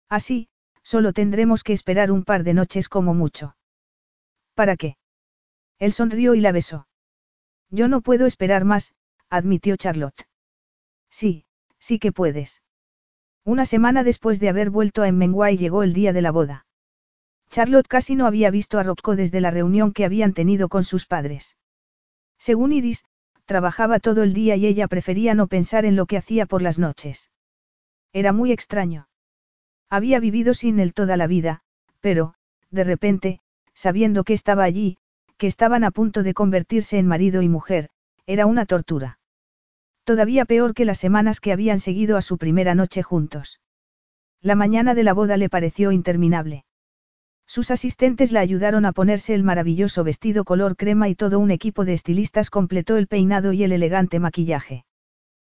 Así, solo tendremos que esperar un par de noches como mucho. ¿Para qué? Él sonrió y la besó. Yo no puedo esperar más, admitió Charlotte. Sí, sí que puedes. Una semana después de haber vuelto a Emmenguay llegó el día de la boda. Charlotte casi no había visto a Rocco desde la reunión que habían tenido con sus padres. Según Iris, trabajaba todo el día y ella prefería no pensar en lo que hacía por las noches. Era muy extraño. Había vivido sin él toda la vida, pero, de repente, sabiendo que estaba allí, que estaban a punto de convertirse en marido y mujer, era una tortura. Todavía peor que las semanas que habían seguido a su primera noche juntos. La mañana de la boda le pareció interminable. Sus asistentes la ayudaron a ponerse el maravilloso vestido color crema y todo un equipo de estilistas completó el peinado y el elegante maquillaje.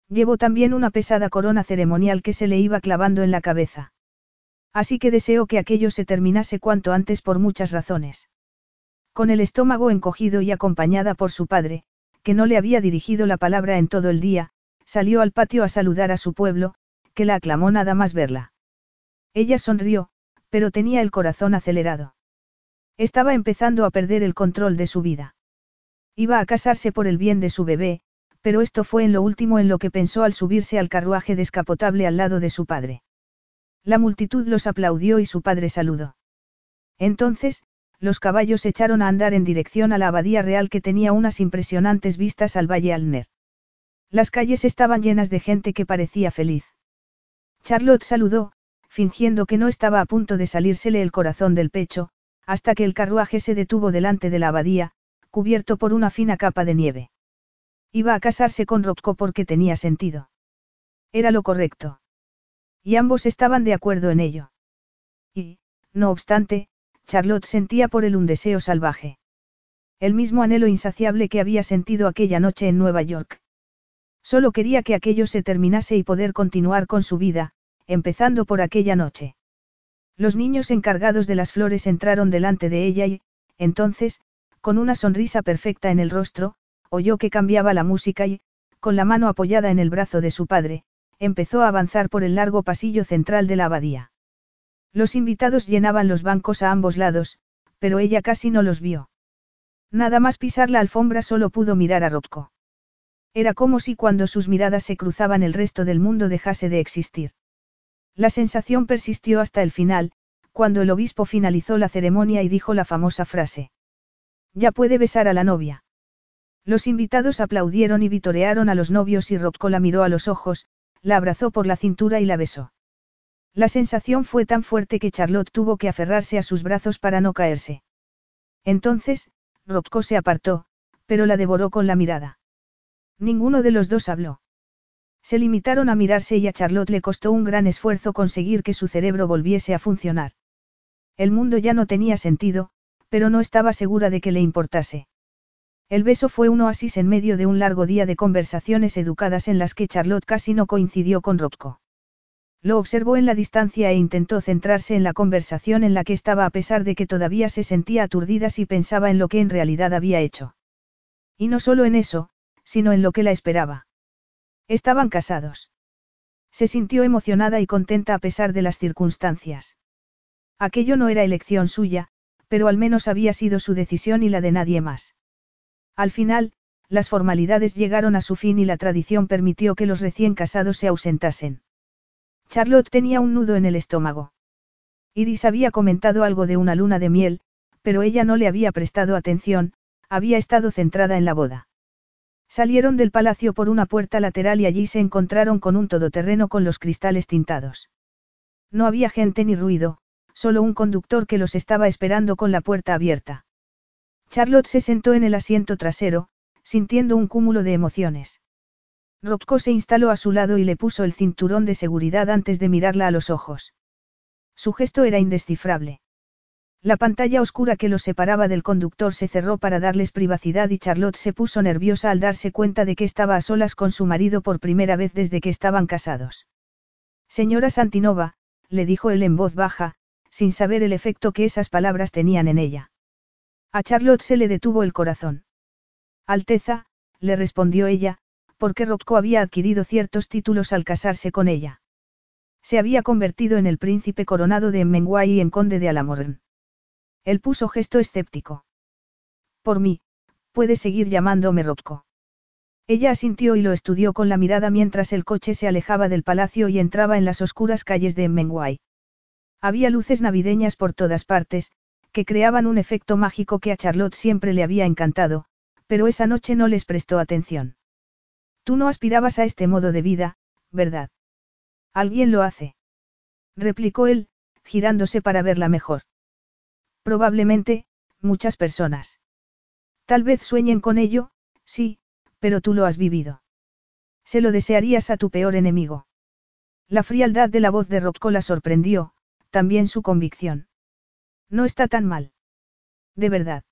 Llevó también una pesada corona ceremonial que se le iba clavando en la cabeza. Así que deseó que aquello se terminase cuanto antes por muchas razones. Con el estómago encogido y acompañada por su padre, que no le había dirigido la palabra en todo el día, salió al patio a saludar a su pueblo, que la aclamó nada más verla. Ella sonrió, pero tenía el corazón acelerado. Estaba empezando a perder el control de su vida. Iba a casarse por el bien de su bebé, pero esto fue en lo último en lo que pensó al subirse al carruaje descapotable al lado de su padre. La multitud los aplaudió y su padre saludó. Entonces, los caballos echaron a andar en dirección a la abadía real que tenía unas impresionantes vistas al valle Alner. Las calles estaban llenas de gente que parecía feliz. Charlotte saludó, fingiendo que no estaba a punto de salírsele el corazón del pecho, hasta que el carruaje se detuvo delante de la abadía, cubierto por una fina capa de nieve. Iba a casarse con Rocco porque tenía sentido. Era lo correcto. Y ambos estaban de acuerdo en ello. Y, no obstante, Charlotte sentía por él un deseo salvaje. El mismo anhelo insaciable que había sentido aquella noche en Nueva York. Solo quería que aquello se terminase y poder continuar con su vida, empezando por aquella noche. Los niños encargados de las flores entraron delante de ella y, entonces, con una sonrisa perfecta en el rostro, oyó que cambiaba la música y, con la mano apoyada en el brazo de su padre, empezó a avanzar por el largo pasillo central de la abadía. Los invitados llenaban los bancos a ambos lados, pero ella casi no los vio. Nada más pisar la alfombra solo pudo mirar a Rocco. Era como si cuando sus miradas se cruzaban el resto del mundo dejase de existir. La sensación persistió hasta el final, cuando el obispo finalizó la ceremonia y dijo la famosa frase. Ya puede besar a la novia. Los invitados aplaudieron y vitorearon a los novios y Rocco la miró a los ojos, la abrazó por la cintura y la besó. La sensación fue tan fuerte que Charlotte tuvo que aferrarse a sus brazos para no caerse. Entonces, Rocco se apartó, pero la devoró con la mirada. Ninguno de los dos habló. Se limitaron a mirarse y a Charlotte le costó un gran esfuerzo conseguir que su cerebro volviese a funcionar. El mundo ya no tenía sentido, pero no estaba segura de que le importase. El beso fue un oasis en medio de un largo día de conversaciones educadas en las que Charlotte casi no coincidió con Rocco. Lo observó en la distancia e intentó centrarse en la conversación en la que estaba a pesar de que todavía se sentía aturdida si pensaba en lo que en realidad había hecho. Y no solo en eso, sino en lo que la esperaba. Estaban casados. Se sintió emocionada y contenta a pesar de las circunstancias. Aquello no era elección suya, pero al menos había sido su decisión y la de nadie más. Al final, las formalidades llegaron a su fin y la tradición permitió que los recién casados se ausentasen. Charlotte tenía un nudo en el estómago. Iris había comentado algo de una luna de miel, pero ella no le había prestado atención, había estado centrada en la boda. Salieron del palacio por una puerta lateral y allí se encontraron con un todoterreno con los cristales tintados. No había gente ni ruido, solo un conductor que los estaba esperando con la puerta abierta. Charlotte se sentó en el asiento trasero, sintiendo un cúmulo de emociones. Rocco se instaló a su lado y le puso el cinturón de seguridad antes de mirarla a los ojos. Su gesto era indescifrable. La pantalla oscura que los separaba del conductor se cerró para darles privacidad y Charlotte se puso nerviosa al darse cuenta de que estaba a solas con su marido por primera vez desde que estaban casados. Señora Santinova, le dijo él en voz baja, sin saber el efecto que esas palabras tenían en ella. A Charlotte se le detuvo el corazón. Alteza, le respondió ella, porque Rocco había adquirido ciertos títulos al casarse con ella. Se había convertido en el príncipe coronado de Menguay y en conde de Alamorn. Él puso gesto escéptico. Por mí, puede seguir llamándome Rocco. Ella asintió y lo estudió con la mirada mientras el coche se alejaba del palacio y entraba en las oscuras calles de Menguay. Había luces navideñas por todas partes, que creaban un efecto mágico que a Charlotte siempre le había encantado, pero esa noche no les prestó atención. Tú no aspirabas a este modo de vida, ¿verdad? Alguien lo hace. Replicó él, girándose para verla mejor. Probablemente, muchas personas. Tal vez sueñen con ello, sí, pero tú lo has vivido. Se lo desearías a tu peor enemigo. La frialdad de la voz de Rocco la sorprendió, también su convicción. No está tan mal. De verdad.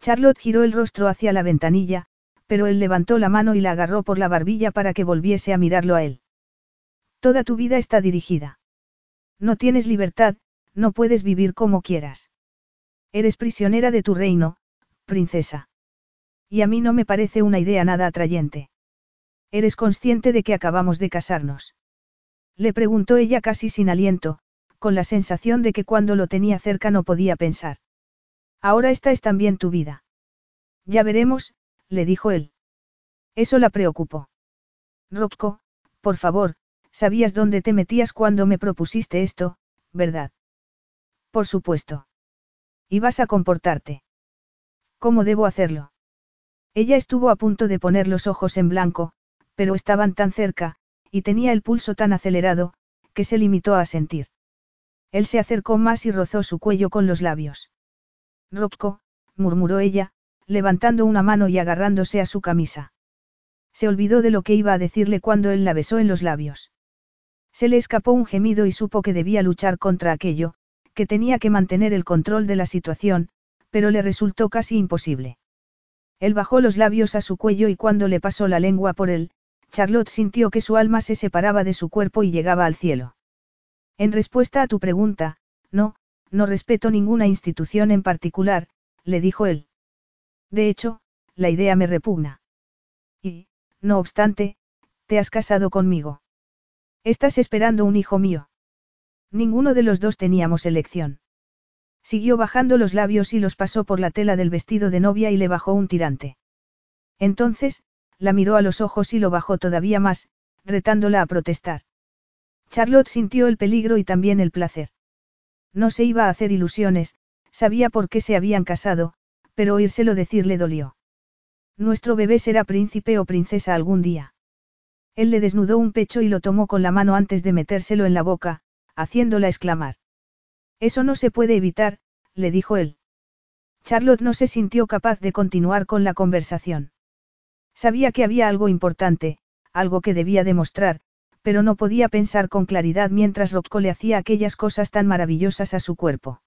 Charlotte giró el rostro hacia la ventanilla, pero él levantó la mano y la agarró por la barbilla para que volviese a mirarlo a él. Toda tu vida está dirigida. No tienes libertad, no puedes vivir como quieras. Eres prisionera de tu reino, princesa. Y a mí no me parece una idea nada atrayente. ¿Eres consciente de que acabamos de casarnos? Le preguntó ella casi sin aliento, con la sensación de que cuando lo tenía cerca no podía pensar. Ahora esta es también tu vida. Ya veremos, le dijo él. Eso la preocupó. Rocco, por favor, sabías dónde te metías cuando me propusiste esto, ¿verdad? Por supuesto. Y vas a comportarte. ¿Cómo debo hacerlo? Ella estuvo a punto de poner los ojos en blanco, pero estaban tan cerca, y tenía el pulso tan acelerado, que se limitó a sentir. Él se acercó más y rozó su cuello con los labios. Rocco, murmuró ella, levantando una mano y agarrándose a su camisa. Se olvidó de lo que iba a decirle cuando él la besó en los labios. Se le escapó un gemido y supo que debía luchar contra aquello, que tenía que mantener el control de la situación, pero le resultó casi imposible. Él bajó los labios a su cuello y cuando le pasó la lengua por él, Charlotte sintió que su alma se separaba de su cuerpo y llegaba al cielo. En respuesta a tu pregunta, no, no respeto ninguna institución en particular, le dijo él. De hecho, la idea me repugna. Y, no obstante, te has casado conmigo. Estás esperando un hijo mío. Ninguno de los dos teníamos elección. Siguió bajando los labios y los pasó por la tela del vestido de novia y le bajó un tirante. Entonces, la miró a los ojos y lo bajó todavía más, retándola a protestar. Charlotte sintió el peligro y también el placer. No se iba a hacer ilusiones, sabía por qué se habían casado, pero oírselo decir le dolió. Nuestro bebé será príncipe o princesa algún día. Él le desnudó un pecho y lo tomó con la mano antes de metérselo en la boca, haciéndola exclamar. Eso no se puede evitar, le dijo él. Charlotte no se sintió capaz de continuar con la conversación. Sabía que había algo importante, algo que debía demostrar, pero no podía pensar con claridad mientras Rocco le hacía aquellas cosas tan maravillosas a su cuerpo.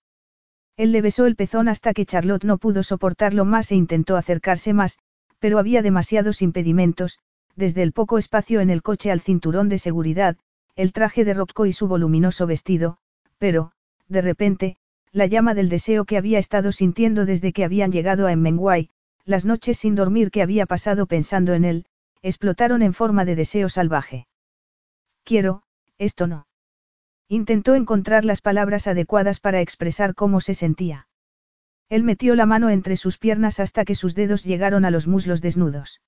Él le besó el pezón hasta que Charlotte no pudo soportarlo más e intentó acercarse más, pero había demasiados impedimentos, desde el poco espacio en el coche al cinturón de seguridad, el traje de Rocco y su voluminoso vestido, pero, de repente, la llama del deseo que había estado sintiendo desde que habían llegado a Emmenguay, las noches sin dormir que había pasado pensando en él, explotaron en forma de deseo salvaje. Quiero, esto no. Intentó encontrar las palabras adecuadas para expresar cómo se sentía. Él metió la mano entre sus piernas hasta que sus dedos llegaron a los muslos desnudos.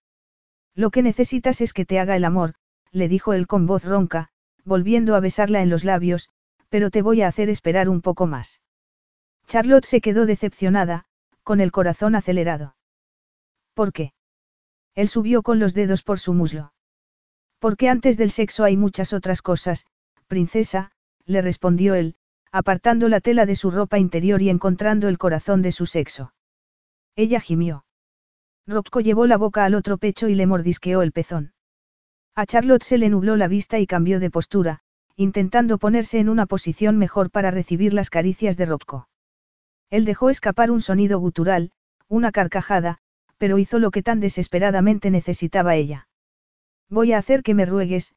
Lo que necesitas es que te haga el amor, le dijo él con voz ronca, volviendo a besarla en los labios, pero te voy a hacer esperar un poco más. Charlotte se quedó decepcionada, con el corazón acelerado. ¿Por qué? Él subió con los dedos por su muslo. Porque antes del sexo hay muchas otras cosas, princesa, le respondió él, apartando la tela de su ropa interior y encontrando el corazón de su sexo. Ella gimió. Rocco llevó la boca al otro pecho y le mordisqueó el pezón. A Charlotte se le nubló la vista y cambió de postura, intentando ponerse en una posición mejor para recibir las caricias de Rocco. Él dejó escapar un sonido gutural, una carcajada, pero hizo lo que tan desesperadamente necesitaba ella. Voy a hacer que me ruegues,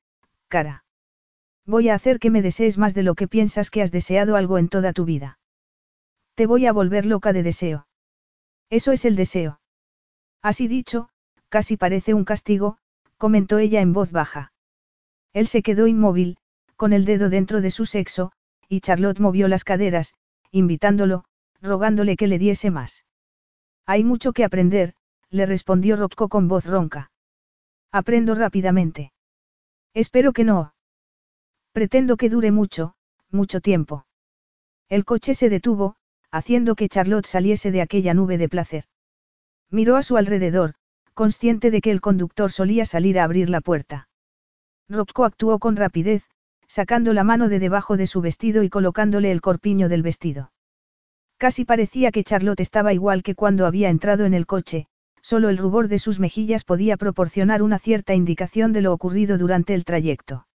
cara. Voy a hacer que me desees más de lo que piensas que has deseado algo en toda tu vida. Te voy a volver loca de deseo. Eso es el deseo. Así dicho, casi parece un castigo, comentó ella en voz baja. Él se quedó inmóvil, con el dedo dentro de su sexo, y Charlotte movió las caderas, invitándolo, rogándole que le diese más. Hay mucho que aprender, le respondió Rocco con voz ronca. Aprendo rápidamente. Espero que no. Pretendo que dure mucho, mucho tiempo. El coche se detuvo, haciendo que Charlotte saliese de aquella nube de placer. Miró a su alrededor, consciente de que el conductor solía salir a abrir la puerta. Rocco actuó con rapidez, sacando la mano de debajo de su vestido y colocándole el corpiño del vestido. Casi parecía que Charlotte estaba igual que cuando había entrado en el coche, solo el rubor de sus mejillas podía proporcionar una cierta indicación de lo ocurrido durante el trayecto.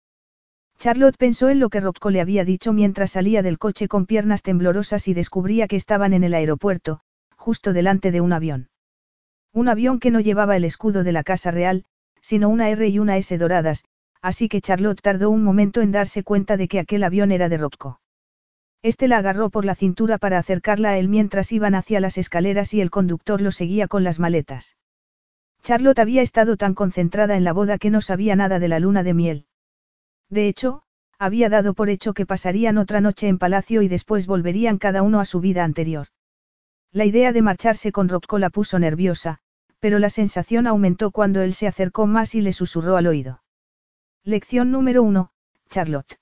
Charlotte pensó en lo que Rocco le había dicho mientras salía del coche con piernas temblorosas y descubría que estaban en el aeropuerto, justo delante de un avión. Un avión que no llevaba el escudo de la Casa Real, sino una R y una S doradas, así que Charlotte tardó un momento en darse cuenta de que aquel avión era de Rocco. Este la agarró por la cintura para acercarla a él mientras iban hacia las escaleras y el conductor lo seguía con las maletas. Charlotte había estado tan concentrada en la boda que no sabía nada de la luna de miel. De hecho, había dado por hecho que pasarían otra noche en palacio y después volverían cada uno a su vida anterior. La idea de marcharse con Rocco la puso nerviosa, pero la sensación aumentó cuando él se acercó más y le susurró al oído. Lección número uno, Charlotte.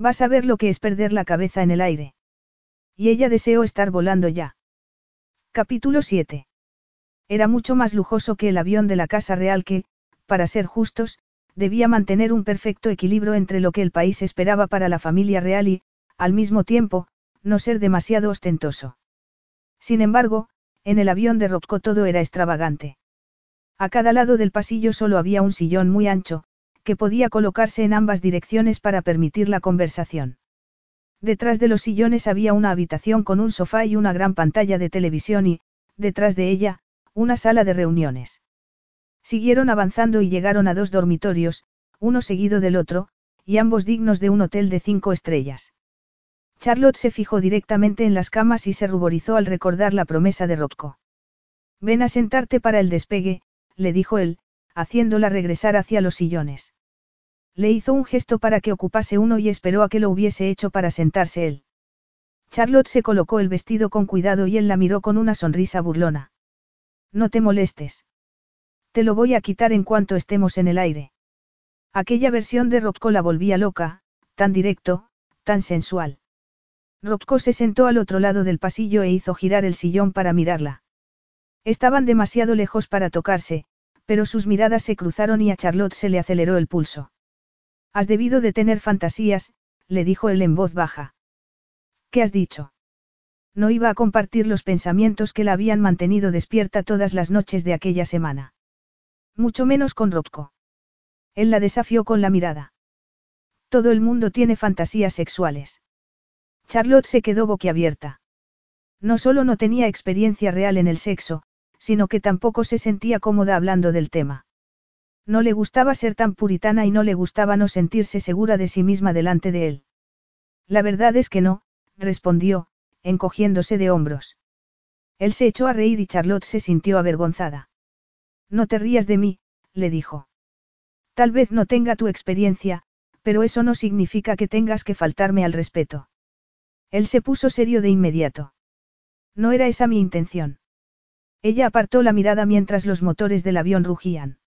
Vas a ver lo que es perder la cabeza en el aire. Y ella deseó estar volando ya. Capítulo 7. Era mucho más lujoso que el avión de la Casa Real que, para ser justos, debía mantener un perfecto equilibrio entre lo que el país esperaba para la familia real y, al mismo tiempo, no ser demasiado ostentoso. Sin embargo, en el avión de Rocco todo era extravagante. A cada lado del pasillo solo había un sillón muy ancho, que podía colocarse en ambas direcciones para permitir la conversación. Detrás de los sillones había una habitación con un sofá y una gran pantalla de televisión y, detrás de ella, una sala de reuniones. Siguieron avanzando y llegaron a dos dormitorios, uno seguido del otro, y ambos dignos de un hotel de cinco estrellas. Charlotte se fijó directamente en las camas y se ruborizó al recordar la promesa de Rocco. Ven a sentarte para el despegue, le dijo él, haciéndola regresar hacia los sillones. Le hizo un gesto para que ocupase uno y esperó a que lo hubiese hecho para sentarse él. Charlotte se colocó el vestido con cuidado y él la miró con una sonrisa burlona. No te molestes. Te lo voy a quitar en cuanto estemos en el aire. Aquella versión de Rocco la volvía loca, tan directo, tan sensual. Rocco se sentó al otro lado del pasillo e hizo girar el sillón para mirarla. Estaban demasiado lejos para tocarse, pero sus miradas se cruzaron y a Charlotte se le aceleró el pulso. Has debido de tener fantasías, le dijo él en voz baja. ¿Qué has dicho? No iba a compartir los pensamientos que la habían mantenido despierta todas las noches de aquella semana. Mucho menos con Rocco. Él la desafió con la mirada. Todo el mundo tiene fantasías sexuales. Charlotte se quedó boquiabierta. No solo no tenía experiencia real en el sexo, sino que tampoco se sentía cómoda hablando del tema. No le gustaba ser tan puritana y no le gustaba no sentirse segura de sí misma delante de él. La verdad es que no, respondió, encogiéndose de hombros. Él se echó a reír y Charlotte se sintió avergonzada. No te rías de mí, le dijo. Tal vez no tenga tu experiencia, pero eso no significa que tengas que faltarme al respeto. Él se puso serio de inmediato. No era esa mi intención. Ella apartó la mirada mientras los motores del avión rugían.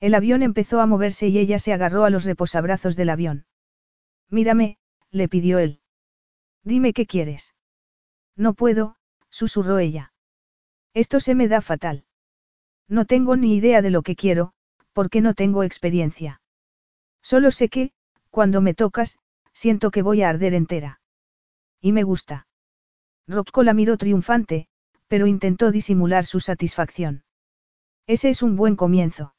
El avión empezó a moverse y ella se agarró a los reposabrazos del avión. Mírame, le pidió él. Dime qué quieres. No puedo, susurró ella. Esto se me da fatal. No tengo ni idea de lo que quiero, porque no tengo experiencia. Solo sé que, cuando me tocas, siento que voy a arder entera. Y me gusta. Rocco la miró triunfante, pero intentó disimular su satisfacción. Ese es un buen comienzo.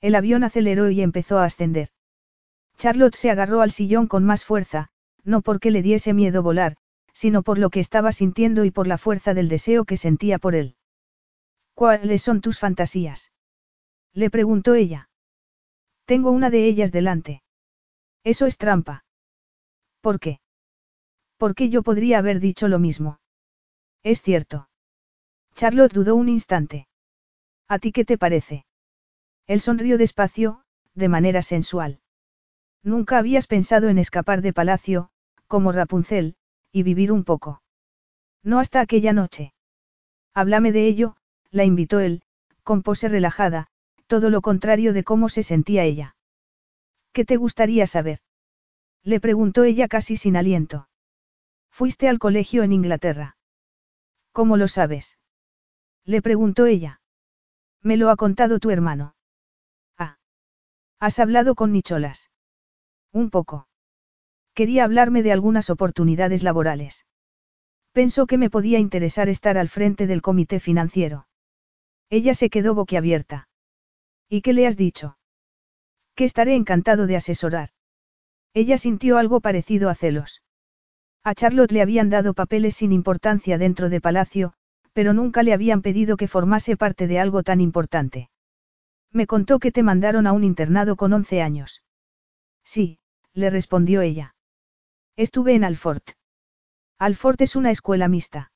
El avión aceleró y empezó a ascender. Charlotte se agarró al sillón con más fuerza, no porque le diese miedo volar, sino por lo que estaba sintiendo y por la fuerza del deseo que sentía por él. ¿Cuáles son tus fantasías? Le preguntó ella. Tengo una de ellas delante. Eso es trampa. ¿Por qué? Porque yo podría haber dicho lo mismo. Es cierto. Charlotte dudó un instante. ¿A ti qué te parece? Él sonrió despacio, de manera sensual. Nunca habías pensado en escapar de palacio, como Rapunzel, y vivir un poco. No hasta aquella noche. Háblame de ello, la invitó él, con pose relajada, todo lo contrario de cómo se sentía ella. ¿Qué te gustaría saber? Le preguntó ella casi sin aliento. Fuiste al colegio en Inglaterra. ¿Cómo lo sabes? Le preguntó ella. Me lo ha contado tu hermano. Ah. ¿Has hablado con Nicholas? Un poco. Quería hablarme de algunas oportunidades laborales. Pensó que me podía interesar estar al frente del comité financiero. Ella se quedó boquiabierta. ¿Y qué le has dicho? Que estaré encantado de asesorar. Ella sintió algo parecido a celos. A Charlotte le habían dado papeles sin importancia dentro de Palacio, pero nunca le habían pedido que formase parte de algo tan importante. Me contó que te mandaron a un internado con 11 años. Sí, le respondió ella. Estuve en Alfort. Alfort es una escuela mixta.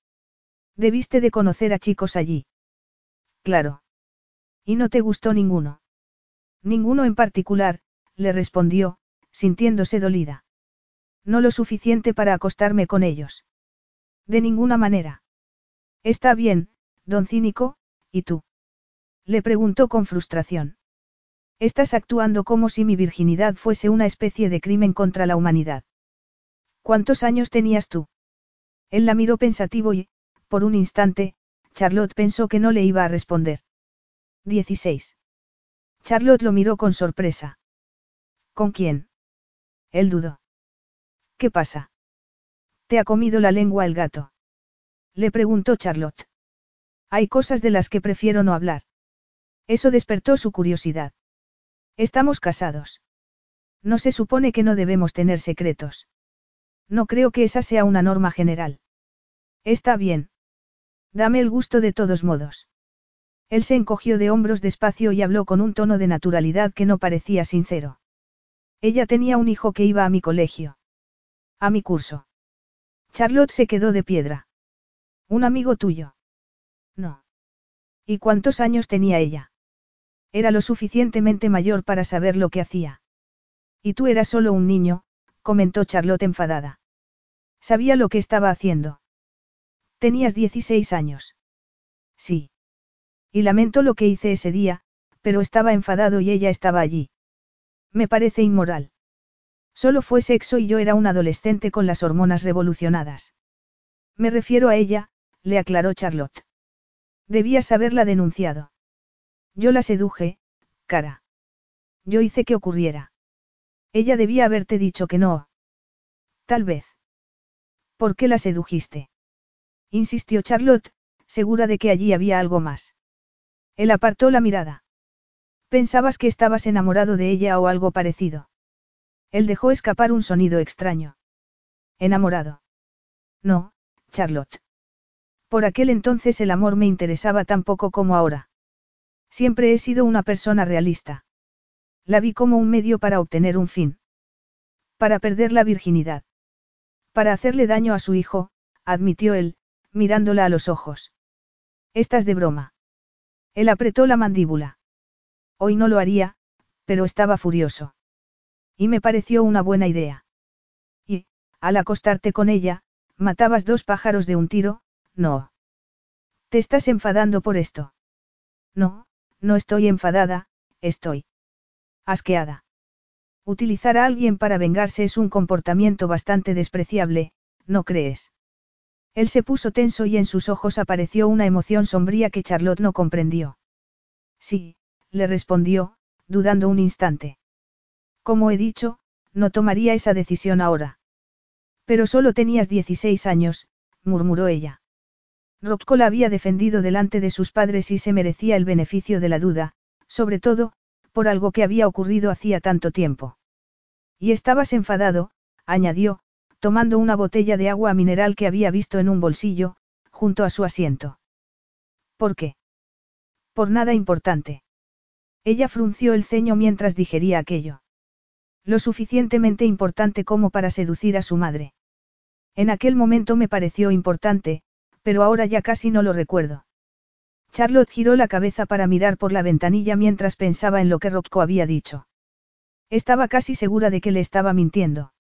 Debiste de conocer a chicos allí. Claro. ¿Y no te gustó ninguno? Ninguno en particular, le respondió, sintiéndose dolida. No lo suficiente para acostarme con ellos. De ninguna manera. Está bien, don Cínico, ¿y tú? Le preguntó con frustración. Estás actuando como si mi virginidad fuese una especie de crimen contra la humanidad. ¿Cuántos años tenías tú? Él la miró pensativo y, por un instante, Charlotte pensó que no le iba a responder. 16. Charlotte lo miró con sorpresa. ¿Con quién? Él dudó. ¿Qué pasa? ¿Te ha comido la lengua el gato? Le preguntó Charlotte. Hay cosas de las que prefiero no hablar. Eso despertó su curiosidad. Estamos casados. No se supone que no debemos tener secretos. No creo que esa sea una norma general. Está bien. Dame el gusto de todos modos. Él se encogió de hombros despacio y habló con un tono de naturalidad que no parecía sincero. Ella tenía un hijo que iba a mi colegio. A mi curso. Charlotte se quedó de piedra. ¿Un amigo tuyo? No. ¿Y cuántos años tenía ella? Era lo suficientemente mayor para saber lo que hacía. Y tú eras solo un niño, comentó Charlotte enfadada. Sabía lo que estaba haciendo. Tenías 16 años. Sí. Y lamento lo que hice ese día, Pero estaba enfadado y ella estaba allí. Me parece inmoral. Solo fue sexo y yo era un adolescente con las hormonas revolucionadas. Me refiero a ella, le aclaró Charlotte. Debías haberla denunciado. Yo la seduje, cara. Yo hice que ocurriera. Ella debía haberte dicho que no. Tal vez. ¿Por qué la sedujiste? Insistió Charlotte, segura de que allí había algo más. Él apartó la mirada. Pensabas que estabas enamorado de ella o algo parecido. Él dejó escapar un sonido extraño. ¿Enamorado? No, Charlotte. Por aquel entonces el amor me interesaba tan poco como ahora. Siempre he sido una persona realista. La vi como un medio para obtener un fin. Para perder la virginidad. Para hacerle daño a su hijo, admitió él, mirándola a los ojos. Estás de broma. Él apretó la mandíbula. Hoy no lo haría, pero estaba furioso. Y me pareció una buena idea. Y, al acostarte con ella, matabas dos pájaros de un tiro, no. ¿Te estás enfadando por esto? No, no estoy enfadada, estoy asqueada. Utilizar a alguien para vengarse es un comportamiento bastante despreciable, ¿no crees? Él se puso tenso y en sus ojos apareció una emoción sombría que Charlotte no comprendió. Sí, le respondió, dudando un instante. Como he dicho, no tomaría esa decisión ahora. Pero solo tenías 16 años, murmuró ella. Rocco la había defendido delante de sus padres y se merecía el beneficio de la duda, sobre todo, por algo que había ocurrido hacía tanto tiempo. Y estabas enfadado, añadió, tomando una botella de agua mineral que había visto en un bolsillo, junto a su asiento. ¿Por qué? Por nada importante. Ella frunció el ceño mientras digería aquello. Lo suficientemente importante como para seducir a su madre. En aquel momento me pareció importante, pero ahora ya casi no lo recuerdo. Charlotte giró la cabeza para mirar por la ventanilla mientras pensaba en lo que Rocco había dicho. Estaba casi segura de que le estaba mintiendo.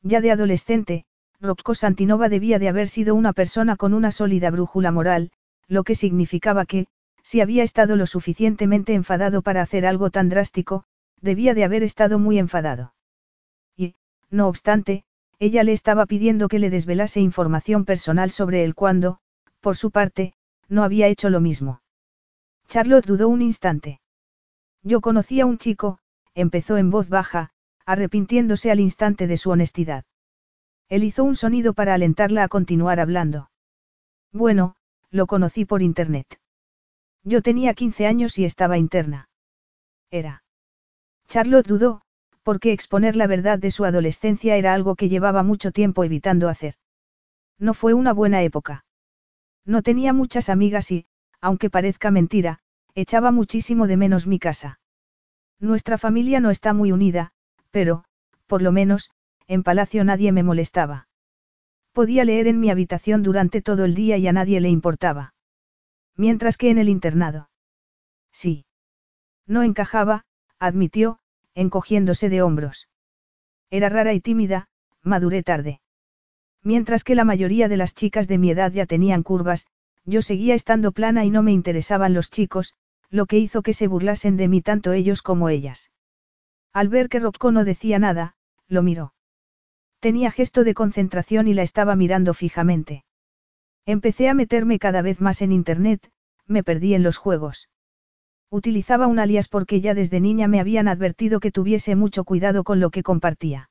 Ya de adolescente, Rocco Santinova debía de haber sido una persona con una sólida brújula moral, lo que significaba que, si había estado lo suficientemente enfadado para hacer algo tan drástico, debía de haber estado muy enfadado. Y, no obstante, ella le estaba pidiendo que le desvelase información personal sobre él cuando, por su parte, no había hecho lo mismo. Charlotte dudó un instante. Yo conocí a un chico, empezó en voz baja, arrepintiéndose al instante de su honestidad. Él hizo un sonido para alentarla a continuar hablando. Bueno, lo conocí por internet. Yo tenía 15 años y estaba interna. Era. Charlotte dudó, porque exponer la verdad de su adolescencia era algo que llevaba mucho tiempo evitando hacer. No fue una buena época. No tenía muchas amigas y, aunque parezca mentira, echaba muchísimo de menos mi casa. Nuestra familia no está muy unida, pero, por lo menos, en palacio nadie me molestaba. Podía leer en mi habitación durante todo el día y a nadie le importaba. Mientras que en el internado. Sí. No encajaba, admitió, encogiéndose de hombros. Era rara y tímida, maduré tarde. Mientras que la mayoría de las chicas de mi edad ya tenían curvas, yo seguía estando plana y no me interesaban los chicos, lo que hizo que se burlasen de mí tanto ellos como ellas. Al ver que Rocco no decía nada, lo miró. Tenía gesto de concentración y la estaba mirando fijamente. Empecé a meterme cada vez más en Internet, me perdí en los juegos. Utilizaba un alias porque ya desde niña me habían advertido que tuviese mucho cuidado con lo que compartía.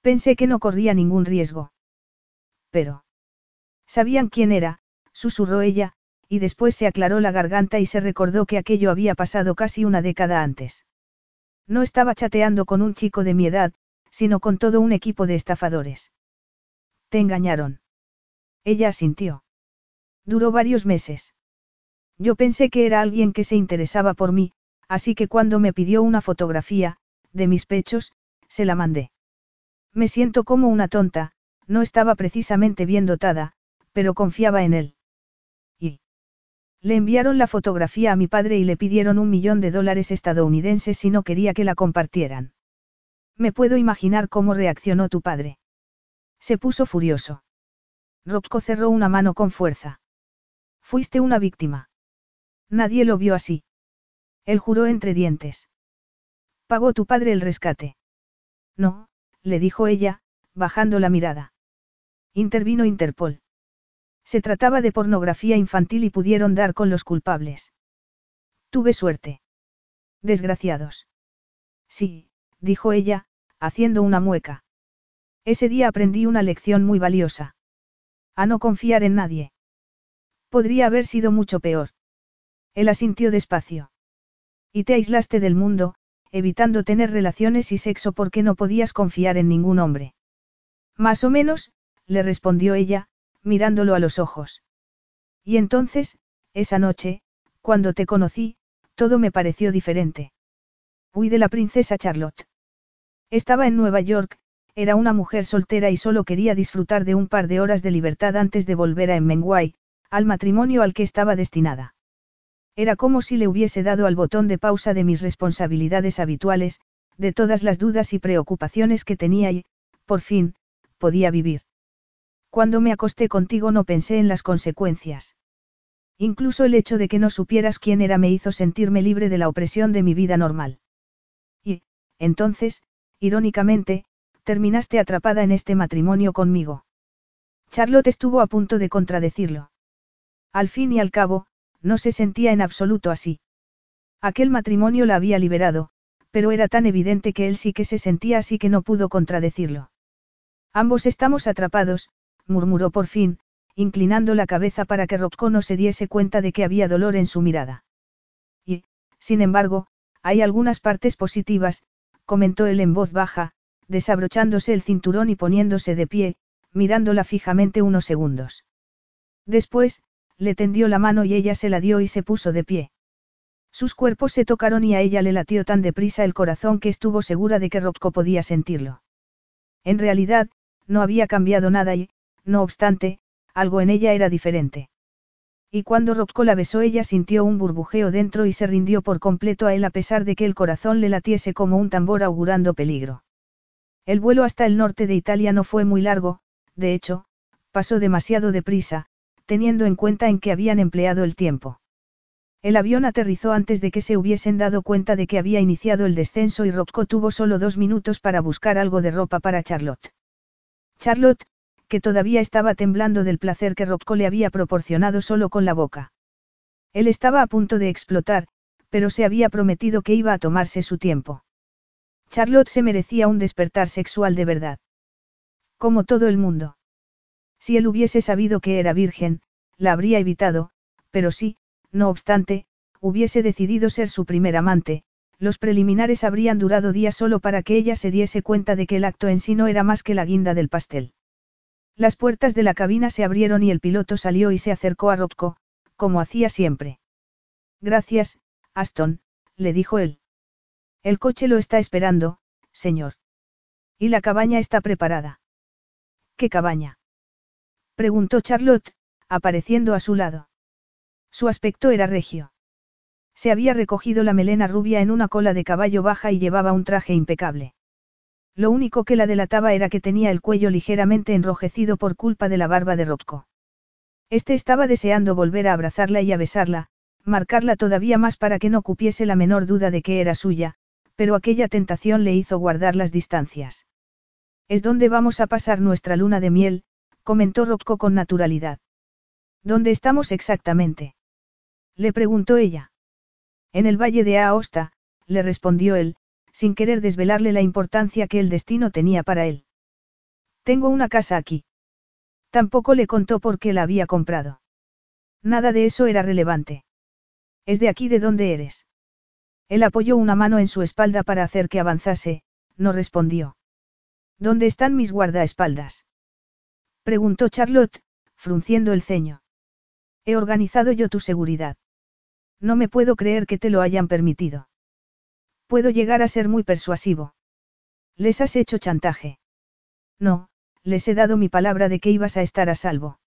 Pensé que no corría ningún riesgo. Pero. ¿Sabían quién era? susurró ella, y después se aclaró la garganta y se recordó que aquello había pasado casi una década antes. No estaba chateando con un chico de mi edad, sino con todo un equipo de estafadores. Te engañaron. Ella asintió. Duró varios meses. Yo pensé que era alguien que se interesaba por mí, así que cuando me pidió una fotografía, de mis pechos, se la mandé. Me siento como una tonta, no estaba precisamente bien dotada, pero confiaba en él. Y. Le enviaron la fotografía a mi padre y le pidieron un millón de dólares estadounidenses si no quería que la compartieran. Me puedo imaginar cómo reaccionó tu padre. Se puso furioso. Rocco cerró una mano con fuerza. Fuiste una víctima. Nadie lo vio así. Él juró entre dientes. ¿Pagó tu padre el rescate? No, le dijo ella, bajando la mirada. Intervino Interpol. Se trataba de pornografía infantil y pudieron dar con los culpables. Tuve suerte. Desgraciados. Sí, dijo ella, haciendo una mueca. Ese día aprendí una lección muy valiosa. A no confiar en nadie. Podría haber sido mucho peor. Él asintió despacio. Y te aislaste del mundo, evitando tener relaciones y sexo porque no podías confiar en ningún hombre. Más o menos, le respondió ella, mirándolo a los ojos. Y entonces, esa noche, cuando te conocí, todo me pareció diferente. Huí de la princesa Charlotte. Estaba en Nueva York, era una mujer soltera y solo quería disfrutar de un par de horas de libertad antes de volver a Emmenguay, al matrimonio al que estaba destinada. Era como si le hubiese dado al botón de pausa de mis responsabilidades habituales, de todas las dudas y preocupaciones que tenía y, por fin, podía vivir. Cuando me acosté contigo no pensé en las consecuencias. Incluso el hecho de que no supieras quién era me hizo sentirme libre de la opresión de mi vida normal. Y, entonces, irónicamente, terminaste atrapada en este matrimonio conmigo. Charlotte estuvo a punto de contradecirlo. Al fin y al cabo, no se sentía en absoluto así. Aquel matrimonio la había liberado, pero era tan evidente que él sí que se sentía así que no pudo contradecirlo. Ambos estamos atrapados, murmuró por fin, inclinando la cabeza para que Rocco no se diese cuenta de que había dolor en su mirada. Y, sin embargo, hay algunas partes positivas, comentó él en voz baja, desabrochándose el cinturón y poniéndose de pie, mirándola fijamente unos segundos. Después, le tendió la mano y ella se la dio y se puso de pie. Sus cuerpos se tocaron y a ella le latió tan deprisa el corazón que estuvo segura de que Rocco podía sentirlo. En realidad, no había cambiado nada y, no obstante, algo en ella era diferente. Y cuando Rocco la besó ella sintió un burbujeo dentro y se rindió por completo a él a pesar de que el corazón le latiese como un tambor augurando peligro. El vuelo hasta el norte de Italia no fue muy largo, de hecho, pasó demasiado deprisa, teniendo en cuenta en que habían empleado el tiempo. El avión aterrizó antes de que se hubiesen dado cuenta de que había iniciado el descenso y Rocco tuvo solo dos minutos para buscar algo de ropa para Charlotte. Charlotte, que todavía estaba temblando del placer que Rocco le había proporcionado solo con la boca. Él estaba a punto de explotar, pero se había prometido que iba a tomarse su tiempo. Charlotte se merecía un despertar sexual de verdad. Como todo el mundo. Si él hubiese sabido que era virgen, la habría evitado, pero si, no obstante, hubiese decidido ser su primer amante, los preliminares habrían durado días solo para que ella se diese cuenta de que el acto en sí no era más que la guinda del pastel. Las puertas de la cabina se abrieron y el piloto salió y se acercó a Rocco, como hacía siempre. Gracias, Aston, le dijo él. El coche lo está esperando, señor. Y la cabaña está preparada. ¿Qué cabaña? Preguntó Charlotte, apareciendo a su lado. Su aspecto era regio. Se había recogido la melena rubia en una cola de caballo baja y llevaba un traje impecable. Lo único que la delataba era que tenía el cuello ligeramente enrojecido por culpa de la barba de Rocco. Este estaba deseando volver a abrazarla y a besarla, marcarla todavía más para que no cupiese la menor duda de que era suya, pero aquella tentación le hizo guardar las distancias. Es donde vamos a pasar nuestra luna de miel, comentó Rocco con naturalidad. ¿Dónde estamos exactamente? Le preguntó ella. En el valle de Aosta, le respondió él, sin querer desvelarle la importancia que el destino tenía para él. Tengo una casa aquí. Tampoco le contó por qué la había comprado. Nada de eso era relevante. Es de aquí de donde eres. Él apoyó una mano en su espalda para hacer que avanzase, no respondió. ¿Dónde están mis guardaespaldas? Preguntó Charlotte, frunciendo el ceño. He organizado yo tu seguridad. No me puedo creer que te lo hayan permitido. Puedo llegar a ser muy persuasivo. ¿Les has hecho chantaje? No, les he dado mi palabra de que ibas a estar a salvo.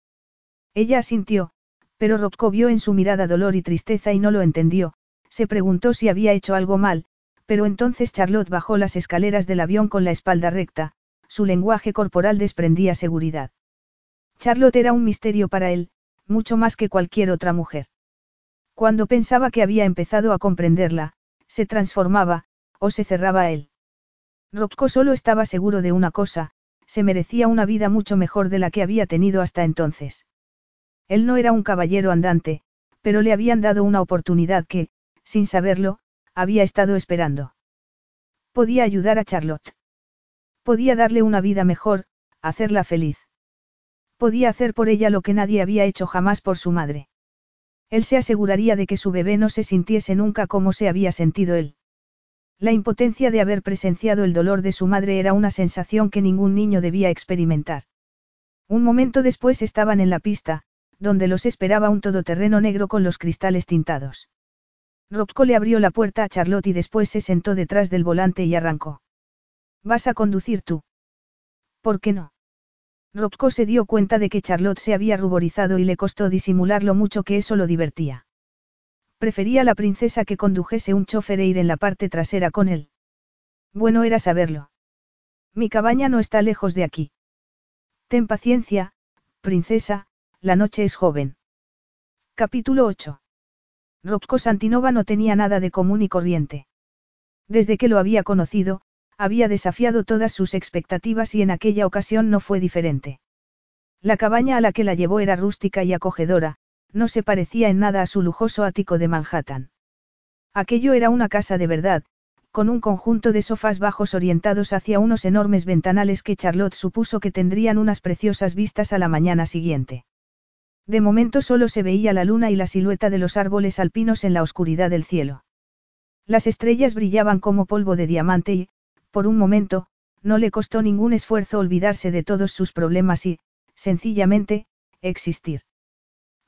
Ella asintió, pero Rocco vio en su mirada dolor y tristeza y no lo entendió, se preguntó si había hecho algo mal, pero entonces Charlotte bajó las escaleras del avión con la espalda recta, su lenguaje corporal desprendía seguridad. Charlotte era un misterio para él, mucho más que cualquier otra mujer. Cuando pensaba que había empezado a comprenderla, se transformaba, o se cerraba a él. Rocco solo estaba seguro de una cosa, se merecía una vida mucho mejor de la que había tenido hasta entonces. Él no era un caballero andante, pero le habían dado una oportunidad que, sin saberlo, había estado esperando. Podía ayudar a Charlotte. Podía darle una vida mejor, hacerla feliz. Podía hacer por ella lo que nadie había hecho jamás por su madre. Él se aseguraría de que su bebé no se sintiese nunca como se había sentido él. La impotencia de haber presenciado el dolor de su madre era una sensación que ningún niño debía experimentar. Un momento después estaban en la pista, donde los esperaba un todoterreno negro con los cristales tintados. Rocco le abrió la puerta a Charlotte y después se sentó detrás del volante y arrancó. ¿Vas a conducir tú? ¿Por qué no? Rocco se dio cuenta de que Charlotte se había ruborizado y le costó disimular lo mucho que eso lo divertía. Prefería a la princesa que condujese un chofer e ir en la parte trasera con él. Bueno era saberlo. Mi cabaña no está lejos de aquí. Ten paciencia, princesa, la noche es joven. Capítulo 8. Rocco Santinova no tenía nada de común y corriente. Desde que lo había conocido, había desafiado todas sus expectativas y en aquella ocasión no fue diferente. La cabaña a la que la llevó era rústica y acogedora, no se parecía en nada a su lujoso ático de Manhattan. Aquello era una casa de verdad, con un conjunto de sofás bajos orientados hacia unos enormes ventanales que Charlotte supuso que tendrían unas preciosas vistas a la mañana siguiente. De momento solo se veía la luna y la silueta de los árboles alpinos en la oscuridad del cielo. Las estrellas brillaban como polvo de diamante y, por un momento, no le costó ningún esfuerzo olvidarse de todos sus problemas y, sencillamente, existir.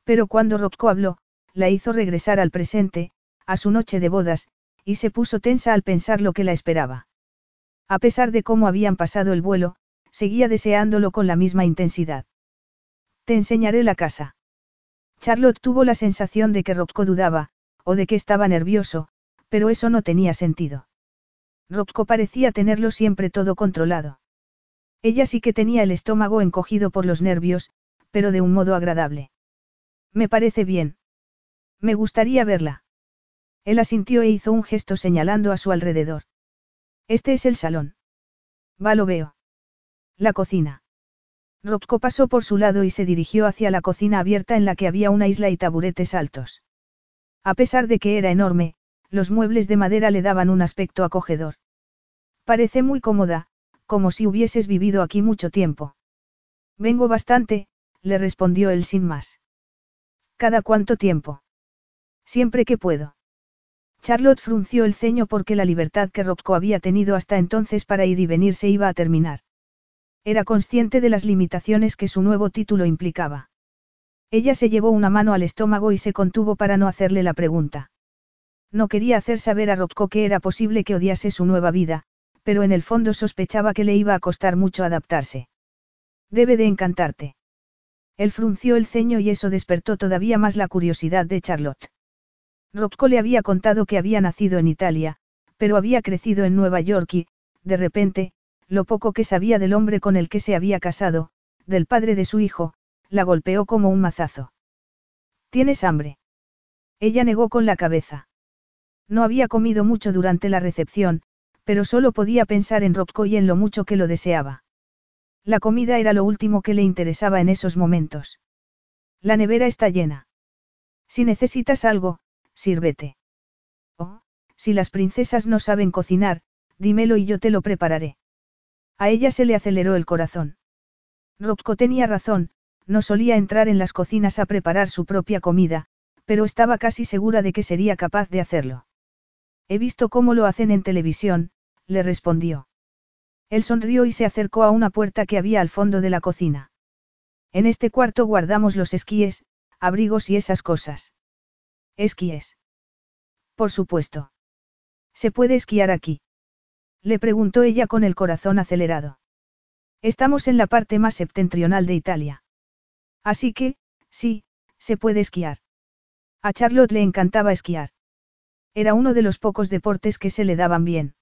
Pero cuando Rocco habló, la hizo regresar al presente, a su noche de bodas, y se puso tensa al pensar lo que la esperaba. A pesar de cómo habían pasado el vuelo, seguía deseándolo con la misma intensidad. Te enseñaré la casa. Charlotte tuvo la sensación de que Rocco dudaba, o de que estaba nervioso, pero eso no tenía sentido. Rocco parecía tenerlo siempre todo controlado. Ella sí que tenía el estómago encogido por los nervios, pero de un modo agradable. Me parece bien. Me gustaría verla. Él asintió e hizo un gesto señalando a su alrededor. Este es el salón. Va, lo veo. La cocina. Rocco pasó por su lado y se dirigió hacia la cocina abierta en la que había una isla y taburetes altos. A pesar de que era enorme, los muebles de madera le daban un aspecto acogedor. Parece muy cómoda, como si hubieses vivido aquí mucho tiempo. Vengo bastante, le respondió él sin más. ¿Cada cuánto tiempo? Siempre que puedo. Charlotte frunció el ceño porque la libertad que Rocco había tenido hasta entonces para ir y venir se iba a terminar. Era consciente de las limitaciones que su nuevo título implicaba. Ella se llevó una mano al estómago y se contuvo para no hacerle la pregunta. No quería hacer saber a Rocco que era posible que odiase su nueva vida, pero en el fondo sospechaba que le iba a costar mucho adaptarse. Debe de encantarte. Él frunció el ceño y eso despertó todavía más la curiosidad de Charlotte. Rocco le había contado que había nacido en Italia, pero había crecido en Nueva York y, de repente, lo poco que sabía del hombre con el que se había casado, del padre de su hijo, la golpeó como un mazazo. ¿Tienes hambre? Ella negó con la cabeza. No había comido mucho durante la recepción, pero solo podía pensar en Rocco y en lo mucho que lo deseaba. La comida era lo último que le interesaba en esos momentos. La nevera está llena. Si necesitas algo, sírvete. Oh, si las princesas no saben cocinar, dímelo y yo te lo prepararé. A ella se le aceleró el corazón. Rocco tenía razón, no solía entrar en las cocinas a preparar su propia comida, pero estaba casi segura de que sería capaz de hacerlo. He visto cómo lo hacen en televisión, le respondió. Él sonrió y se acercó a una puerta que había al fondo de la cocina. En este cuarto guardamos los esquíes, abrigos y esas cosas. ¿Esquíes? Por supuesto. ¿Se puede esquiar aquí? Le preguntó ella con el corazón acelerado. Estamos en la parte más septentrional de Italia. Así que, sí, se puede esquiar. A Charlotte le encantaba esquiar. Era uno de los pocos deportes que se le daban bien.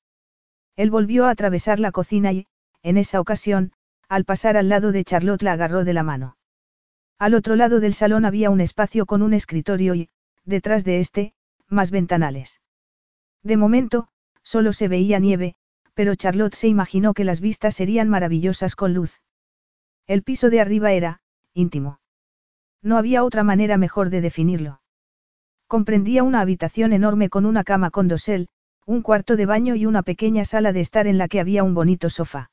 Él volvió a atravesar la cocina y, en esa ocasión, al pasar al lado de Charlotte la agarró de la mano. Al otro lado del salón había un espacio con un escritorio y, detrás de este, más ventanales. De momento, solo se veía nieve, pero Charlotte se imaginó que las vistas serían maravillosas con luz. El piso de arriba era, íntimo. No había otra manera mejor de definirlo. Comprendía una habitación enorme con una cama con dosel, un cuarto de baño y una pequeña sala de estar en la que había un bonito sofá.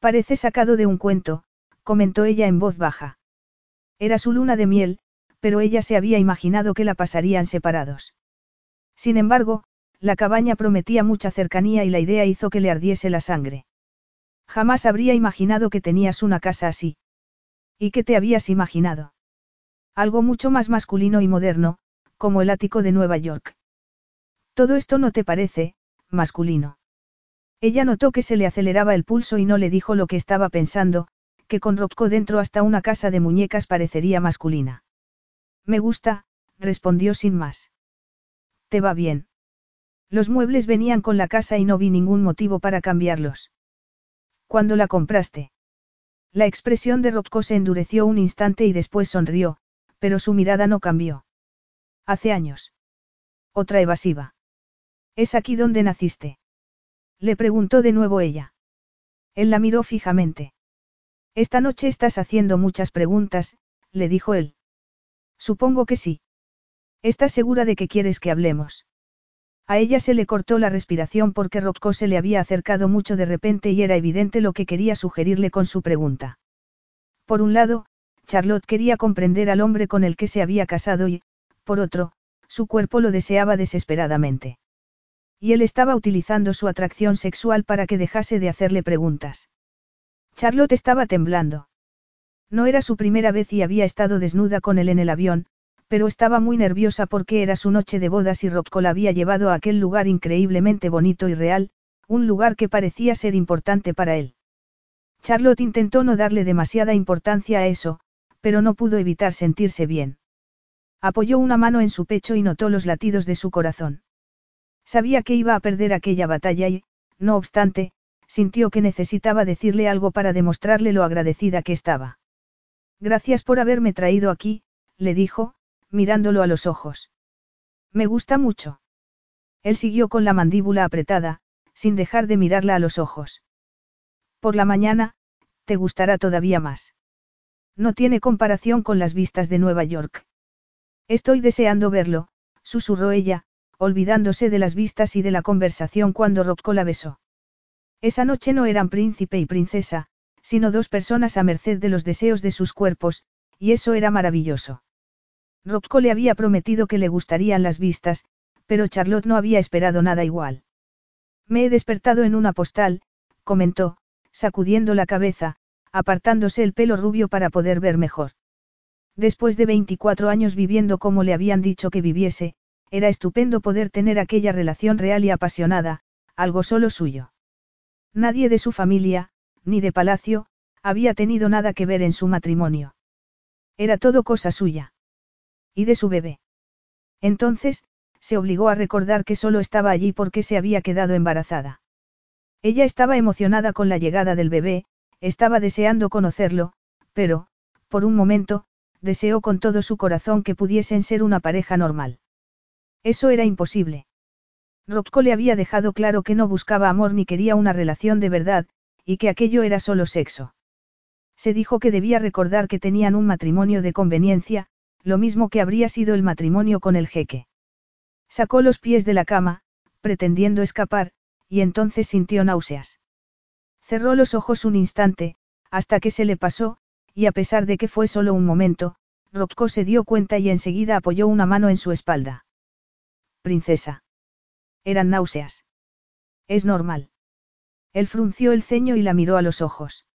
Parece sacado de un cuento, comentó ella en voz baja. Era su luna de miel, pero ella se había imaginado que la pasarían separados. Sin embargo, la cabaña prometía mucha cercanía y la idea hizo que le ardiese la sangre. Jamás habría imaginado que tenías una casa así. ¿Y qué te habías imaginado? Algo mucho más masculino y moderno, como el ático de Nueva York. Todo esto no te parece, masculino. Ella notó que se le aceleraba el pulso y no le dijo lo que estaba pensando, que con Rocco dentro hasta una casa de muñecas parecería masculina. Me gusta, respondió sin más. ¿Te va bien? Los muebles venían con la casa y no vi ningún motivo para cambiarlos. ¿Cuándo la compraste? La expresión de Rocco se endureció un instante y después sonrió, pero su mirada no cambió. Hace años. Otra evasiva. ¿Es aquí donde naciste? Le preguntó de nuevo ella. Él la miró fijamente. Esta noche estás haciendo muchas preguntas, le dijo él. Supongo que sí. ¿Estás segura de que quieres que hablemos? A ella se le cortó la respiración porque Rocco se le había acercado mucho de repente y era evidente lo que quería sugerirle con su pregunta. Por un lado, Charlotte quería comprender al hombre con el que se había casado y, por otro, su cuerpo lo deseaba desesperadamente. Y él estaba utilizando su atracción sexual para que dejase de hacerle preguntas. Charlotte estaba temblando. No era su primera vez y había estado desnuda con él en el avión, pero estaba muy nerviosa porque era su noche de bodas y Rocco la había llevado a aquel lugar increíblemente bonito y real, un lugar que parecía ser importante para él. Charlotte intentó no darle demasiada importancia a eso, pero no pudo evitar sentirse bien. Apoyó una mano en su pecho y notó los latidos de su corazón. Sabía que iba a perder aquella batalla y, no obstante, sintió que necesitaba decirle algo para demostrarle lo agradecida que estaba. Gracias por haberme traído aquí, le dijo, mirándolo a los ojos. Me gusta mucho. Él siguió con la mandíbula apretada, sin dejar de mirarla a los ojos. Por la mañana, te gustará todavía más. No tiene comparación con las vistas de Nueva York. Estoy deseando verlo, susurró ella, olvidándose de las vistas y de la conversación cuando Rocco la besó. Esa noche no eran príncipe y princesa, sino dos personas a merced de los deseos de sus cuerpos, y eso era maravilloso. Rocco le había prometido que le gustarían las vistas, pero Charlotte no había esperado nada igual. Me he despertado en una postal, comentó, sacudiendo la cabeza, apartándose el pelo rubio para poder ver mejor. Después de 24 años viviendo como le habían dicho que viviese, era estupendo poder tener aquella relación real y apasionada, algo solo suyo. Nadie de su familia, ni de palacio, había tenido nada que ver en su matrimonio. Era todo cosa suya. Y de su bebé. Entonces, se obligó a recordar que solo estaba allí porque se había quedado embarazada. Ella estaba emocionada con la llegada del bebé, estaba deseando conocerlo, pero, por un momento, deseó con todo su corazón que pudiesen ser una pareja normal. Eso era imposible. Rocco le había dejado claro que no buscaba amor ni quería una relación de verdad, y que aquello era solo sexo. Se dijo que debía recordar que tenían un matrimonio de conveniencia, lo mismo que habría sido el matrimonio con el jeque. Sacó los pies de la cama, pretendiendo escapar, y entonces sintió náuseas. Cerró los ojos un instante, hasta que se le pasó, y a pesar de que fue solo un momento, Rocco se dio cuenta y enseguida apoyó una mano en su espalda. Princesa. Eran náuseas. Es normal. Él frunció el ceño y la miró a los ojos.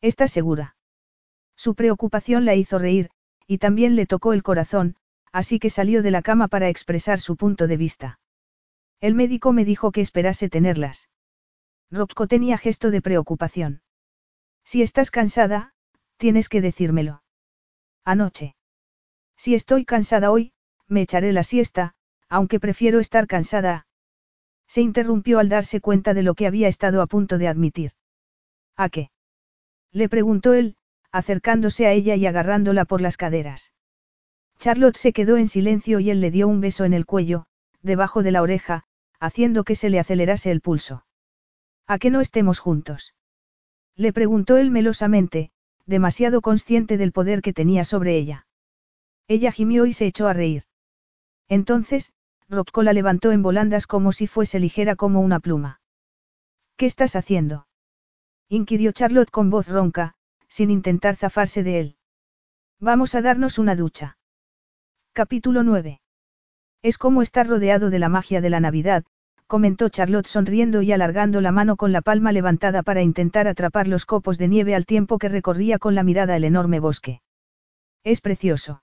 ¿Estás segura? Su preocupación la hizo reír, y también le tocó el corazón, así que salió de la cama para expresar su punto de vista. El médico me dijo que esperase tenerlas. Rocco tenía gesto de preocupación. Si estás cansada, tienes que decírmelo. Anoche. Si estoy cansada hoy, me echaré la siesta, aunque prefiero estar cansada. Se interrumpió al darse cuenta de lo que había estado a punto de admitir. ¿A qué? Le preguntó él, acercándose a ella y agarrándola por las caderas. Charlotte se quedó en silencio y él le dio un beso en el cuello, debajo de la oreja, haciendo que se le acelerase el pulso. ¿A que no estemos juntos? Le preguntó él melosamente, demasiado consciente del poder que tenía sobre ella. Ella gimió y se echó a reír. Entonces, Rocco la levantó en volandas como si fuese ligera como una pluma. ¿Qué estás haciendo? inquirió Charlotte con voz ronca, sin intentar zafarse de él. Vamos a darnos una ducha. Capítulo 9. Es como estar rodeado de la magia de la Navidad, comentó Charlotte sonriendo y alargando la mano con la palma levantada para intentar atrapar los copos de nieve al tiempo que recorría con la mirada el enorme bosque. Es precioso.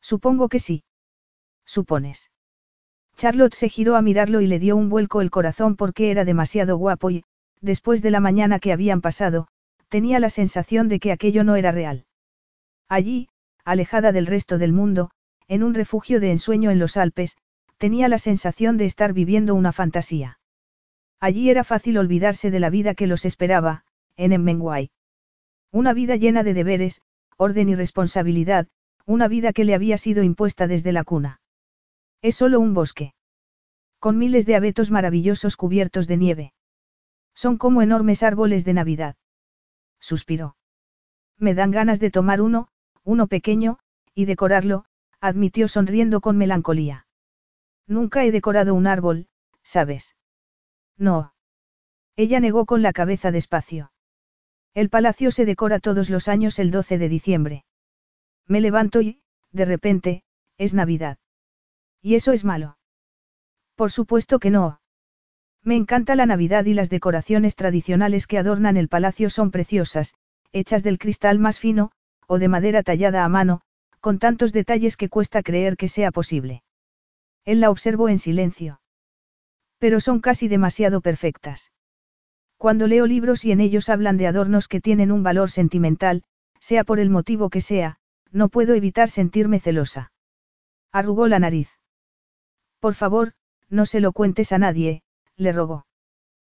Supongo que sí. Supones. Charlotte se giró a mirarlo y le dio un vuelco el corazón porque era demasiado guapo y, después de la mañana que habían pasado, tenía la sensación de que aquello no era real. Allí, alejada del resto del mundo, en un refugio de ensueño en los Alpes, tenía la sensación de estar viviendo una fantasía. Allí era fácil olvidarse de la vida que los esperaba, en Emmenguay. Una vida llena de deberes, orden y responsabilidad, una vida que le había sido impuesta desde la cuna. Es solo un bosque. Con miles de abetos maravillosos cubiertos de nieve. Son como enormes árboles de Navidad. Suspiró. Me dan ganas de tomar uno, uno pequeño, y decorarlo, admitió sonriendo con melancolía. Nunca he decorado un árbol, ¿sabes? No. Ella negó con la cabeza despacio. El palacio se decora todos los años el 12 de diciembre. Me levanto y, de repente, es Navidad. ¿Y eso es malo? Por supuesto que no. Me encanta la Navidad y las decoraciones tradicionales que adornan el palacio son preciosas, hechas del cristal más fino, o de madera tallada a mano, con tantos detalles que cuesta creer que sea posible. Él la observó en silencio. Pero son casi demasiado perfectas. Cuando leo libros y en ellos hablan de adornos que tienen un valor sentimental, sea por el motivo que sea, no puedo evitar sentirme celosa. Arrugó la nariz. Por favor, no se lo cuentes a nadie, le rogó.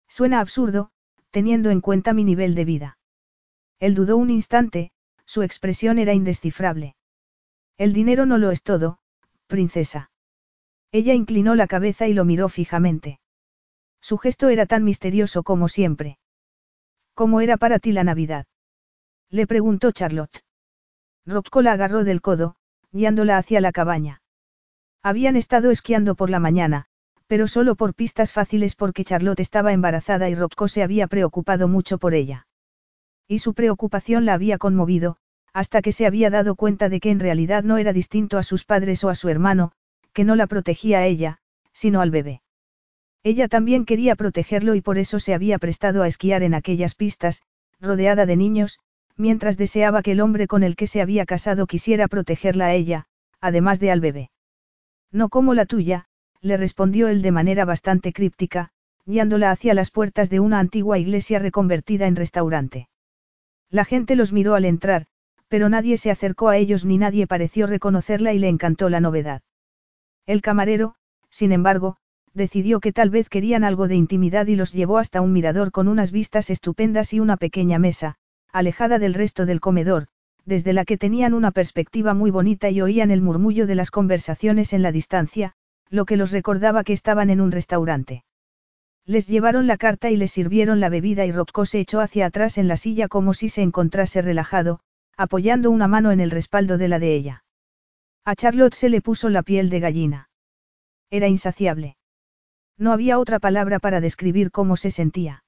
Suena absurdo, teniendo en cuenta mi nivel de vida. Él dudó un instante, su expresión era indescifrable. El dinero no lo es todo, princesa. Ella inclinó la cabeza y lo miró fijamente. Su gesto era tan misterioso como siempre. ¿Cómo era para ti la Navidad? Le preguntó Charlotte. Rocco la agarró del codo, guiándola hacia la cabaña. Habían estado esquiando por la mañana, pero solo por pistas fáciles porque Charlotte estaba embarazada y Rocco se había preocupado mucho por ella. Y su preocupación la había conmovido, hasta que se había dado cuenta de que en realidad no era distinto a sus padres o a su hermano, que no la protegía a ella, sino al bebé. Ella también quería protegerlo y por eso se había prestado a esquiar en aquellas pistas, rodeada de niños, mientras deseaba que el hombre con el que se había casado quisiera protegerla a ella, además de al bebé. No como la tuya, le respondió él de manera bastante críptica, guiándola hacia las puertas de una antigua iglesia reconvertida en restaurante. La gente los miró al entrar, pero nadie se acercó a ellos ni nadie pareció reconocerla y le encantó la novedad. El camarero, sin embargo, decidió que tal vez querían algo de intimidad y los llevó hasta un mirador con unas vistas estupendas y una pequeña mesa, alejada del resto del comedor, desde la que tenían una perspectiva muy bonita y oían el murmullo de las conversaciones en la distancia, lo que los recordaba que estaban en un restaurante. Les llevaron la carta y les sirvieron la bebida y Rocco se echó hacia atrás en la silla como si se encontrase relajado, apoyando una mano en el respaldo de la de ella. A Charlotte se le puso la piel de gallina. Era insaciable. No había otra palabra para describir cómo se sentía.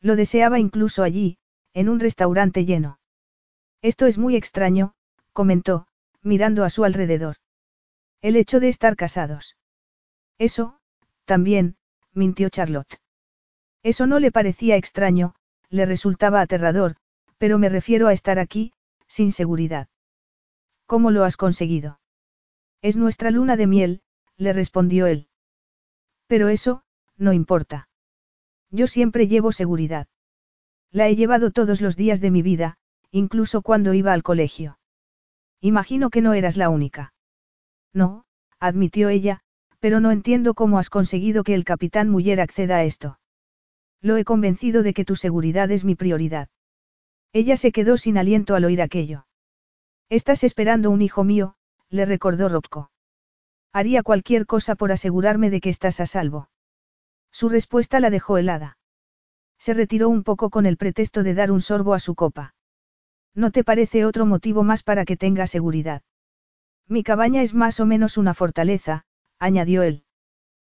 Lo deseaba incluso allí, en un restaurante lleno. Esto es muy extraño, comentó, mirando a su alrededor. El hecho de estar casados. Eso, también, mintió Charlotte. Eso no le parecía extraño, le resultaba aterrador, pero me refiero a estar aquí, sin seguridad. ¿Cómo lo has conseguido? Es nuestra luna de miel, le respondió él. Pero eso, no importa. Yo siempre llevo seguridad. La he llevado todos los días de mi vida, incluso cuando iba al colegio. Imagino que no eras la única. No, admitió ella, pero no entiendo cómo has conseguido que el capitán Muller acceda a esto. Lo he convencido de que tu seguridad es mi prioridad. Ella se quedó sin aliento al oír aquello. Estás esperando un hijo mío, le recordó Rocco. Haría cualquier cosa por asegurarme de que estás a salvo. Su respuesta la dejó helada. Se retiró un poco con el pretexto de dar un sorbo a su copa. ¿No te parece otro motivo más para que tenga seguridad? Mi cabaña es más o menos una fortaleza, añadió él.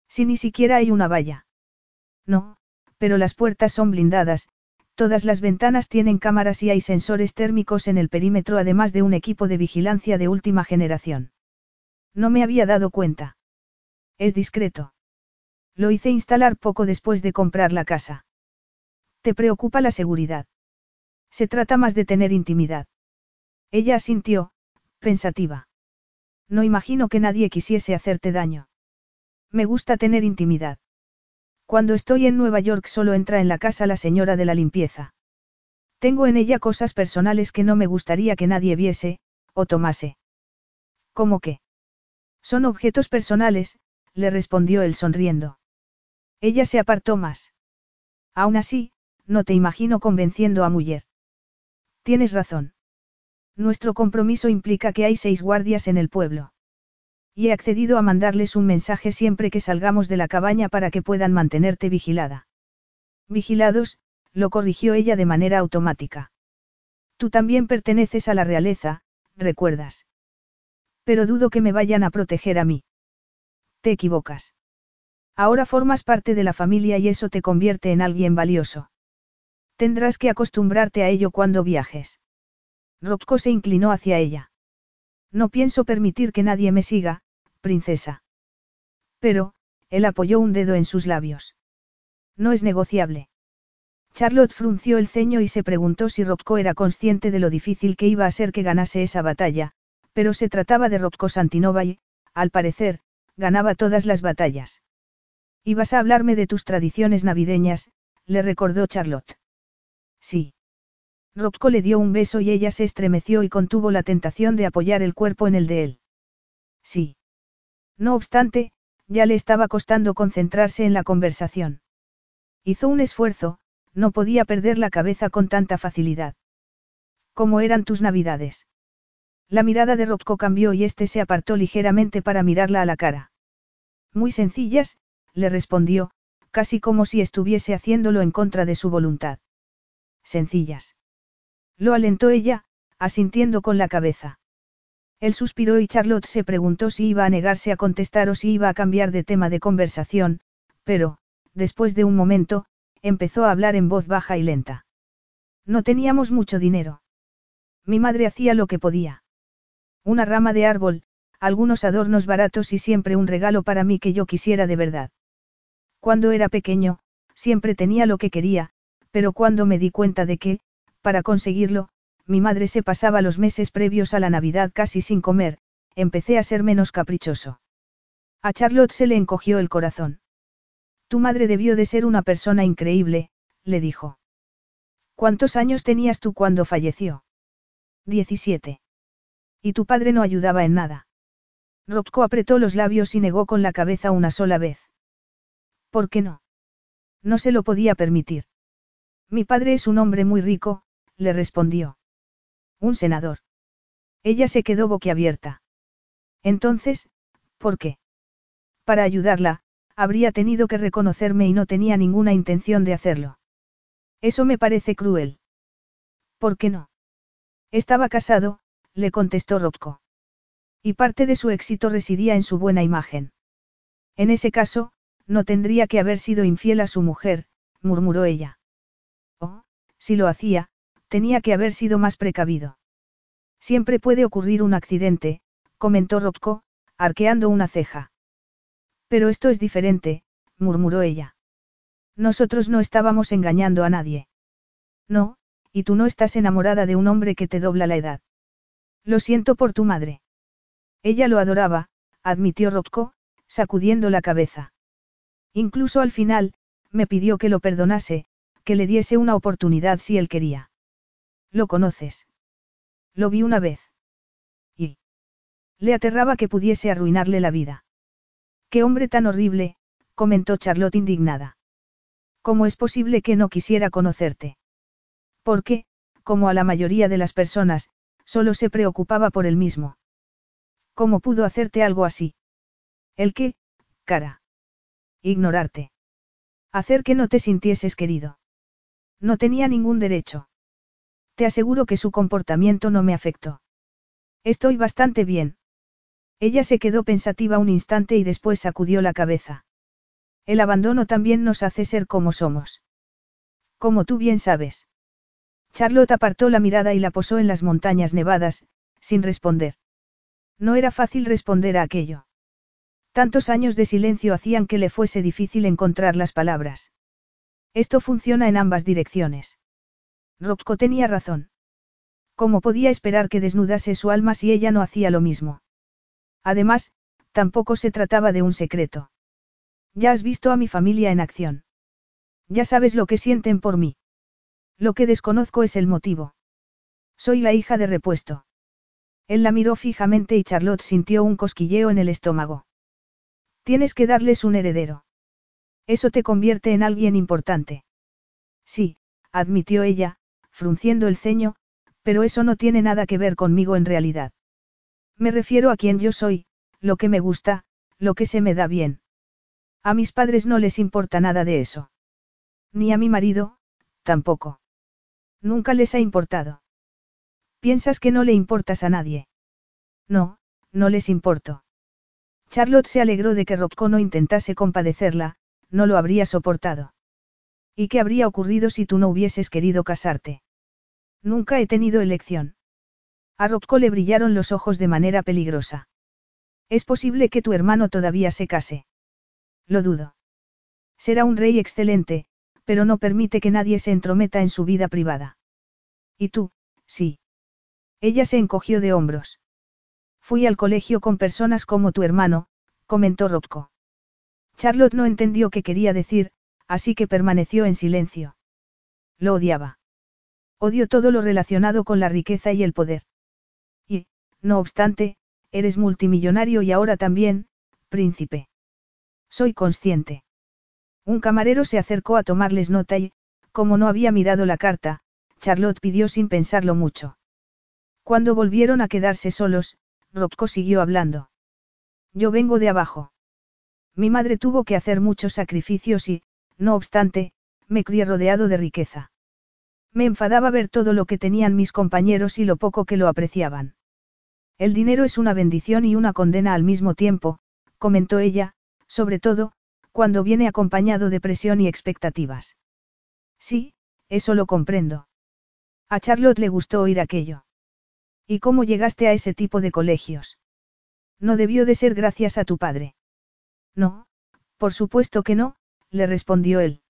Si ni siquiera hay una valla. No, pero las puertas son blindadas, todas las ventanas tienen cámaras y hay sensores térmicos en el perímetro además de un equipo de vigilancia de última generación. No me había dado cuenta. Es discreto. Lo hice instalar poco después de comprar la casa. ¿Te preocupa la seguridad? Se trata más de tener intimidad. Ella asintió, pensativa. No imagino que nadie quisiese hacerte daño. Me gusta tener intimidad. Cuando estoy en Nueva York solo entra en la casa la señora de la limpieza. Tengo en ella cosas personales que no me gustaría que nadie viese, o tomase. ¿Cómo qué? Son objetos personales, le respondió él sonriendo. Ella se apartó más. Aún así, no te imagino convenciendo a Muller. Tienes razón. Nuestro compromiso implica que hay seis guardias en el pueblo. Y he accedido a mandarles un mensaje siempre que salgamos de la cabaña para que puedan mantenerte vigilada. Vigilados, lo corrigió ella de manera automática. Tú también perteneces a la realeza, recuerdas. Pero dudo que me vayan a proteger a mí. Te equivocas. Ahora formas parte de la familia y eso te convierte en alguien valioso. Tendrás que acostumbrarte a ello cuando viajes. Rocco se inclinó hacia ella. No pienso permitir que nadie me siga, princesa. Pero, él apoyó un dedo en sus labios. No es negociable. Charlotte frunció el ceño y se preguntó si Rocco era consciente de lo difícil que iba a ser que ganase esa batalla, pero se trataba de Rocco Santinova y, al parecer, ganaba todas las batallas. Ibas a hablarme de tus tradiciones navideñas, le recordó Charlotte. Sí. Rocco le dio un beso y ella se estremeció y contuvo la tentación de apoyar el cuerpo en el de él. Sí. No obstante, ya le estaba costando concentrarse en la conversación. Hizo un esfuerzo, no podía perder la cabeza con tanta facilidad. ¿Cómo eran tus navidades? La mirada de Rocco cambió y éste se apartó ligeramente para mirarla a la cara. Muy sencillas, le respondió, casi como si estuviese haciéndolo en contra de su voluntad. Sencillas. Lo alentó ella, asintiendo con la cabeza. Él suspiró y Charlotte se preguntó si iba a negarse a contestar o si iba a cambiar de tema de conversación, pero, después de un momento, empezó a hablar en voz baja y lenta. No teníamos mucho dinero. Mi madre hacía lo que podía. Una rama de árbol, algunos adornos baratos y siempre un regalo para mí que yo quisiera de verdad. Cuando era pequeño, siempre tenía lo que quería, pero cuando me di cuenta de que, para conseguirlo, mi madre se pasaba los meses previos a la Navidad casi sin comer, empecé a ser menos caprichoso. A Charlotte se le encogió el corazón. Tu madre debió de ser una persona increíble, le dijo. ¿Cuántos años tenías tú cuando falleció? Diecisiete. Y tu padre no ayudaba en nada. Rocco apretó los labios y negó con la cabeza una sola vez. ¿Por qué no? No se lo podía permitir. Mi padre es un hombre muy rico, le respondió. Un senador. Ella se quedó boquiabierta. Entonces, ¿por qué? Para ayudarla, habría tenido que reconocerme y no tenía ninguna intención de hacerlo. Eso me parece cruel. ¿Por qué no? Estaba casado, le contestó Rocco. Y parte de su éxito residía en su buena imagen. En ese caso, no tendría que haber sido infiel a su mujer, murmuró ella. Oh, si lo hacía, tenía que haber sido más precavido. Siempre puede ocurrir un accidente, comentó Rocco, arqueando una ceja. Pero esto es diferente, murmuró ella. Nosotros no estábamos engañando a nadie. No, y tú no estás enamorada de un hombre que te dobla la edad. Lo siento por tu madre. Ella lo adoraba, admitió Rocco, sacudiendo la cabeza. Incluso al final, me pidió que lo perdonase, que le diese una oportunidad si él quería. ¿Lo conoces? Lo vi una vez. Y. Le aterraba que pudiese arruinarle la vida. Qué hombre tan horrible, comentó Charlotte indignada. ¿Cómo es posible que no quisiera conocerte? Porque, como a la mayoría de las personas, solo se preocupaba por él mismo. ¿Cómo pudo hacerte algo así? ¿El qué, cara? Ignorarte. Hacer que no te sintieses querido. No tenía ningún derecho. Te aseguro que su comportamiento no me afectó. Estoy bastante bien. Ella se quedó pensativa un instante y después sacudió la cabeza. El abandono también nos hace ser como somos. Como tú bien sabes. Charlotte apartó la mirada y la posó en las montañas nevadas, sin responder. No era fácil responder a aquello. Tantos años de silencio hacían que le fuese difícil encontrar las palabras. Esto funciona en ambas direcciones. Rocco tenía razón. ¿Cómo podía esperar que desnudase su alma si ella no hacía lo mismo? Además, tampoco se trataba de un secreto. Ya has visto a mi familia en acción. Ya sabes lo que sienten por mí. Lo que desconozco es el motivo. Soy la hija de repuesto. Él la miró fijamente y Charlotte sintió un cosquilleo en el estómago. Tienes que darles un heredero. Eso te convierte en alguien importante. Sí, admitió ella, frunciendo el ceño, pero eso no tiene nada que ver conmigo en realidad. Me refiero a quien yo soy, lo que me gusta, lo que se me da bien. A mis padres no les importa nada de eso. Ni a mi marido, tampoco. Nunca les ha importado. ¿Piensas que no le importas a nadie? No, no les importo. Charlotte se alegró de que Rocco no intentase compadecerla, no lo habría soportado. ¿Y qué habría ocurrido si tú no hubieses querido casarte? Nunca he tenido elección. A Rocco le brillaron los ojos de manera peligrosa. Es posible que tu hermano todavía se case. Lo dudo. Será un rey excelente, pero no permite que nadie se entrometa en su vida privada. ¿Y tú? Sí. Ella se encogió de hombros. Fui al colegio con personas como tu hermano, comentó Rocco. Charlotte no entendió qué quería decir, así que permaneció en silencio. Lo odiaba. Odio todo lo relacionado con la riqueza y el poder. Y, no obstante, eres multimillonario y ahora también, príncipe. Soy consciente. Un camarero se acercó a tomarles nota y, como no había mirado la carta, Charlotte pidió sin pensarlo mucho. Cuando volvieron a quedarse solos, Rocco siguió hablando. Yo vengo de abajo. Mi madre tuvo que hacer muchos sacrificios y, no obstante, me crié rodeado de riqueza. Me enfadaba ver todo lo que tenían mis compañeros y lo poco que lo apreciaban. El dinero es una bendición y una condena al mismo tiempo, comentó ella, sobre todo, cuando viene acompañado de presión y expectativas. Sí, eso lo comprendo. A Charlotte le gustó oír aquello. ¿Y cómo llegaste a ese tipo de colegios? No debió de ser gracias a tu padre. No, por supuesto que no, le respondió él.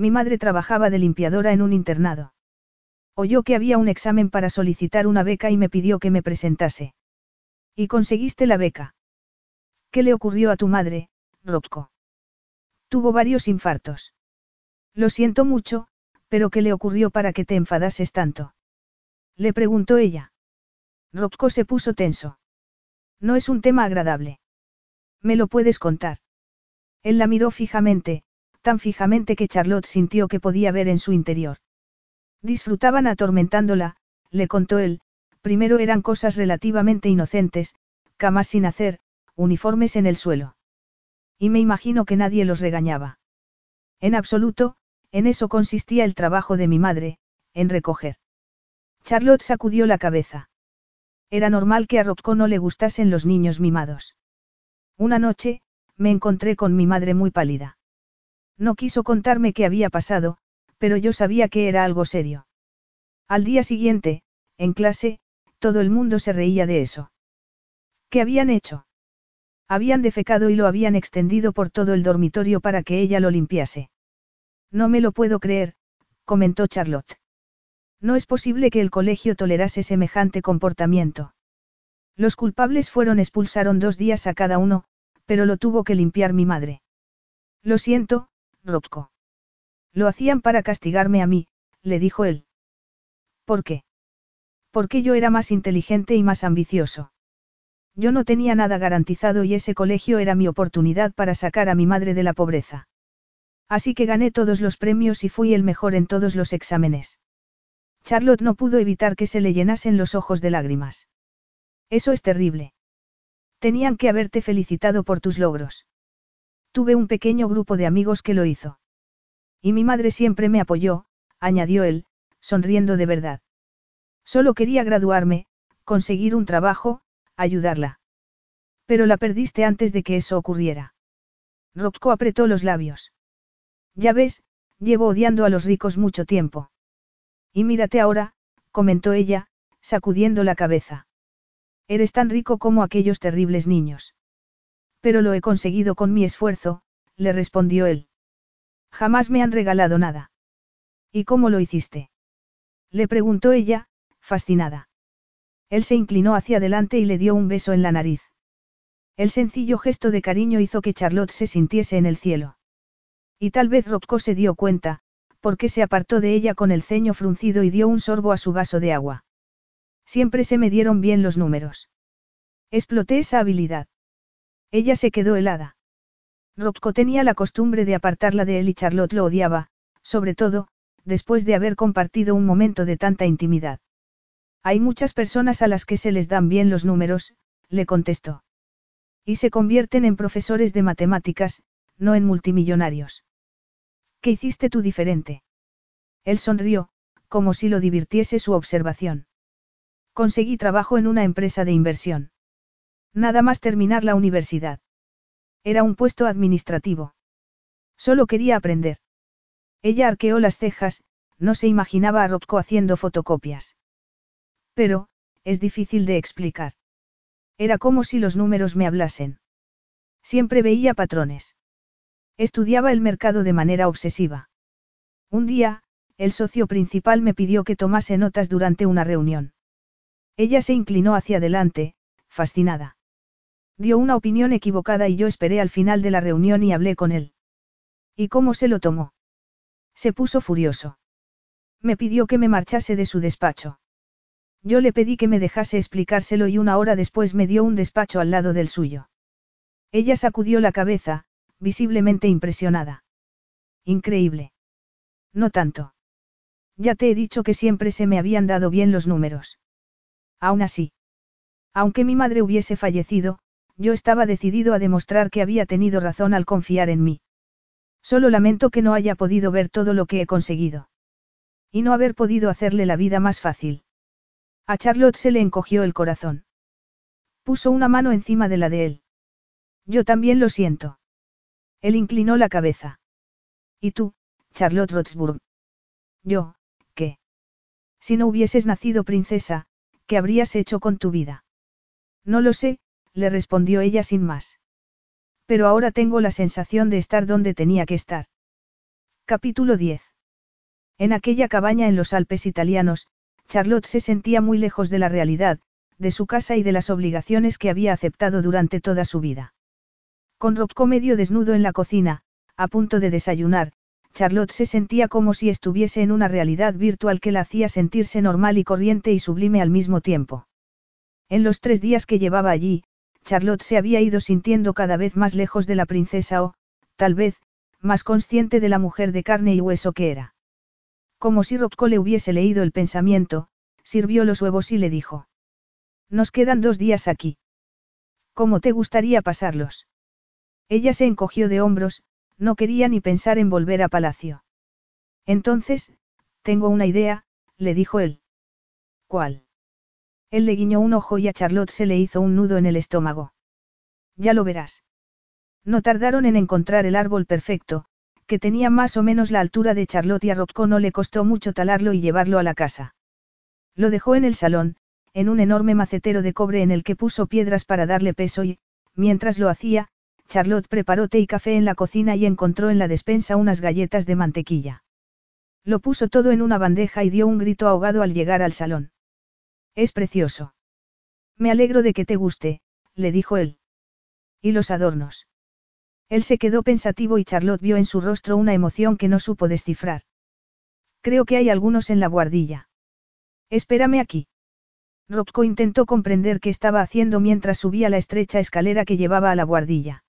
Mi madre trabajaba de limpiadora en un internado. Oyó que había un examen para solicitar una beca y me pidió que me presentase. ¿Y conseguiste la beca? ¿Qué le ocurrió a tu madre, Rocco? Tuvo varios infartos. Lo siento mucho, pero ¿qué le ocurrió para que te enfadases tanto? Le preguntó ella. Rocco se puso tenso. No es un tema agradable. ¿Me lo puedes contar? Él la miró fijamente, tan fijamente que Charlotte sintió que podía ver en su interior. Disfrutaban atormentándola, le contó él, primero eran cosas relativamente inocentes, camas sin hacer, uniformes en el suelo. Y me imagino que nadie los regañaba. En absoluto, en eso consistía el trabajo de mi madre, en recoger. Charlotte sacudió la cabeza. Era normal que a Rocco no le gustasen los niños mimados. Una noche, me encontré con mi madre muy pálida. No quiso contarme qué había pasado, pero yo sabía que era algo serio. Al día siguiente, en clase, todo el mundo se reía de eso. ¿Qué habían hecho? Habían defecado y lo habían extendido por todo el dormitorio para que ella lo limpiase. No me lo puedo creer, comentó Charlotte. No es posible que el colegio tolerase semejante comportamiento. Los culpables fueron expulsaron dos días a cada uno, pero lo tuvo que limpiar mi madre. Lo siento, Rocco. Lo hacían para castigarme a mí, le dijo él. ¿Por qué? Porque yo era más inteligente y más ambicioso. Yo no tenía nada garantizado y ese colegio era mi oportunidad para sacar a mi madre de la pobreza. Así que gané todos los premios y fui el mejor en todos los exámenes. Charlotte no pudo evitar que se le llenasen los ojos de lágrimas. Eso es terrible. Tenían que haberte felicitado por tus logros. Tuve un pequeño grupo de amigos que lo hizo. Y mi madre siempre me apoyó, añadió él, sonriendo de verdad. Solo quería graduarme, conseguir un trabajo, ayudarla. Pero la perdiste antes de que eso ocurriera. Rocco apretó los labios. Ya ves, llevo odiando a los ricos mucho tiempo. Y mírate ahora, comentó ella, sacudiendo la cabeza. Eres tan rico como aquellos terribles niños. Pero lo he conseguido con mi esfuerzo, le respondió él. Jamás me han regalado nada. ¿Y cómo lo hiciste? Le preguntó ella, fascinada. Él se inclinó hacia adelante y le dio un beso en la nariz. El sencillo gesto de cariño hizo que Charlotte se sintiese en el cielo. Y tal vez Rocco se dio cuenta, porque se apartó de ella con el ceño fruncido y dio un sorbo a su vaso de agua. Siempre se me dieron bien los números. Exploté esa habilidad. Ella se quedó helada. Rocco tenía la costumbre de apartarla de él y Charlotte lo odiaba, sobre todo, después de haber compartido un momento de tanta intimidad. Hay muchas personas a las que se les dan bien los números, le contestó. Y se convierten en profesores de matemáticas, no en multimillonarios. ¿Qué hiciste tú diferente? Él sonrió, como si lo divirtiese su observación. Conseguí trabajo en una empresa de inversión. Nada más terminar la universidad. Era un puesto administrativo. Solo quería aprender. Ella arqueó las cejas, no se imaginaba a Rocco haciendo fotocopias. Pero, es difícil de explicar. Era como si los números me hablasen. Siempre veía patrones. Estudiaba el mercado de manera obsesiva. Un día, el socio principal me pidió que tomase notas durante una reunión. Ella se inclinó hacia adelante, fascinada. Dio una opinión equivocada y yo esperé al final de la reunión y hablé con él. ¿Y cómo se lo tomó? Se puso furioso. Me pidió que me marchase de su despacho. Yo le pedí que me dejase explicárselo y una hora después me dio un despacho al lado del suyo. Ella sacudió la cabeza, visiblemente impresionada. Increíble. No tanto. Ya te he dicho que siempre se me habían dado bien los números. Aún así. Aunque mi madre hubiese fallecido, yo estaba decidido a demostrar que había tenido razón al confiar en mí. Solo lamento que no haya podido ver todo lo que he conseguido. Y no haber podido hacerle la vida más fácil. A Charlotte se le encogió el corazón. Puso una mano encima de la de él. Yo también lo siento. Él inclinó la cabeza. ¿Y tú, Charlotte Roxburgh? Yo, ¿qué? Si no hubieses nacido princesa, ¿qué habrías hecho con tu vida? No lo sé, le respondió ella sin más. Pero ahora tengo la sensación de estar donde tenía que estar. Capítulo 10. En aquella cabaña en los Alpes italianos, Charlotte se sentía muy lejos de la realidad, de su casa y de las obligaciones que había aceptado durante toda su vida. Con Rocco medio desnudo en la cocina, a punto de desayunar, Charlotte se sentía como si estuviese en una realidad virtual que la hacía sentirse normal y corriente y sublime al mismo tiempo. En los tres días que llevaba allí, Charlotte se había ido sintiendo cada vez más lejos de la princesa o, tal vez, más consciente de la mujer de carne y hueso que era. Como si Rocco le hubiese leído el pensamiento, sirvió los huevos y le dijo. Nos quedan dos días aquí. ¿Cómo te gustaría pasarlos? Ella se encogió de hombros, no quería ni pensar en volver a palacio. Entonces, tengo una idea, le dijo él. ¿Cuál? Él le guiñó un ojo y a Charlotte se le hizo un nudo en el estómago. Ya lo verás. No tardaron en encontrar el árbol perfecto, que tenía más o menos la altura de Charlotte y a Rocco no le costó mucho talarlo y llevarlo a la casa. Lo dejó en el salón, en un enorme macetero de cobre en el que puso piedras para darle peso y, mientras lo hacía, Charlotte preparó té y café en la cocina y encontró en la despensa unas galletas de mantequilla. Lo puso todo en una bandeja y dio un grito ahogado al llegar al salón. Es precioso. Me alegro de que te guste, le dijo él. ¿Y los adornos? Él se quedó pensativo y Charlotte vio en su rostro una emoción que no supo descifrar. Creo que hay algunos en la guardilla. Espérame aquí. Rocco intentó comprender qué estaba haciendo mientras subía la estrecha escalera que llevaba a la guardilla.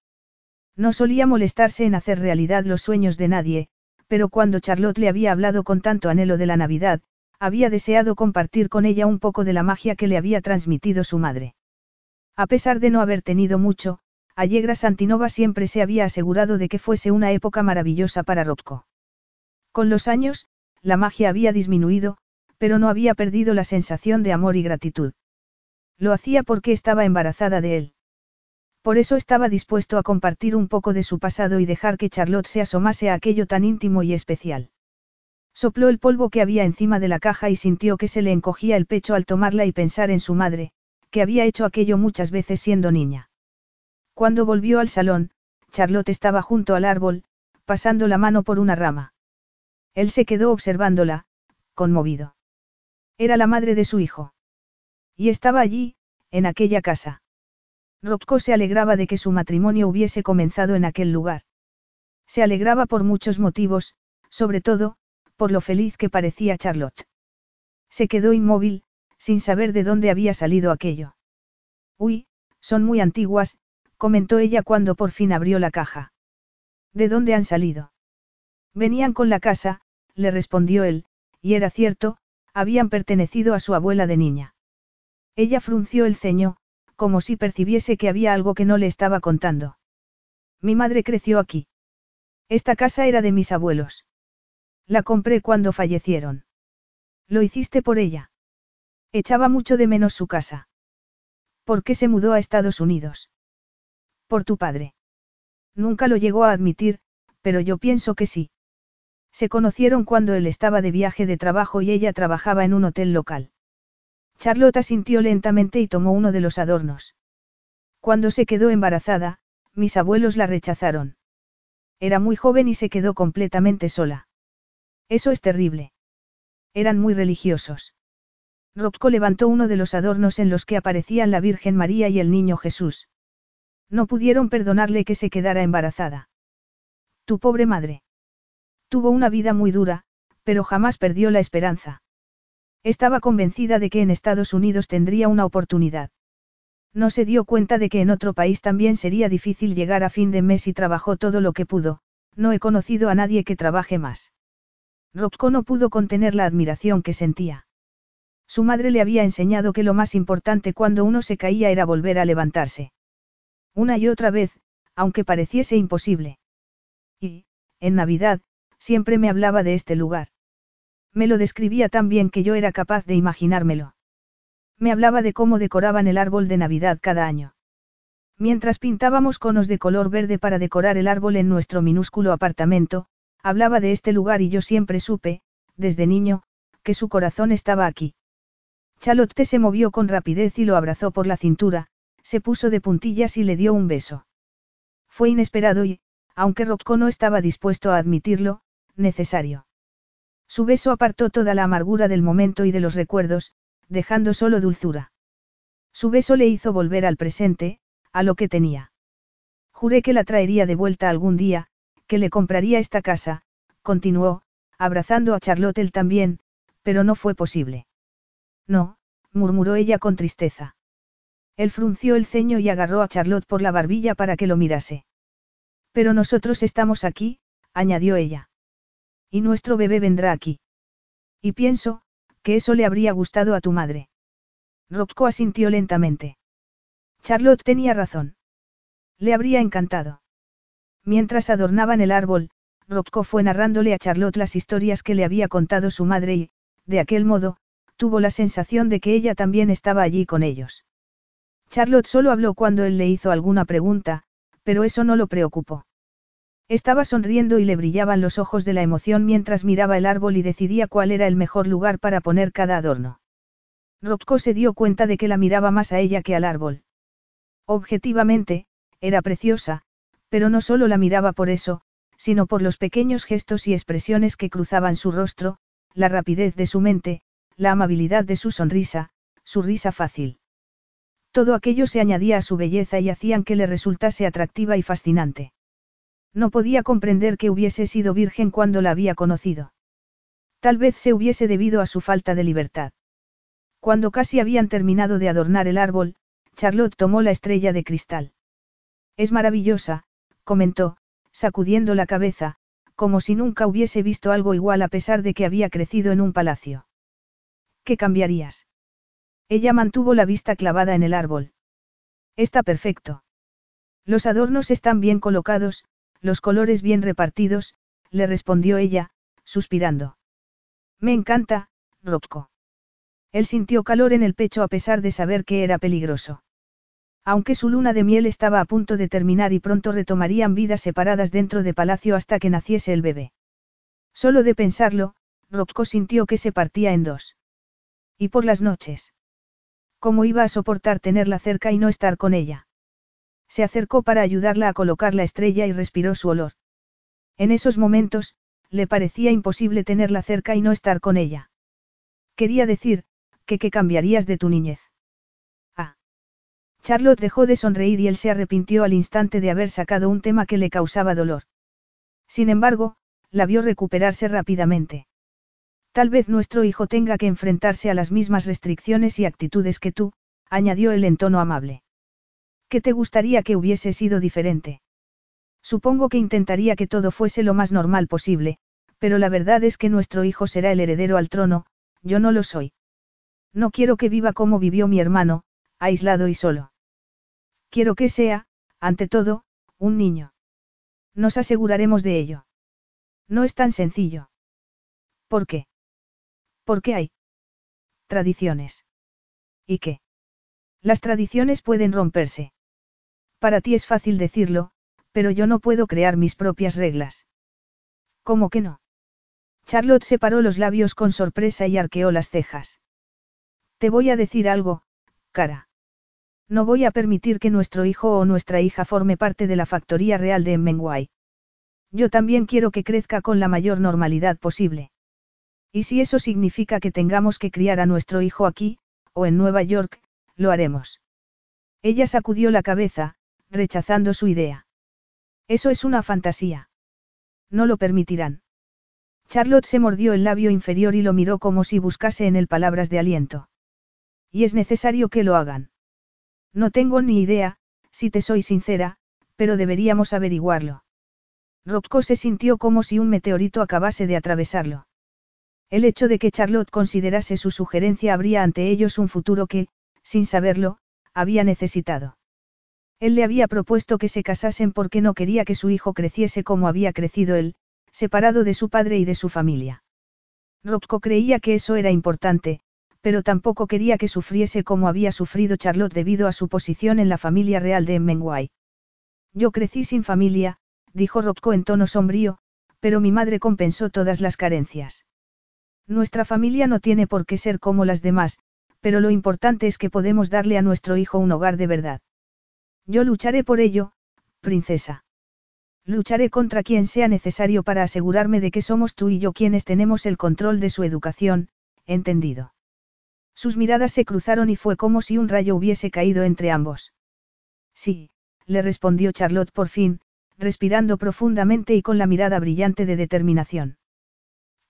No solía molestarse en hacer realidad los sueños de nadie, pero cuando Charlotte le había hablado con tanto anhelo de la Navidad, había deseado compartir con ella un poco de la magia que le había transmitido su madre. A pesar de no haber tenido mucho, Allegra Santinova siempre se había asegurado de que fuese una época maravillosa para Rocco. Con los años, la magia había disminuido, pero no había perdido la sensación de amor y gratitud. Lo hacía porque estaba embarazada de él. Por eso estaba dispuesto a compartir un poco de su pasado y dejar que Charlotte se asomase a aquello tan íntimo y especial. Sopló el polvo que había encima de la caja y sintió que se le encogía el pecho al tomarla y pensar en su madre, que había hecho aquello muchas veces siendo niña. Cuando volvió al salón, Charlotte estaba junto al árbol, pasando la mano por una rama. Él se quedó observándola, conmovido. Era la madre de su hijo. Y estaba allí, en aquella casa. Rocco se alegraba de que su matrimonio hubiese comenzado en aquel lugar. Se alegraba por muchos motivos, sobre todo, por lo feliz que parecía Charlotte. Se quedó inmóvil, sin saber de dónde había salido aquello. Uy, son muy antiguas, comentó ella cuando por fin abrió la caja. ¿De dónde han salido? Venían con la casa, le respondió él, y era cierto, habían pertenecido a su abuela de niña. Ella frunció el ceño, como si percibiese que había algo que no le estaba contando. Mi madre creció aquí. Esta casa era de mis abuelos. La compré cuando fallecieron. Lo hiciste por ella. Echaba mucho de menos su casa. ¿Por qué se mudó a Estados Unidos? Por tu padre. Nunca lo llegó a admitir, pero yo pienso que sí. Se conocieron cuando él estaba de viaje de trabajo y ella trabajaba en un hotel local. Charlotte sintió lentamente y tomó uno de los adornos. Cuando se quedó embarazada, mis abuelos la rechazaron. Era muy joven y se quedó completamente sola. Eso es terrible. Eran muy religiosos. Rocco levantó uno de los adornos en los que aparecían la Virgen María y el Niño Jesús. No pudieron perdonarle que se quedara embarazada. Tu pobre madre. Tuvo una vida muy dura, pero jamás perdió la esperanza. Estaba convencida de que en Estados Unidos tendría una oportunidad. No se dio cuenta de que en otro país también sería difícil llegar a fin de mes y trabajó todo lo que pudo, no he conocido a nadie que trabaje más. Rocco no pudo contener la admiración que sentía. Su madre le había enseñado que lo más importante cuando uno se caía era volver a levantarse. Una y otra vez, aunque pareciese imposible. Y, en Navidad, siempre me hablaba de este lugar. Me lo describía tan bien que yo era capaz de imaginármelo. Me hablaba de cómo decoraban el árbol de Navidad cada año. Mientras pintábamos conos de color verde para decorar el árbol en nuestro minúsculo apartamento, hablaba de este lugar y yo siempre supe, desde niño, que su corazón estaba aquí. Chalotte se movió con rapidez y lo abrazó por la cintura, se puso de puntillas y le dio un beso. Fue inesperado y, aunque Rocco no estaba dispuesto a admitirlo, necesario. Su beso apartó toda la amargura del momento y de los recuerdos, dejando solo dulzura. Su beso le hizo volver al presente, a lo que tenía. Juré que la traería de vuelta algún día, que le compraría esta casa, continuó, abrazando a Charlotte él también, pero no fue posible. No, murmuró ella con tristeza. Él frunció el ceño y agarró a Charlotte por la barbilla para que lo mirase. Pero nosotros estamos aquí, añadió ella. Y nuestro bebé vendrá aquí. Y pienso, que eso le habría gustado a tu madre. Rocco asintió lentamente. Charlotte tenía razón. Le habría encantado. Mientras adornaban el árbol, Rocco fue narrándole a Charlotte las historias que le había contado su madre y, de aquel modo, tuvo la sensación de que ella también estaba allí con ellos. Charlotte solo habló cuando él le hizo alguna pregunta, pero eso no lo preocupó. Estaba sonriendo y le brillaban los ojos de la emoción mientras miraba el árbol y decidía cuál era el mejor lugar para poner cada adorno. Rocco se dio cuenta de que la miraba más a ella que al árbol. Objetivamente, era preciosa, pero no solo la miraba por eso, sino por los pequeños gestos y expresiones que cruzaban su rostro, la rapidez de su mente, la amabilidad de su sonrisa, su risa fácil. Todo aquello se añadía a su belleza y hacían que le resultase atractiva y fascinante. No podía comprender que hubiese sido virgen cuando la había conocido. Tal vez se hubiese debido a su falta de libertad. Cuando casi habían terminado de adornar el árbol, Charlotte tomó la estrella de cristal. Es maravillosa, comentó, sacudiendo la cabeza, como si nunca hubiese visto algo igual a pesar de que había crecido en un palacio. ¿Qué cambiarías? Ella mantuvo la vista clavada en el árbol. Está perfecto. Los adornos están bien colocados, los colores bien repartidos, le respondió ella, suspirando. Me encanta, Rocco. Él sintió calor en el pecho a pesar de saber que era peligroso. Aunque su luna de miel estaba a punto de terminar y pronto retomarían vidas separadas dentro de palacio hasta que naciese el bebé. Solo de pensarlo, Rocco sintió que se partía en dos. ¿Y por las noches? ¿Cómo iba a soportar tenerla cerca y no estar con ella? Se acercó para ayudarla a colocar la estrella y respiró su olor. En esos momentos, le parecía imposible tenerla cerca y no estar con ella. Quería decir, que qué cambiarías de tu niñez. Charlotte dejó de sonreír y él se arrepintió al instante de haber sacado un tema que le causaba dolor. Sin embargo, la vio recuperarse rápidamente. Tal vez nuestro hijo tenga que enfrentarse a las mismas restricciones y actitudes que tú, añadió él en tono amable. ¿Qué te gustaría que hubiese sido diferente? Supongo que intentaría que todo fuese lo más normal posible, pero la verdad es que nuestro hijo será el heredero al trono, yo no lo soy. No quiero que viva como vivió mi hermano, aislado y solo. Quiero que sea, ante todo, un niño. Nos aseguraremos de ello. No es tan sencillo. ¿Por qué? Porque hay tradiciones. ¿Y qué? Las tradiciones pueden romperse. Para ti es fácil decirlo, pero yo no puedo crear mis propias reglas. ¿Cómo que no? Charlotte separó los labios con sorpresa y arqueó las cejas. Te voy a decir algo, cara. No voy a permitir que nuestro hijo o nuestra hija forme parte de la factoría real de Emmenguay. Yo también quiero que crezca con la mayor normalidad posible. Y si eso significa que tengamos que criar a nuestro hijo aquí, o en Nueva York, lo haremos. Ella sacudió la cabeza, rechazando su idea. Eso es una fantasía. No lo permitirán. Charlotte se mordió el labio inferior y lo miró como si buscase en él palabras de aliento. Y es necesario que lo hagan. No tengo ni idea, si te soy sincera, pero deberíamos averiguarlo. Rocco se sintió como si un meteorito acabase de atravesarlo. El hecho de que Charlotte considerase su sugerencia abría ante ellos un futuro que, sin saberlo, había necesitado. Él le había propuesto que se casasen porque no quería que su hijo creciese como había crecido él, separado de su padre y de su familia. Rocco creía que eso era importante, pero tampoco quería que sufriese como había sufrido Charlotte debido a su posición en la familia real de Emmenguay. Yo crecí sin familia, dijo Rocco en tono sombrío, pero mi madre compensó todas las carencias. Nuestra familia no tiene por qué ser como las demás, pero lo importante es que podemos darle a nuestro hijo un hogar de verdad. Yo lucharé por ello, princesa. Lucharé contra quien sea necesario para asegurarme de que somos tú y yo quienes tenemos el control de su educación, entendido. Sus miradas se cruzaron y fue como si un rayo hubiese caído entre ambos. Sí, le respondió Charlotte por fin, respirando profundamente y con la mirada brillante de determinación.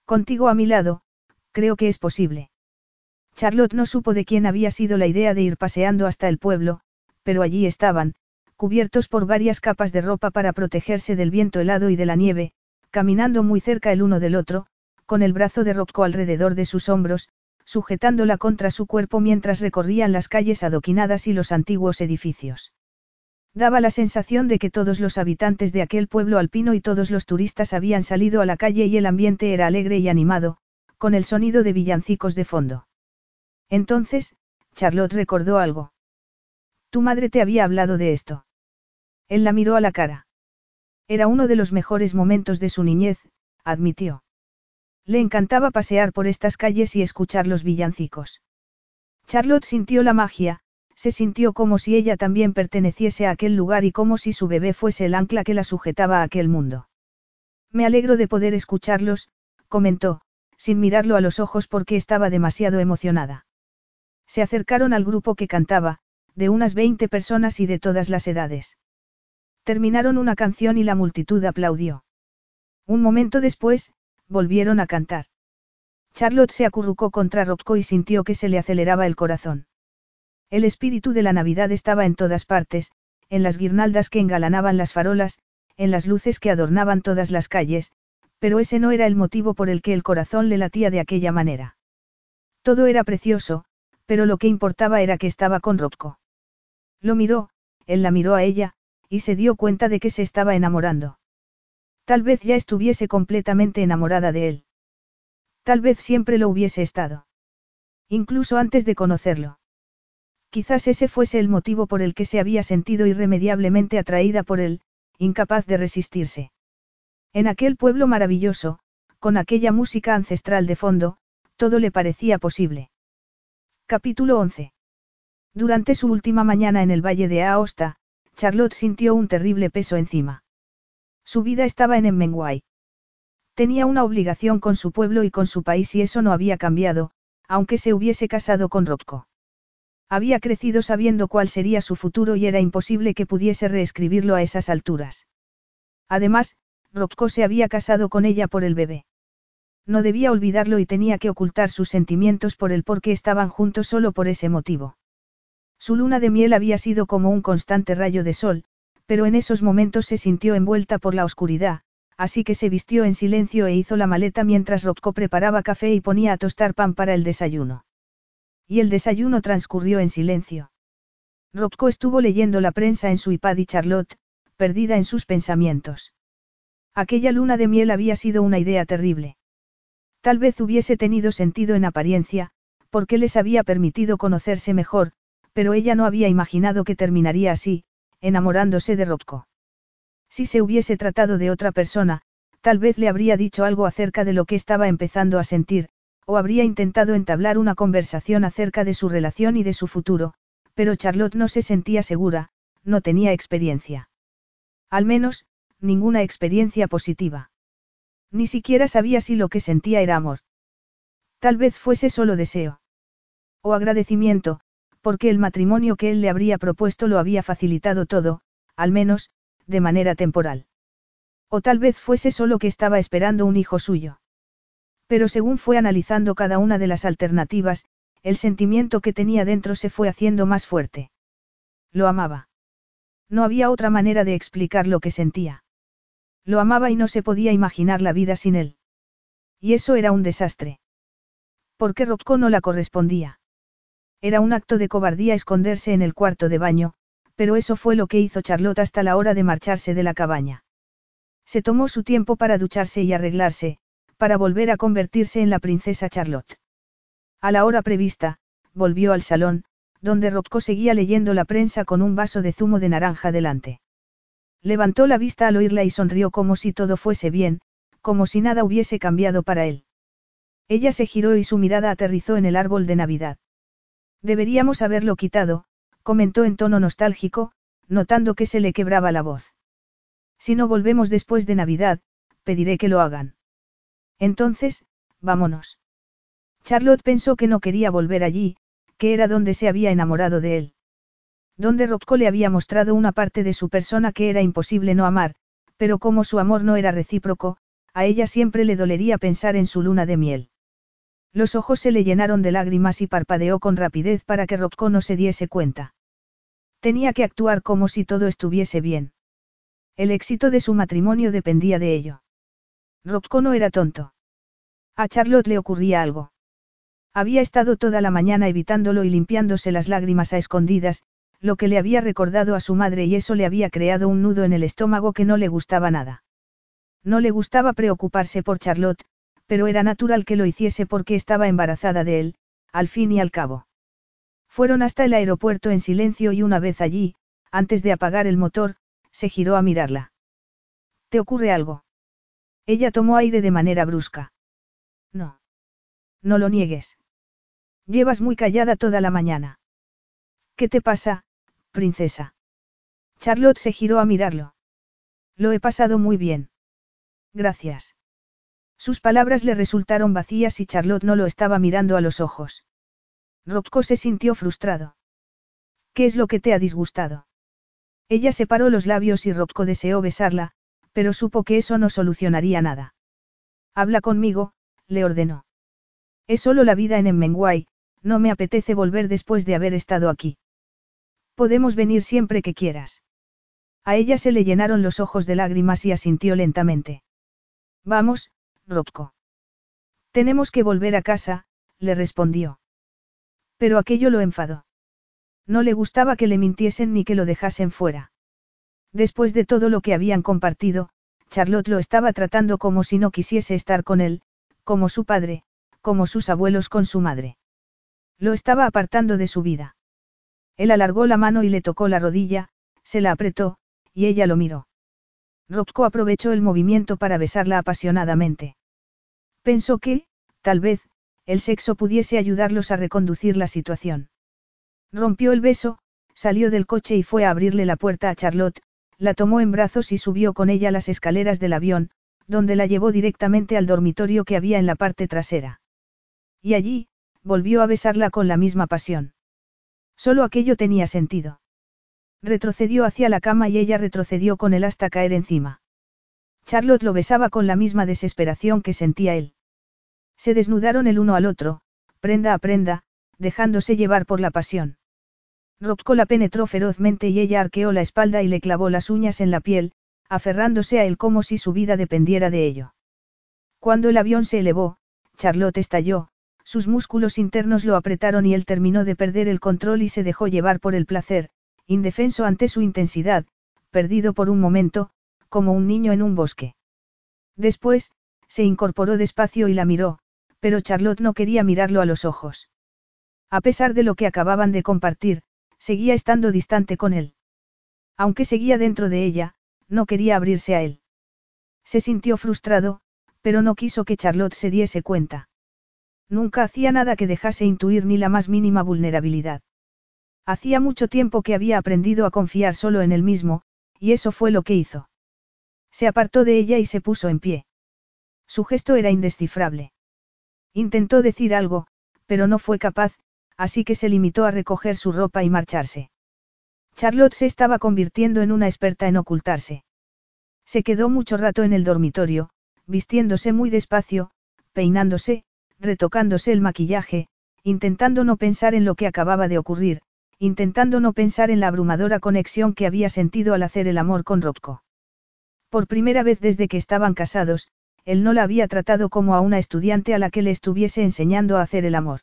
Contigo a mi lado, creo que es posible. Charlotte no supo de quién había sido la idea de ir paseando hasta el pueblo, pero allí estaban, cubiertos por varias capas de ropa para protegerse del viento helado y de la nieve, caminando muy cerca el uno del otro, con el brazo de Rocco alrededor de sus hombros, sujetándola contra su cuerpo mientras recorrían las calles adoquinadas y los antiguos edificios. Daba la sensación de que todos los habitantes de aquel pueblo alpino y todos los turistas habían salido a la calle y el ambiente era alegre y animado, con el sonido de villancicos de fondo. Entonces, Charlotte recordó algo. Tu madre te había hablado de esto. Él la miró a la cara. Era uno de los mejores momentos de su niñez, admitió. Le encantaba pasear por estas calles y escuchar los villancicos. Charlotte sintió la magia, se sintió como si ella también perteneciese a aquel lugar y como si su bebé fuese el ancla que la sujetaba a aquel mundo. Me alegro de poder escucharlos, comentó, sin mirarlo a los ojos porque estaba demasiado emocionada. Se acercaron al grupo que cantaba, de unas 20 personas y de todas las edades. Terminaron una canción y la multitud aplaudió. Un momento después, volvieron a cantar. Charlotte se acurrucó contra Rocco y sintió que se le aceleraba el corazón. El espíritu de la Navidad estaba en todas partes, en las guirnaldas que engalanaban las farolas, en las luces que adornaban todas las calles, pero ese no era el motivo por el que el corazón le latía de aquella manera. Todo era precioso, pero lo que importaba era que estaba con Rocco. Lo miró, él la miró a ella, y se dio cuenta de que se estaba enamorando. Tal vez ya estuviese completamente enamorada de él. Tal vez siempre lo hubiese estado. Incluso antes de conocerlo. Quizás ese fuese el motivo por el que se había sentido irremediablemente atraída por él, incapaz de resistirse. En aquel pueblo maravilloso, con aquella música ancestral de fondo, todo le parecía posible. Capítulo 11. Durante su última mañana en el valle de Aosta, Charlotte sintió un terrible peso encima. Su vida estaba en Emmenguay. Tenía una obligación con su pueblo y con su país y eso no había cambiado, aunque se hubiese casado con Rocco. Había crecido sabiendo cuál sería su futuro y era imposible que pudiese reescribirlo a esas alturas. Además, Rocco se había casado con ella por el bebé. No debía olvidarlo y tenía que ocultar sus sentimientos por el por qué estaban juntos solo por ese motivo. Su luna de miel había sido como un constante rayo de sol, pero en esos momentos se sintió envuelta por la oscuridad, así que se vistió en silencio e hizo la maleta mientras Rocco preparaba café y ponía a tostar pan para el desayuno. Y el desayuno transcurrió en silencio. Rocco estuvo leyendo la prensa en su iPad y Charlotte, perdida en sus pensamientos. Aquella luna de miel había sido una idea terrible. Tal vez hubiese tenido sentido en apariencia, porque les había permitido conocerse mejor, pero ella no había imaginado que terminaría así, enamorándose de Rocco. Si se hubiese tratado de otra persona, tal vez le habría dicho algo acerca de lo que estaba empezando a sentir, o habría intentado entablar una conversación acerca de su relación y de su futuro, pero Charlotte no se sentía segura, no tenía experiencia. Al menos, ninguna experiencia positiva. Ni siquiera sabía si lo que sentía era amor. Tal vez fuese solo deseo. O agradecimiento, porque el matrimonio que él le habría propuesto lo había facilitado todo, al menos, de manera temporal. O tal vez fuese solo que estaba esperando un hijo suyo. Pero según fue analizando cada una de las alternativas, el sentimiento que tenía dentro se fue haciendo más fuerte. Lo amaba. No había otra manera de explicar lo que sentía. Lo amaba y no se podía imaginar la vida sin él. Y eso era un desastre. Porque Rocco no la correspondía. Era un acto de cobardía esconderse en el cuarto de baño, pero eso fue lo que hizo Charlotte hasta la hora de marcharse de la cabaña. Se tomó su tiempo para ducharse y arreglarse, para volver a convertirse en la princesa Charlotte. A la hora prevista, volvió al salón, donde Rocco seguía leyendo la prensa con un vaso de zumo de naranja delante. Levantó la vista al oírla y sonrió como si todo fuese bien, como si nada hubiese cambiado para él. Ella se giró y su mirada aterrizó en el árbol de Navidad. Deberíamos haberlo quitado, comentó en tono nostálgico, notando que se le quebraba la voz. Si no volvemos después de Navidad, pediré que lo hagan. Entonces, vámonos. Charlotte pensó que no quería volver allí, que era donde se había enamorado de él. Donde Rocco le había mostrado una parte de su persona que era imposible no amar, pero como su amor no era recíproco, a ella siempre le dolería pensar en su luna de miel. Los ojos se le llenaron de lágrimas y parpadeó con rapidez para que Rocco no se diese cuenta. Tenía que actuar como si todo estuviese bien. El éxito de su matrimonio dependía de ello. Rocco no era tonto. A Charlotte le ocurría algo. Había estado toda la mañana evitándolo y limpiándose las lágrimas a escondidas, lo que le había recordado a su madre y eso le había creado un nudo en el estómago que no le gustaba nada. No le gustaba preocuparse por Charlotte, pero era natural que lo hiciese porque estaba embarazada de él, al fin y al cabo. Fueron hasta el aeropuerto en silencio y una vez allí, antes de apagar el motor, se giró a mirarla. ¿Te ocurre algo? Ella tomó aire de manera brusca. No. No lo niegues. Llevas muy callada toda la mañana. ¿Qué te pasa, princesa? Charlotte se giró a mirarlo. Lo he pasado muy bien. Gracias. Sus palabras le resultaron vacías y Charlotte no lo estaba mirando a los ojos. Rocco se sintió frustrado. ¿Qué es lo que te ha disgustado? Ella separó los labios y Rocco deseó besarla, pero supo que eso no solucionaría nada. Habla conmigo, le ordenó. Es solo la vida en Emmenguay, no me apetece volver después de haber estado aquí. Podemos venir siempre que quieras. A ella se le llenaron los ojos de lágrimas y asintió lentamente. Vamos, Tenemos que volver a casa, le respondió. Pero aquello lo enfadó. No le gustaba que le mintiesen ni que lo dejasen fuera. Después de todo lo que habían compartido, Charlotte lo estaba tratando como si no quisiese estar con él, como su padre, como sus abuelos con su madre. Lo estaba apartando de su vida. Él alargó la mano y le tocó la rodilla, se la apretó, y ella lo miró. Rocco aprovechó el movimiento para besarla apasionadamente. Pensó que, tal vez, el sexo pudiese ayudarlos a reconducir la situación. Rompió el beso, salió del coche y fue a abrirle la puerta a Charlotte, la tomó en brazos y subió con ella las escaleras del avión, donde la llevó directamente al dormitorio que había en la parte trasera. Y allí, volvió a besarla con la misma pasión. Solo aquello tenía sentido. Retrocedió hacia la cama y ella retrocedió con él hasta caer encima. Charlotte lo besaba con la misma desesperación que sentía él. Se desnudaron el uno al otro, prenda a prenda, dejándose llevar por la pasión. Rocco la penetró ferozmente y ella arqueó la espalda y le clavó las uñas en la piel, aferrándose a él como si su vida dependiera de ello. Cuando el avión se elevó, Charlotte estalló, sus músculos internos lo apretaron y él terminó de perder el control y se dejó llevar por el placer, indefenso ante su intensidad, perdido por un momento, como un niño en un bosque. Después, se incorporó despacio y la miró, pero Charlotte no quería mirarlo a los ojos. A pesar de lo que acababan de compartir, seguía estando distante con él. Aunque seguía dentro de ella, no quería abrirse a él. Se sintió frustrado, pero no quiso que Charlotte se diese cuenta. Nunca hacía nada que dejase intuir ni la más mínima vulnerabilidad. Hacía mucho tiempo que había aprendido a confiar solo en él mismo, y eso fue lo que hizo. Se apartó de ella y se puso en pie. Su gesto era indescifrable. Intentó decir algo, pero no fue capaz, así que se limitó a recoger su ropa y marcharse. Charlotte se estaba convirtiendo en una experta en ocultarse. Se quedó mucho rato en el dormitorio, vistiéndose muy despacio, peinándose, retocándose el maquillaje, intentando no pensar en lo que acababa de ocurrir, intentando no pensar en la abrumadora conexión que había sentido al hacer el amor con Rocco. Por primera vez desde que estaban casados, él no la había tratado como a una estudiante a la que le estuviese enseñando a hacer el amor.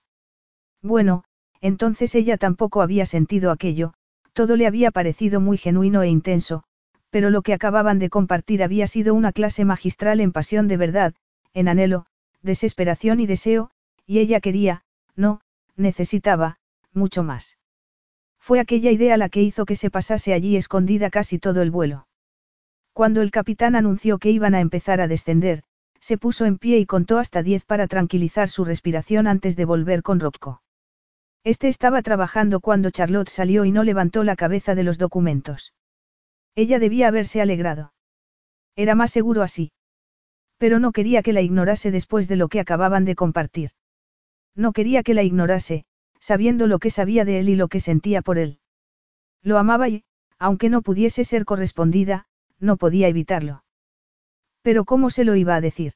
Bueno, entonces ella tampoco había sentido aquello, todo le había parecido muy genuino e intenso, pero lo que acababan de compartir había sido una clase magistral en pasión de verdad, en anhelo, desesperación y deseo, y ella quería, no, necesitaba, mucho más. Fue aquella idea la que hizo que se pasase allí escondida casi todo el vuelo. Cuando el capitán anunció que iban a empezar a descender, se puso en pie y contó hasta diez para tranquilizar su respiración antes de volver con Rocco. Este estaba trabajando cuando Charlotte salió y no levantó la cabeza de los documentos. Ella debía haberse alegrado. Era más seguro así. Pero no quería que la ignorase después de lo que acababan de compartir. No quería que la ignorase, sabiendo lo que sabía de él y lo que sentía por él. Lo amaba y, aunque no pudiese ser correspondida, no podía evitarlo. Pero ¿cómo se lo iba a decir?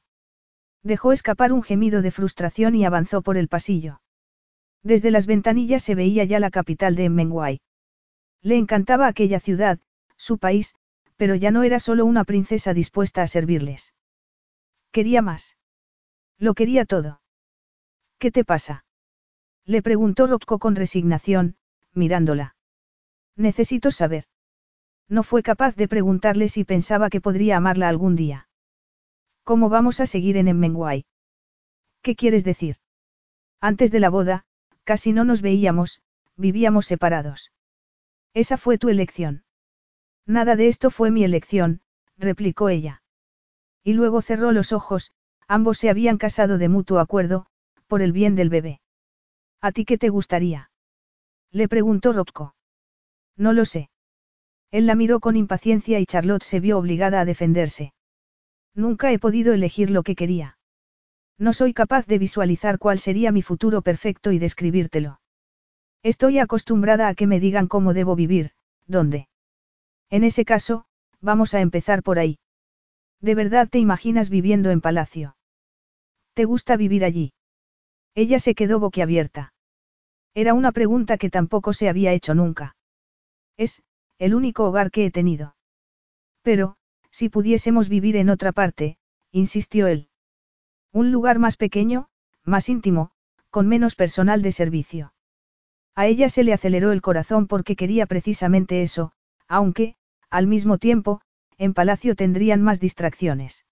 Dejó escapar un gemido de frustración y avanzó por el pasillo. Desde las ventanillas se veía ya la capital de Emmenguay. Le encantaba aquella ciudad, su país, pero ya no era solo una princesa dispuesta a servirles. Quería más. Lo quería todo. ¿Qué te pasa? Le preguntó Rocco con resignación, mirándola. Necesito saber. No fue capaz de preguntarle si pensaba que podría amarla algún día. ¿Cómo vamos a seguir en Emmenguay? ¿Qué quieres decir? Antes de la boda, Casi no nos veíamos, vivíamos separados. Esa fue tu elección. Nada de esto fue mi elección, replicó ella. Y luego cerró los ojos, ambos se habían casado de mutuo acuerdo, por el bien del bebé. ¿A ti qué te gustaría? Le preguntó Rocco. No lo sé. Él la miró con impaciencia y Charlotte se vio obligada a defenderse. Nunca he podido elegir lo que quería. No soy capaz de visualizar cuál sería mi futuro perfecto y describírtelo. Estoy acostumbrada a que me digan cómo debo vivir, dónde. En ese caso, vamos a empezar por ahí. ¿De verdad te imaginas viviendo en palacio? ¿Te gusta vivir allí? Ella se quedó boquiabierta. Era una pregunta que tampoco se había hecho nunca. Es, el único hogar que he tenido. Pero, si pudiésemos vivir en otra parte, insistió él. Un lugar más pequeño, más íntimo, con menos personal de servicio. A ella se le aceleró el corazón porque quería precisamente eso, aunque, al mismo tiempo, en palacio tendrían más distracciones.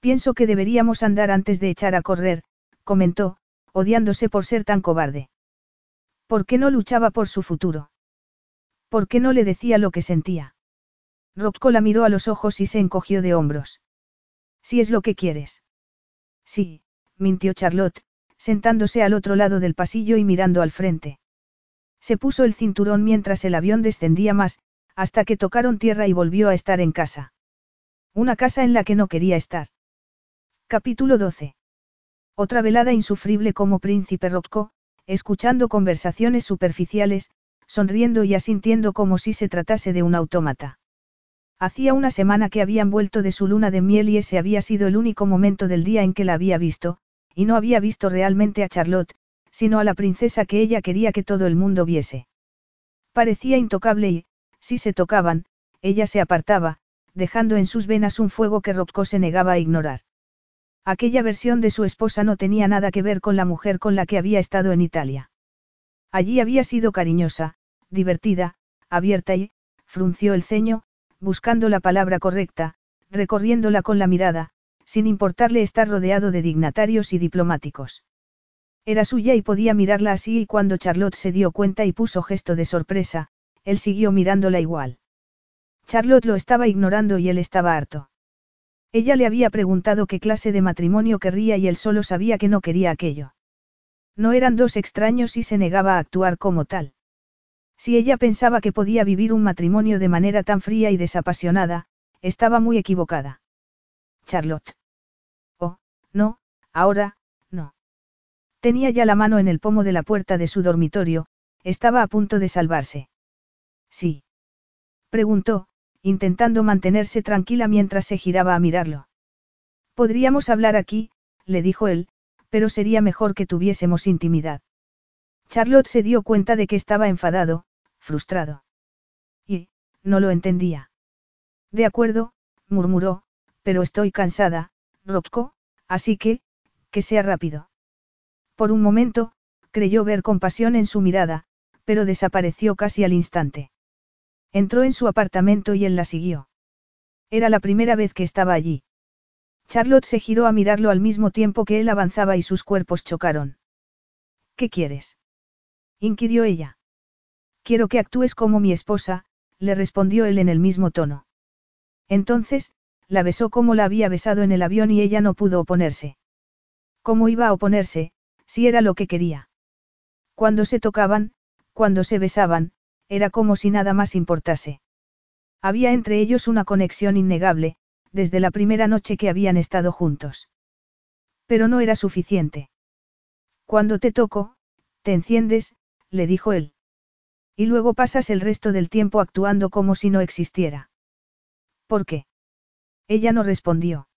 Pienso que deberíamos andar antes de echar a correr, comentó, odiándose por ser tan cobarde. ¿Por qué no luchaba por su futuro? ¿Por qué no le decía lo que sentía? Rocco la miró a los ojos y se encogió de hombros. Si es lo que quieres. Sí, mintió Charlotte, sentándose al otro lado del pasillo y mirando al frente. Se puso el cinturón mientras el avión descendía más, hasta que tocaron tierra y volvió a estar en casa. Una casa en la que no quería estar. Capítulo 12. Otra velada insufrible como príncipe Rocco, escuchando conversaciones superficiales, sonriendo y asintiendo como si se tratase de un autómata. Hacía una semana que habían vuelto de su luna de miel y ese había sido el único momento del día en que la había visto, y no había visto realmente a Charlotte, sino a la princesa que ella quería que todo el mundo viese. Parecía intocable y, si se tocaban, ella se apartaba, dejando en sus venas un fuego que Rocco se negaba a ignorar. Aquella versión de su esposa no tenía nada que ver con la mujer con la que había estado en Italia. Allí había sido cariñosa, divertida, abierta y, frunció el ceño, buscando la palabra correcta, recorriéndola con la mirada, sin importarle estar rodeado de dignatarios y diplomáticos. Era suya y podía mirarla así y cuando Charlotte se dio cuenta y puso gesto de sorpresa, él siguió mirándola igual. Charlotte lo estaba ignorando y él estaba harto. Ella le había preguntado qué clase de matrimonio querría y él solo sabía que no quería aquello. No eran dos extraños y se negaba a actuar como tal. Si ella pensaba que podía vivir un matrimonio de manera tan fría y desapasionada, estaba muy equivocada. Charlotte. Oh, no, ahora, no. Tenía ya la mano en el pomo de la puerta de su dormitorio, estaba a punto de salvarse. Sí. Preguntó, intentando mantenerse tranquila mientras se giraba a mirarlo. Podríamos hablar aquí, le dijo él, pero sería mejor que tuviésemos intimidad. Charlotte se dio cuenta de que estaba enfadado, frustrado. Y, no lo entendía. De acuerdo, murmuró, pero estoy cansada, Rocco, así que, que sea rápido. Por un momento, creyó ver compasión en su mirada, pero desapareció casi al instante. Entró en su apartamento y él la siguió. Era la primera vez que estaba allí. Charlotte se giró a mirarlo al mismo tiempo que él avanzaba y sus cuerpos chocaron. ¿Qué quieres? inquirió ella. Quiero que actúes como mi esposa, le respondió él en el mismo tono. Entonces, la besó como la había besado en el avión y ella no pudo oponerse. ¿Cómo iba a oponerse, si era lo que quería? Cuando se tocaban, cuando se besaban, era como si nada más importase. Había entre ellos una conexión innegable, desde la primera noche que habían estado juntos. Pero no era suficiente. Cuando te toco, te enciendes, le dijo él. Y luego pasas el resto del tiempo actuando como si no existiera. ¿Por qué? Ella no respondió.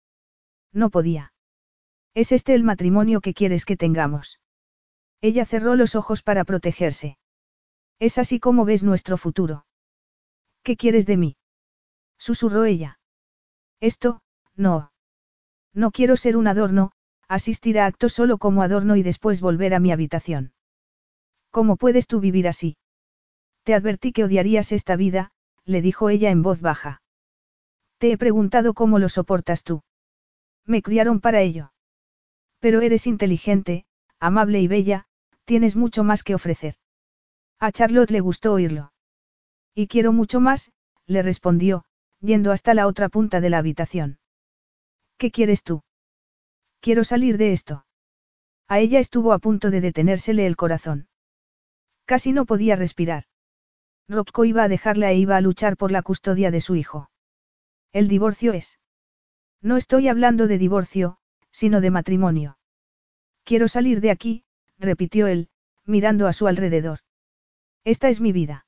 No podía. ¿Es este el matrimonio que quieres que tengamos? Ella cerró los ojos para protegerse. Es así como ves nuestro futuro. ¿Qué quieres de mí? Susurró ella. Esto, no. No quiero ser un adorno, asistir a actos solo como adorno y después volver a mi habitación. ¿Cómo puedes tú vivir así? Te advertí que odiarías esta vida, le dijo ella en voz baja. Te he preguntado cómo lo soportas tú. Me criaron para ello. Pero eres inteligente, amable y bella, tienes mucho más que ofrecer. A Charlotte le gustó oírlo. Y quiero mucho más, le respondió, yendo hasta la otra punta de la habitación. ¿Qué quieres tú? Quiero salir de esto. A ella estuvo a punto de detenérsele el corazón. Casi no podía respirar. Rocco iba a dejarla e iba a luchar por la custodia de su hijo. El divorcio es. No estoy hablando de divorcio, sino de matrimonio. Quiero salir de aquí, repitió él, mirando a su alrededor. Esta es mi vida.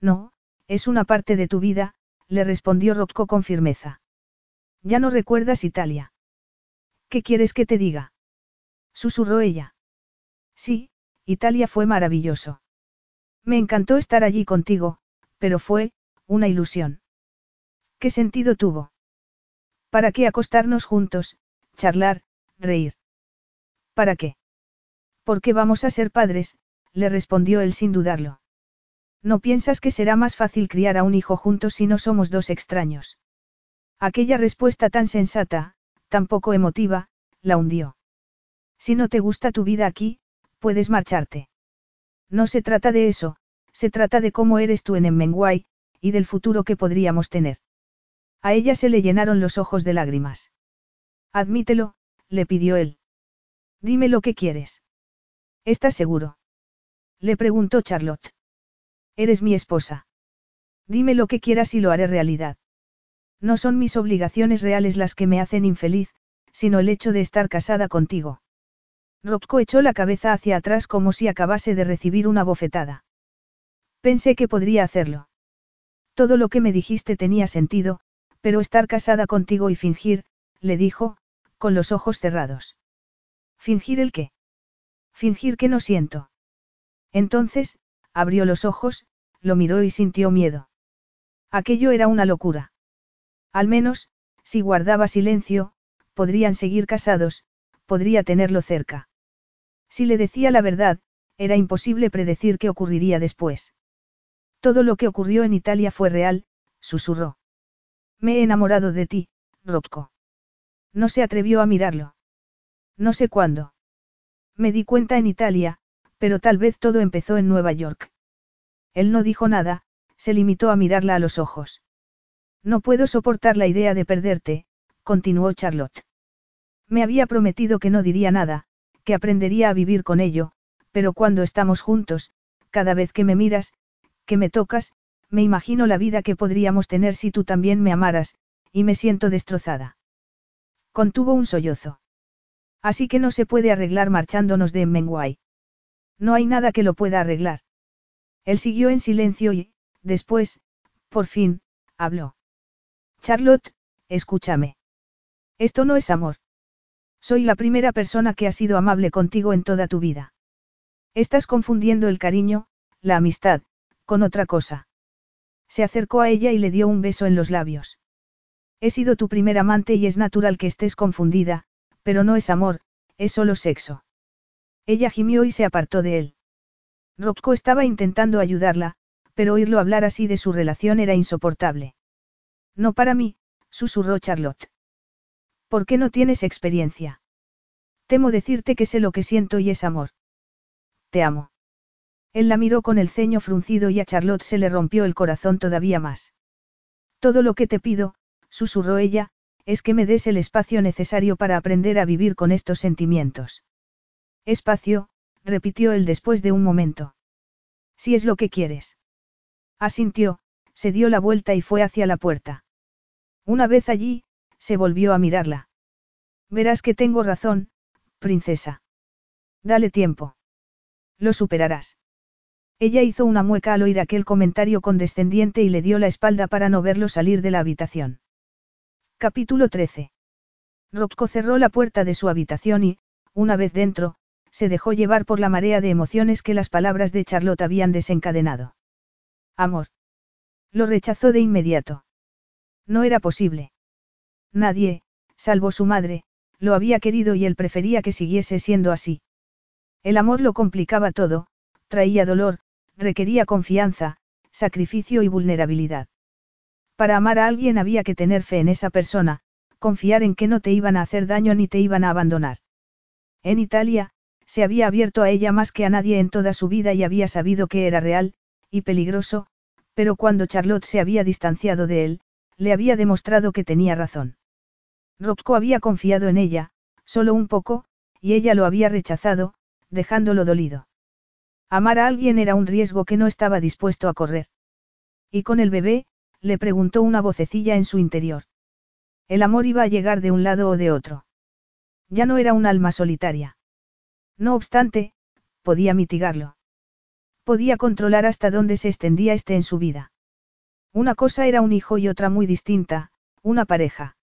No, es una parte de tu vida, le respondió Rocco con firmeza. Ya no recuerdas Italia. ¿Qué quieres que te diga? Susurró ella. Sí, Italia fue maravilloso. Me encantó estar allí contigo, pero fue, una ilusión. ¿Qué sentido tuvo? ¿Para qué acostarnos juntos, charlar, reír? ¿Para qué? Porque vamos a ser padres, le respondió él sin dudarlo. ¿No piensas que será más fácil criar a un hijo juntos si no somos dos extraños? Aquella respuesta tan sensata, tan poco emotiva, la hundió. Si no te gusta tu vida aquí, puedes marcharte. No se trata de eso, se trata de cómo eres tú en Emmenguay, y del futuro que podríamos tener. A ella se le llenaron los ojos de lágrimas. Admítelo, le pidió él. Dime lo que quieres. ¿Estás seguro? Le preguntó Charlotte. Eres mi esposa. Dime lo que quieras y lo haré realidad. No son mis obligaciones reales las que me hacen infeliz, sino el hecho de estar casada contigo. Rocco echó la cabeza hacia atrás como si acabase de recibir una bofetada. Pensé que podría hacerlo. Todo lo que me dijiste tenía sentido, pero estar casada contigo y fingir, le dijo, con los ojos cerrados. ¿Fingir el qué? Fingir que no siento. Entonces, abrió los ojos, lo miró y sintió miedo. Aquello era una locura. Al menos, si guardaba silencio, podrían seguir casados, podría tenerlo cerca. Si le decía la verdad, era imposible predecir qué ocurriría después. Todo lo que ocurrió en Italia fue real, susurró. Me he enamorado de ti, Rocco. No se atrevió a mirarlo. No sé cuándo. Me di cuenta en Italia, pero tal vez todo empezó en Nueva York. Él no dijo nada, se limitó a mirarla a los ojos. No puedo soportar la idea de perderte, continuó Charlotte. Me había prometido que no diría nada, aprendería a vivir con ello, pero cuando estamos juntos, cada vez que me miras, que me tocas, me imagino la vida que podríamos tener si tú también me amaras, y me siento destrozada. Contuvo un sollozo. Así que no se puede arreglar marchándonos de Menguay. No hay nada que lo pueda arreglar. Él siguió en silencio y, después, por fin, habló. Charlotte, escúchame. Esto no es amor. Soy la primera persona que ha sido amable contigo en toda tu vida. Estás confundiendo el cariño, la amistad, con otra cosa. Se acercó a ella y le dio un beso en los labios. He sido tu primer amante y es natural que estés confundida, pero no es amor, es solo sexo. Ella gimió y se apartó de él. Rocco estaba intentando ayudarla, pero oírlo hablar así de su relación era insoportable. No para mí, susurró Charlotte. ¿Por qué no tienes experiencia? Temo decirte que sé lo que siento y es amor. Te amo. Él la miró con el ceño fruncido y a Charlotte se le rompió el corazón todavía más. Todo lo que te pido, susurró ella, es que me des el espacio necesario para aprender a vivir con estos sentimientos. Espacio, repitió él después de un momento. Si es lo que quieres. Asintió, se dio la vuelta y fue hacia la puerta. Una vez allí, se volvió a mirarla. Verás que tengo razón, princesa. Dale tiempo. Lo superarás. Ella hizo una mueca al oír aquel comentario condescendiente y le dio la espalda para no verlo salir de la habitación. Capítulo 13. Rocco cerró la puerta de su habitación y, una vez dentro, se dejó llevar por la marea de emociones que las palabras de Charlotte habían desencadenado. Amor. Lo rechazó de inmediato. No era posible. Nadie, salvo su madre, lo había querido y él prefería que siguiese siendo así. El amor lo complicaba todo, traía dolor, requería confianza, sacrificio y vulnerabilidad. Para amar a alguien había que tener fe en esa persona, confiar en que no te iban a hacer daño ni te iban a abandonar. En Italia, se había abierto a ella más que a nadie en toda su vida y había sabido que era real, y peligroso, pero cuando Charlotte se había distanciado de él, le había demostrado que tenía razón. Rocco había confiado en ella, solo un poco, y ella lo había rechazado, dejándolo dolido. Amar a alguien era un riesgo que no estaba dispuesto a correr. Y con el bebé, le preguntó una vocecilla en su interior. El amor iba a llegar de un lado o de otro. Ya no era un alma solitaria. No obstante, podía mitigarlo. Podía controlar hasta dónde se extendía este en su vida. Una cosa era un hijo y otra muy distinta, una pareja.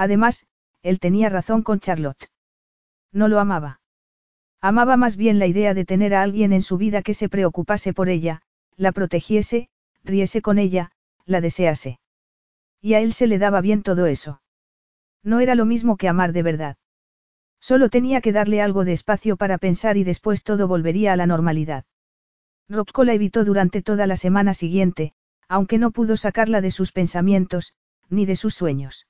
Además, él tenía razón con Charlotte. No lo amaba. Amaba más bien la idea de tener a alguien en su vida que se preocupase por ella, la protegiese, riese con ella, la desease. Y a él se le daba bien todo eso. No era lo mismo que amar de verdad. Solo tenía que darle algo de espacio para pensar y después todo volvería a la normalidad. Rocco la evitó durante toda la semana siguiente, aunque no pudo sacarla de sus pensamientos, ni de sus sueños.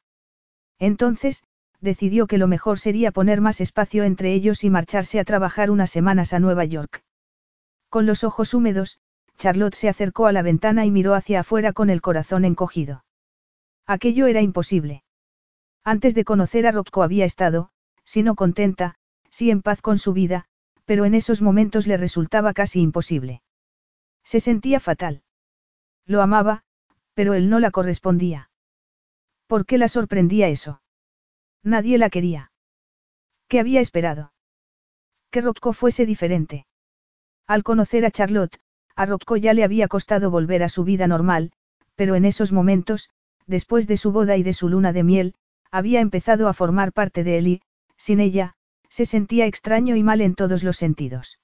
Entonces, decidió que lo mejor sería poner más espacio entre ellos y marcharse a trabajar unas semanas a Nueva York. Con los ojos húmedos, Charlotte se acercó a la ventana y miró hacia afuera con el corazón encogido. Aquello era imposible. Antes de conocer a Rocco había estado, si no contenta, si en paz con su vida, pero en esos momentos le resultaba casi imposible. Se sentía fatal. Lo amaba, pero él no la correspondía. ¿Por qué la sorprendía eso? Nadie la quería. ¿Qué había esperado? Que Rocco fuese diferente. Al conocer a Charlotte, a Rocco ya le había costado volver a su vida normal, pero en esos momentos, después de su boda y de su luna de miel, había empezado a formar parte de él y, sin ella, se sentía extraño y mal en todos los sentidos.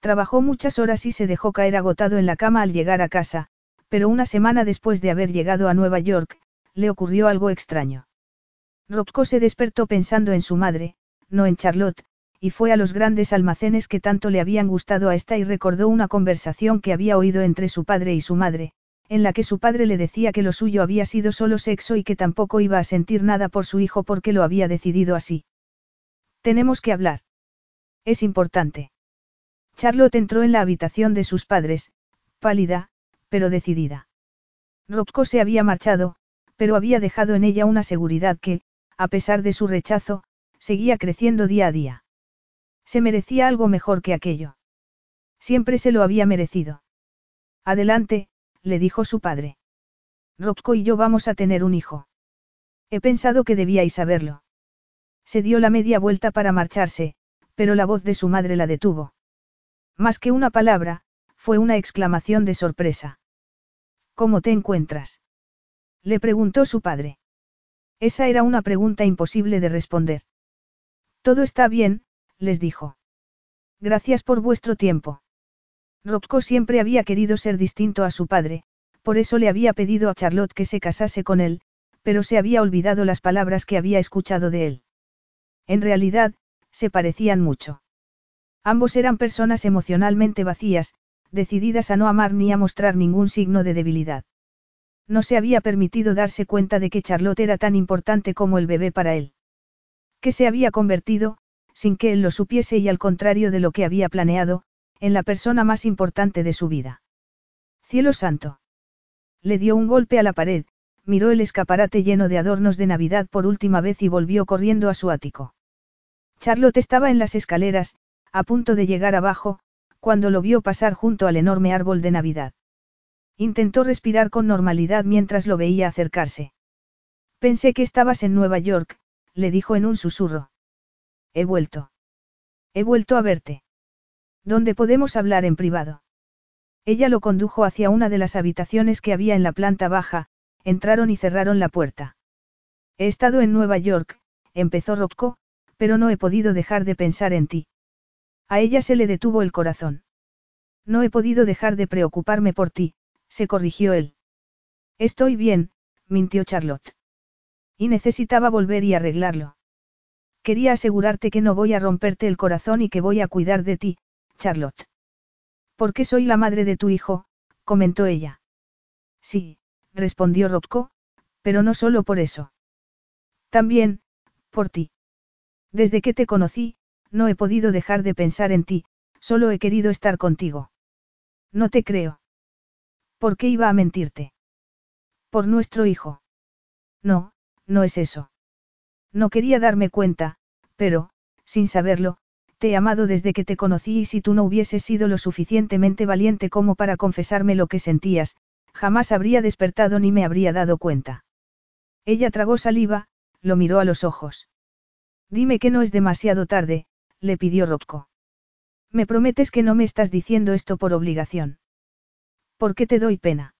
Trabajó muchas horas y se dejó caer agotado en la cama al llegar a casa, pero una semana después de haber llegado a Nueva York, le ocurrió algo extraño. Rocco se despertó pensando en su madre, no en Charlotte, y fue a los grandes almacenes que tanto le habían gustado a esta y recordó una conversación que había oído entre su padre y su madre, en la que su padre le decía que lo suyo había sido solo sexo y que tampoco iba a sentir nada por su hijo porque lo había decidido así. Tenemos que hablar. Es importante. Charlotte entró en la habitación de sus padres, pálida, pero decidida. Rocco se había marchado, pero había dejado en ella una seguridad que, a pesar de su rechazo, seguía creciendo día a día. Se merecía algo mejor que aquello. Siempre se lo había merecido. Adelante, le dijo su padre. Rocco y yo vamos a tener un hijo. He pensado que debíais saberlo. Se dio la media vuelta para marcharse, pero la voz de su madre la detuvo. Más que una palabra, fue una exclamación de sorpresa. ¿Cómo te encuentras? Le preguntó su padre. Esa era una pregunta imposible de responder. Todo está bien, les dijo. Gracias por vuestro tiempo. Rocco siempre había querido ser distinto a su padre, por eso le había pedido a Charlotte que se casase con él, pero se había olvidado las palabras que había escuchado de él. En realidad, se parecían mucho. Ambos eran personas emocionalmente vacías, decididas a no amar ni a mostrar ningún signo de debilidad. No se había permitido darse cuenta de que Charlotte era tan importante como el bebé para él. Que se había convertido, sin que él lo supiese y al contrario de lo que había planeado, en la persona más importante de su vida. Cielo santo. Le dio un golpe a la pared, miró el escaparate lleno de adornos de Navidad por última vez y volvió corriendo a su ático. Charlotte estaba en las escaleras, a punto de llegar abajo, cuando lo vio pasar junto al enorme árbol de Navidad. Intentó respirar con normalidad mientras lo veía acercarse. Pensé que estabas en Nueva York, le dijo en un susurro. He vuelto. He vuelto a verte. ¿Dónde podemos hablar en privado? Ella lo condujo hacia una de las habitaciones que había en la planta baja, entraron y cerraron la puerta. He estado en Nueva York, empezó Rocco, pero no he podido dejar de pensar en ti. A ella se le detuvo el corazón. No he podido dejar de preocuparme por ti, se corrigió él. Estoy bien, mintió Charlotte. Y necesitaba volver y arreglarlo. Quería asegurarte que no voy a romperte el corazón y que voy a cuidar de ti, Charlotte. Porque soy la madre de tu hijo, comentó ella. Sí, respondió Rocco, pero no solo por eso. También, por ti. Desde que te conocí, no he podido dejar de pensar en ti, solo he querido estar contigo. No te creo. ¿Por qué iba a mentirte? Por nuestro hijo. No, no es eso. No quería darme cuenta, pero, sin saberlo, te he amado desde que te conocí y si tú no hubieses sido lo suficientemente valiente como para confesarme lo que sentías, jamás habría despertado ni me habría dado cuenta. Ella tragó saliva, lo miró a los ojos. Dime que no es demasiado tarde, le pidió Rocco. Me prometes que no me estás diciendo esto por obligación. ¿Por qué te doy pena?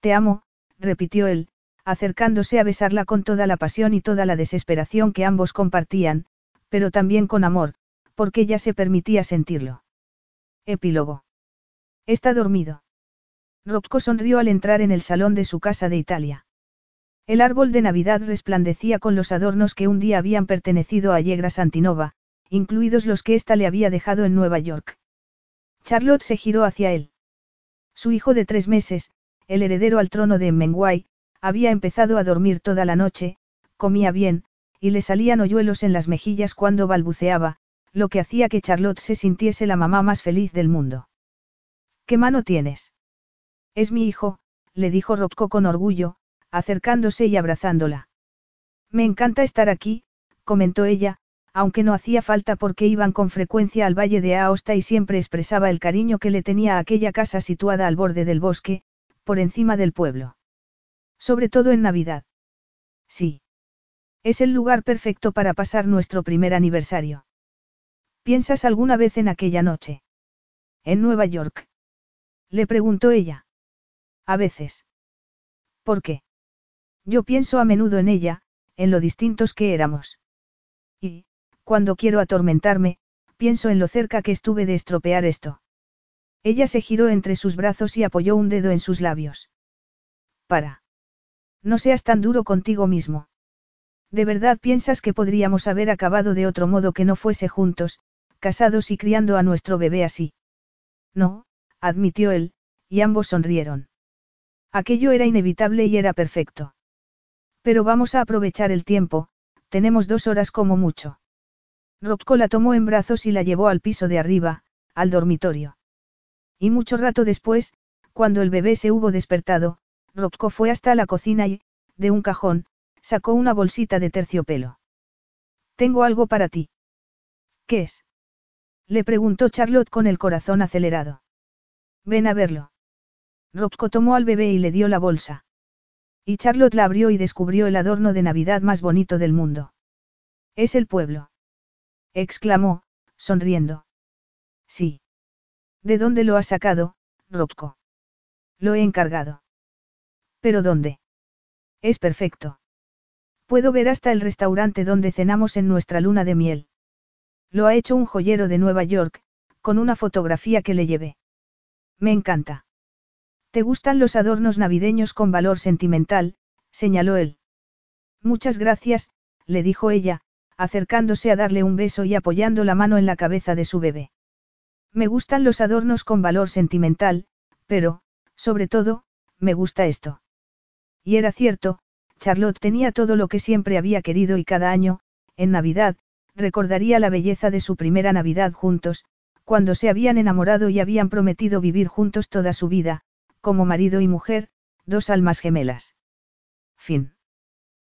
Te amo, repitió él, acercándose a besarla con toda la pasión y toda la desesperación que ambos compartían, pero también con amor, porque ya se permitía sentirlo. Epílogo. Está dormido. Rocco sonrió al entrar en el salón de su casa de Italia. El árbol de Navidad resplandecía con los adornos que un día habían pertenecido a Allegra Santinova, incluidos los que ésta le había dejado en Nueva York. Charlotte se giró hacia él. Su hijo de tres meses, el heredero al trono de Menguay, había empezado a dormir toda la noche, comía bien, y le salían hoyuelos en las mejillas cuando balbuceaba, lo que hacía que Charlotte se sintiese la mamá más feliz del mundo. ¿Qué mano tienes? Es mi hijo, le dijo Rocco con orgullo, acercándose y abrazándola. Me encanta estar aquí, comentó ella, aunque no hacía falta porque iban con frecuencia al valle de Aosta y siempre expresaba el cariño que le tenía a aquella casa situada al borde del bosque, por encima del pueblo. Sobre todo en Navidad. Sí. Es el lugar perfecto para pasar nuestro primer aniversario. ¿Piensas alguna vez en aquella noche? En Nueva York. Le preguntó ella. A veces. ¿Por qué? Yo pienso a menudo en ella, en lo distintos que éramos. Y, cuando quiero atormentarme, pienso en lo cerca que estuve de estropear esto. Ella se giró entre sus brazos y apoyó un dedo en sus labios. Para. No seas tan duro contigo mismo. ¿De verdad piensas que podríamos haber acabado de otro modo que no fuese juntos, casados y criando a nuestro bebé así? No, admitió él, y ambos sonrieron. Aquello era inevitable y era perfecto. Pero vamos a aprovechar el tiempo, tenemos dos horas como mucho. Rocco la tomó en brazos y la llevó al piso de arriba, al dormitorio. Y mucho rato después, cuando el bebé se hubo despertado, Rocco fue hasta la cocina y, de un cajón, sacó una bolsita de terciopelo. Tengo algo para ti. ¿Qué es? Le preguntó Charlotte con el corazón acelerado. Ven a verlo. Rocco tomó al bebé y le dio la bolsa. Y Charlotte la abrió y descubrió el adorno de Navidad más bonito del mundo. Es el pueblo. Exclamó, sonriendo. Sí. ¿De dónde lo has sacado, Rocco? Lo he encargado. ¿Pero dónde? Es perfecto. Puedo ver hasta el restaurante donde cenamos en nuestra luna de miel. Lo ha hecho un joyero de Nueva York, con una fotografía que le llevé. Me encanta. ¿Te gustan los adornos navideños con valor sentimental? señaló él. Muchas gracias, le dijo ella, acercándose a darle un beso y apoyando la mano en la cabeza de su bebé. Me gustan los adornos con valor sentimental, pero, sobre todo, me gusta esto. Y era cierto, Charlotte tenía todo lo que siempre había querido y cada año, en Navidad, recordaría la belleza de su primera Navidad juntos, cuando se habían enamorado y habían prometido vivir juntos toda su vida, como marido y mujer, dos almas gemelas. Fin.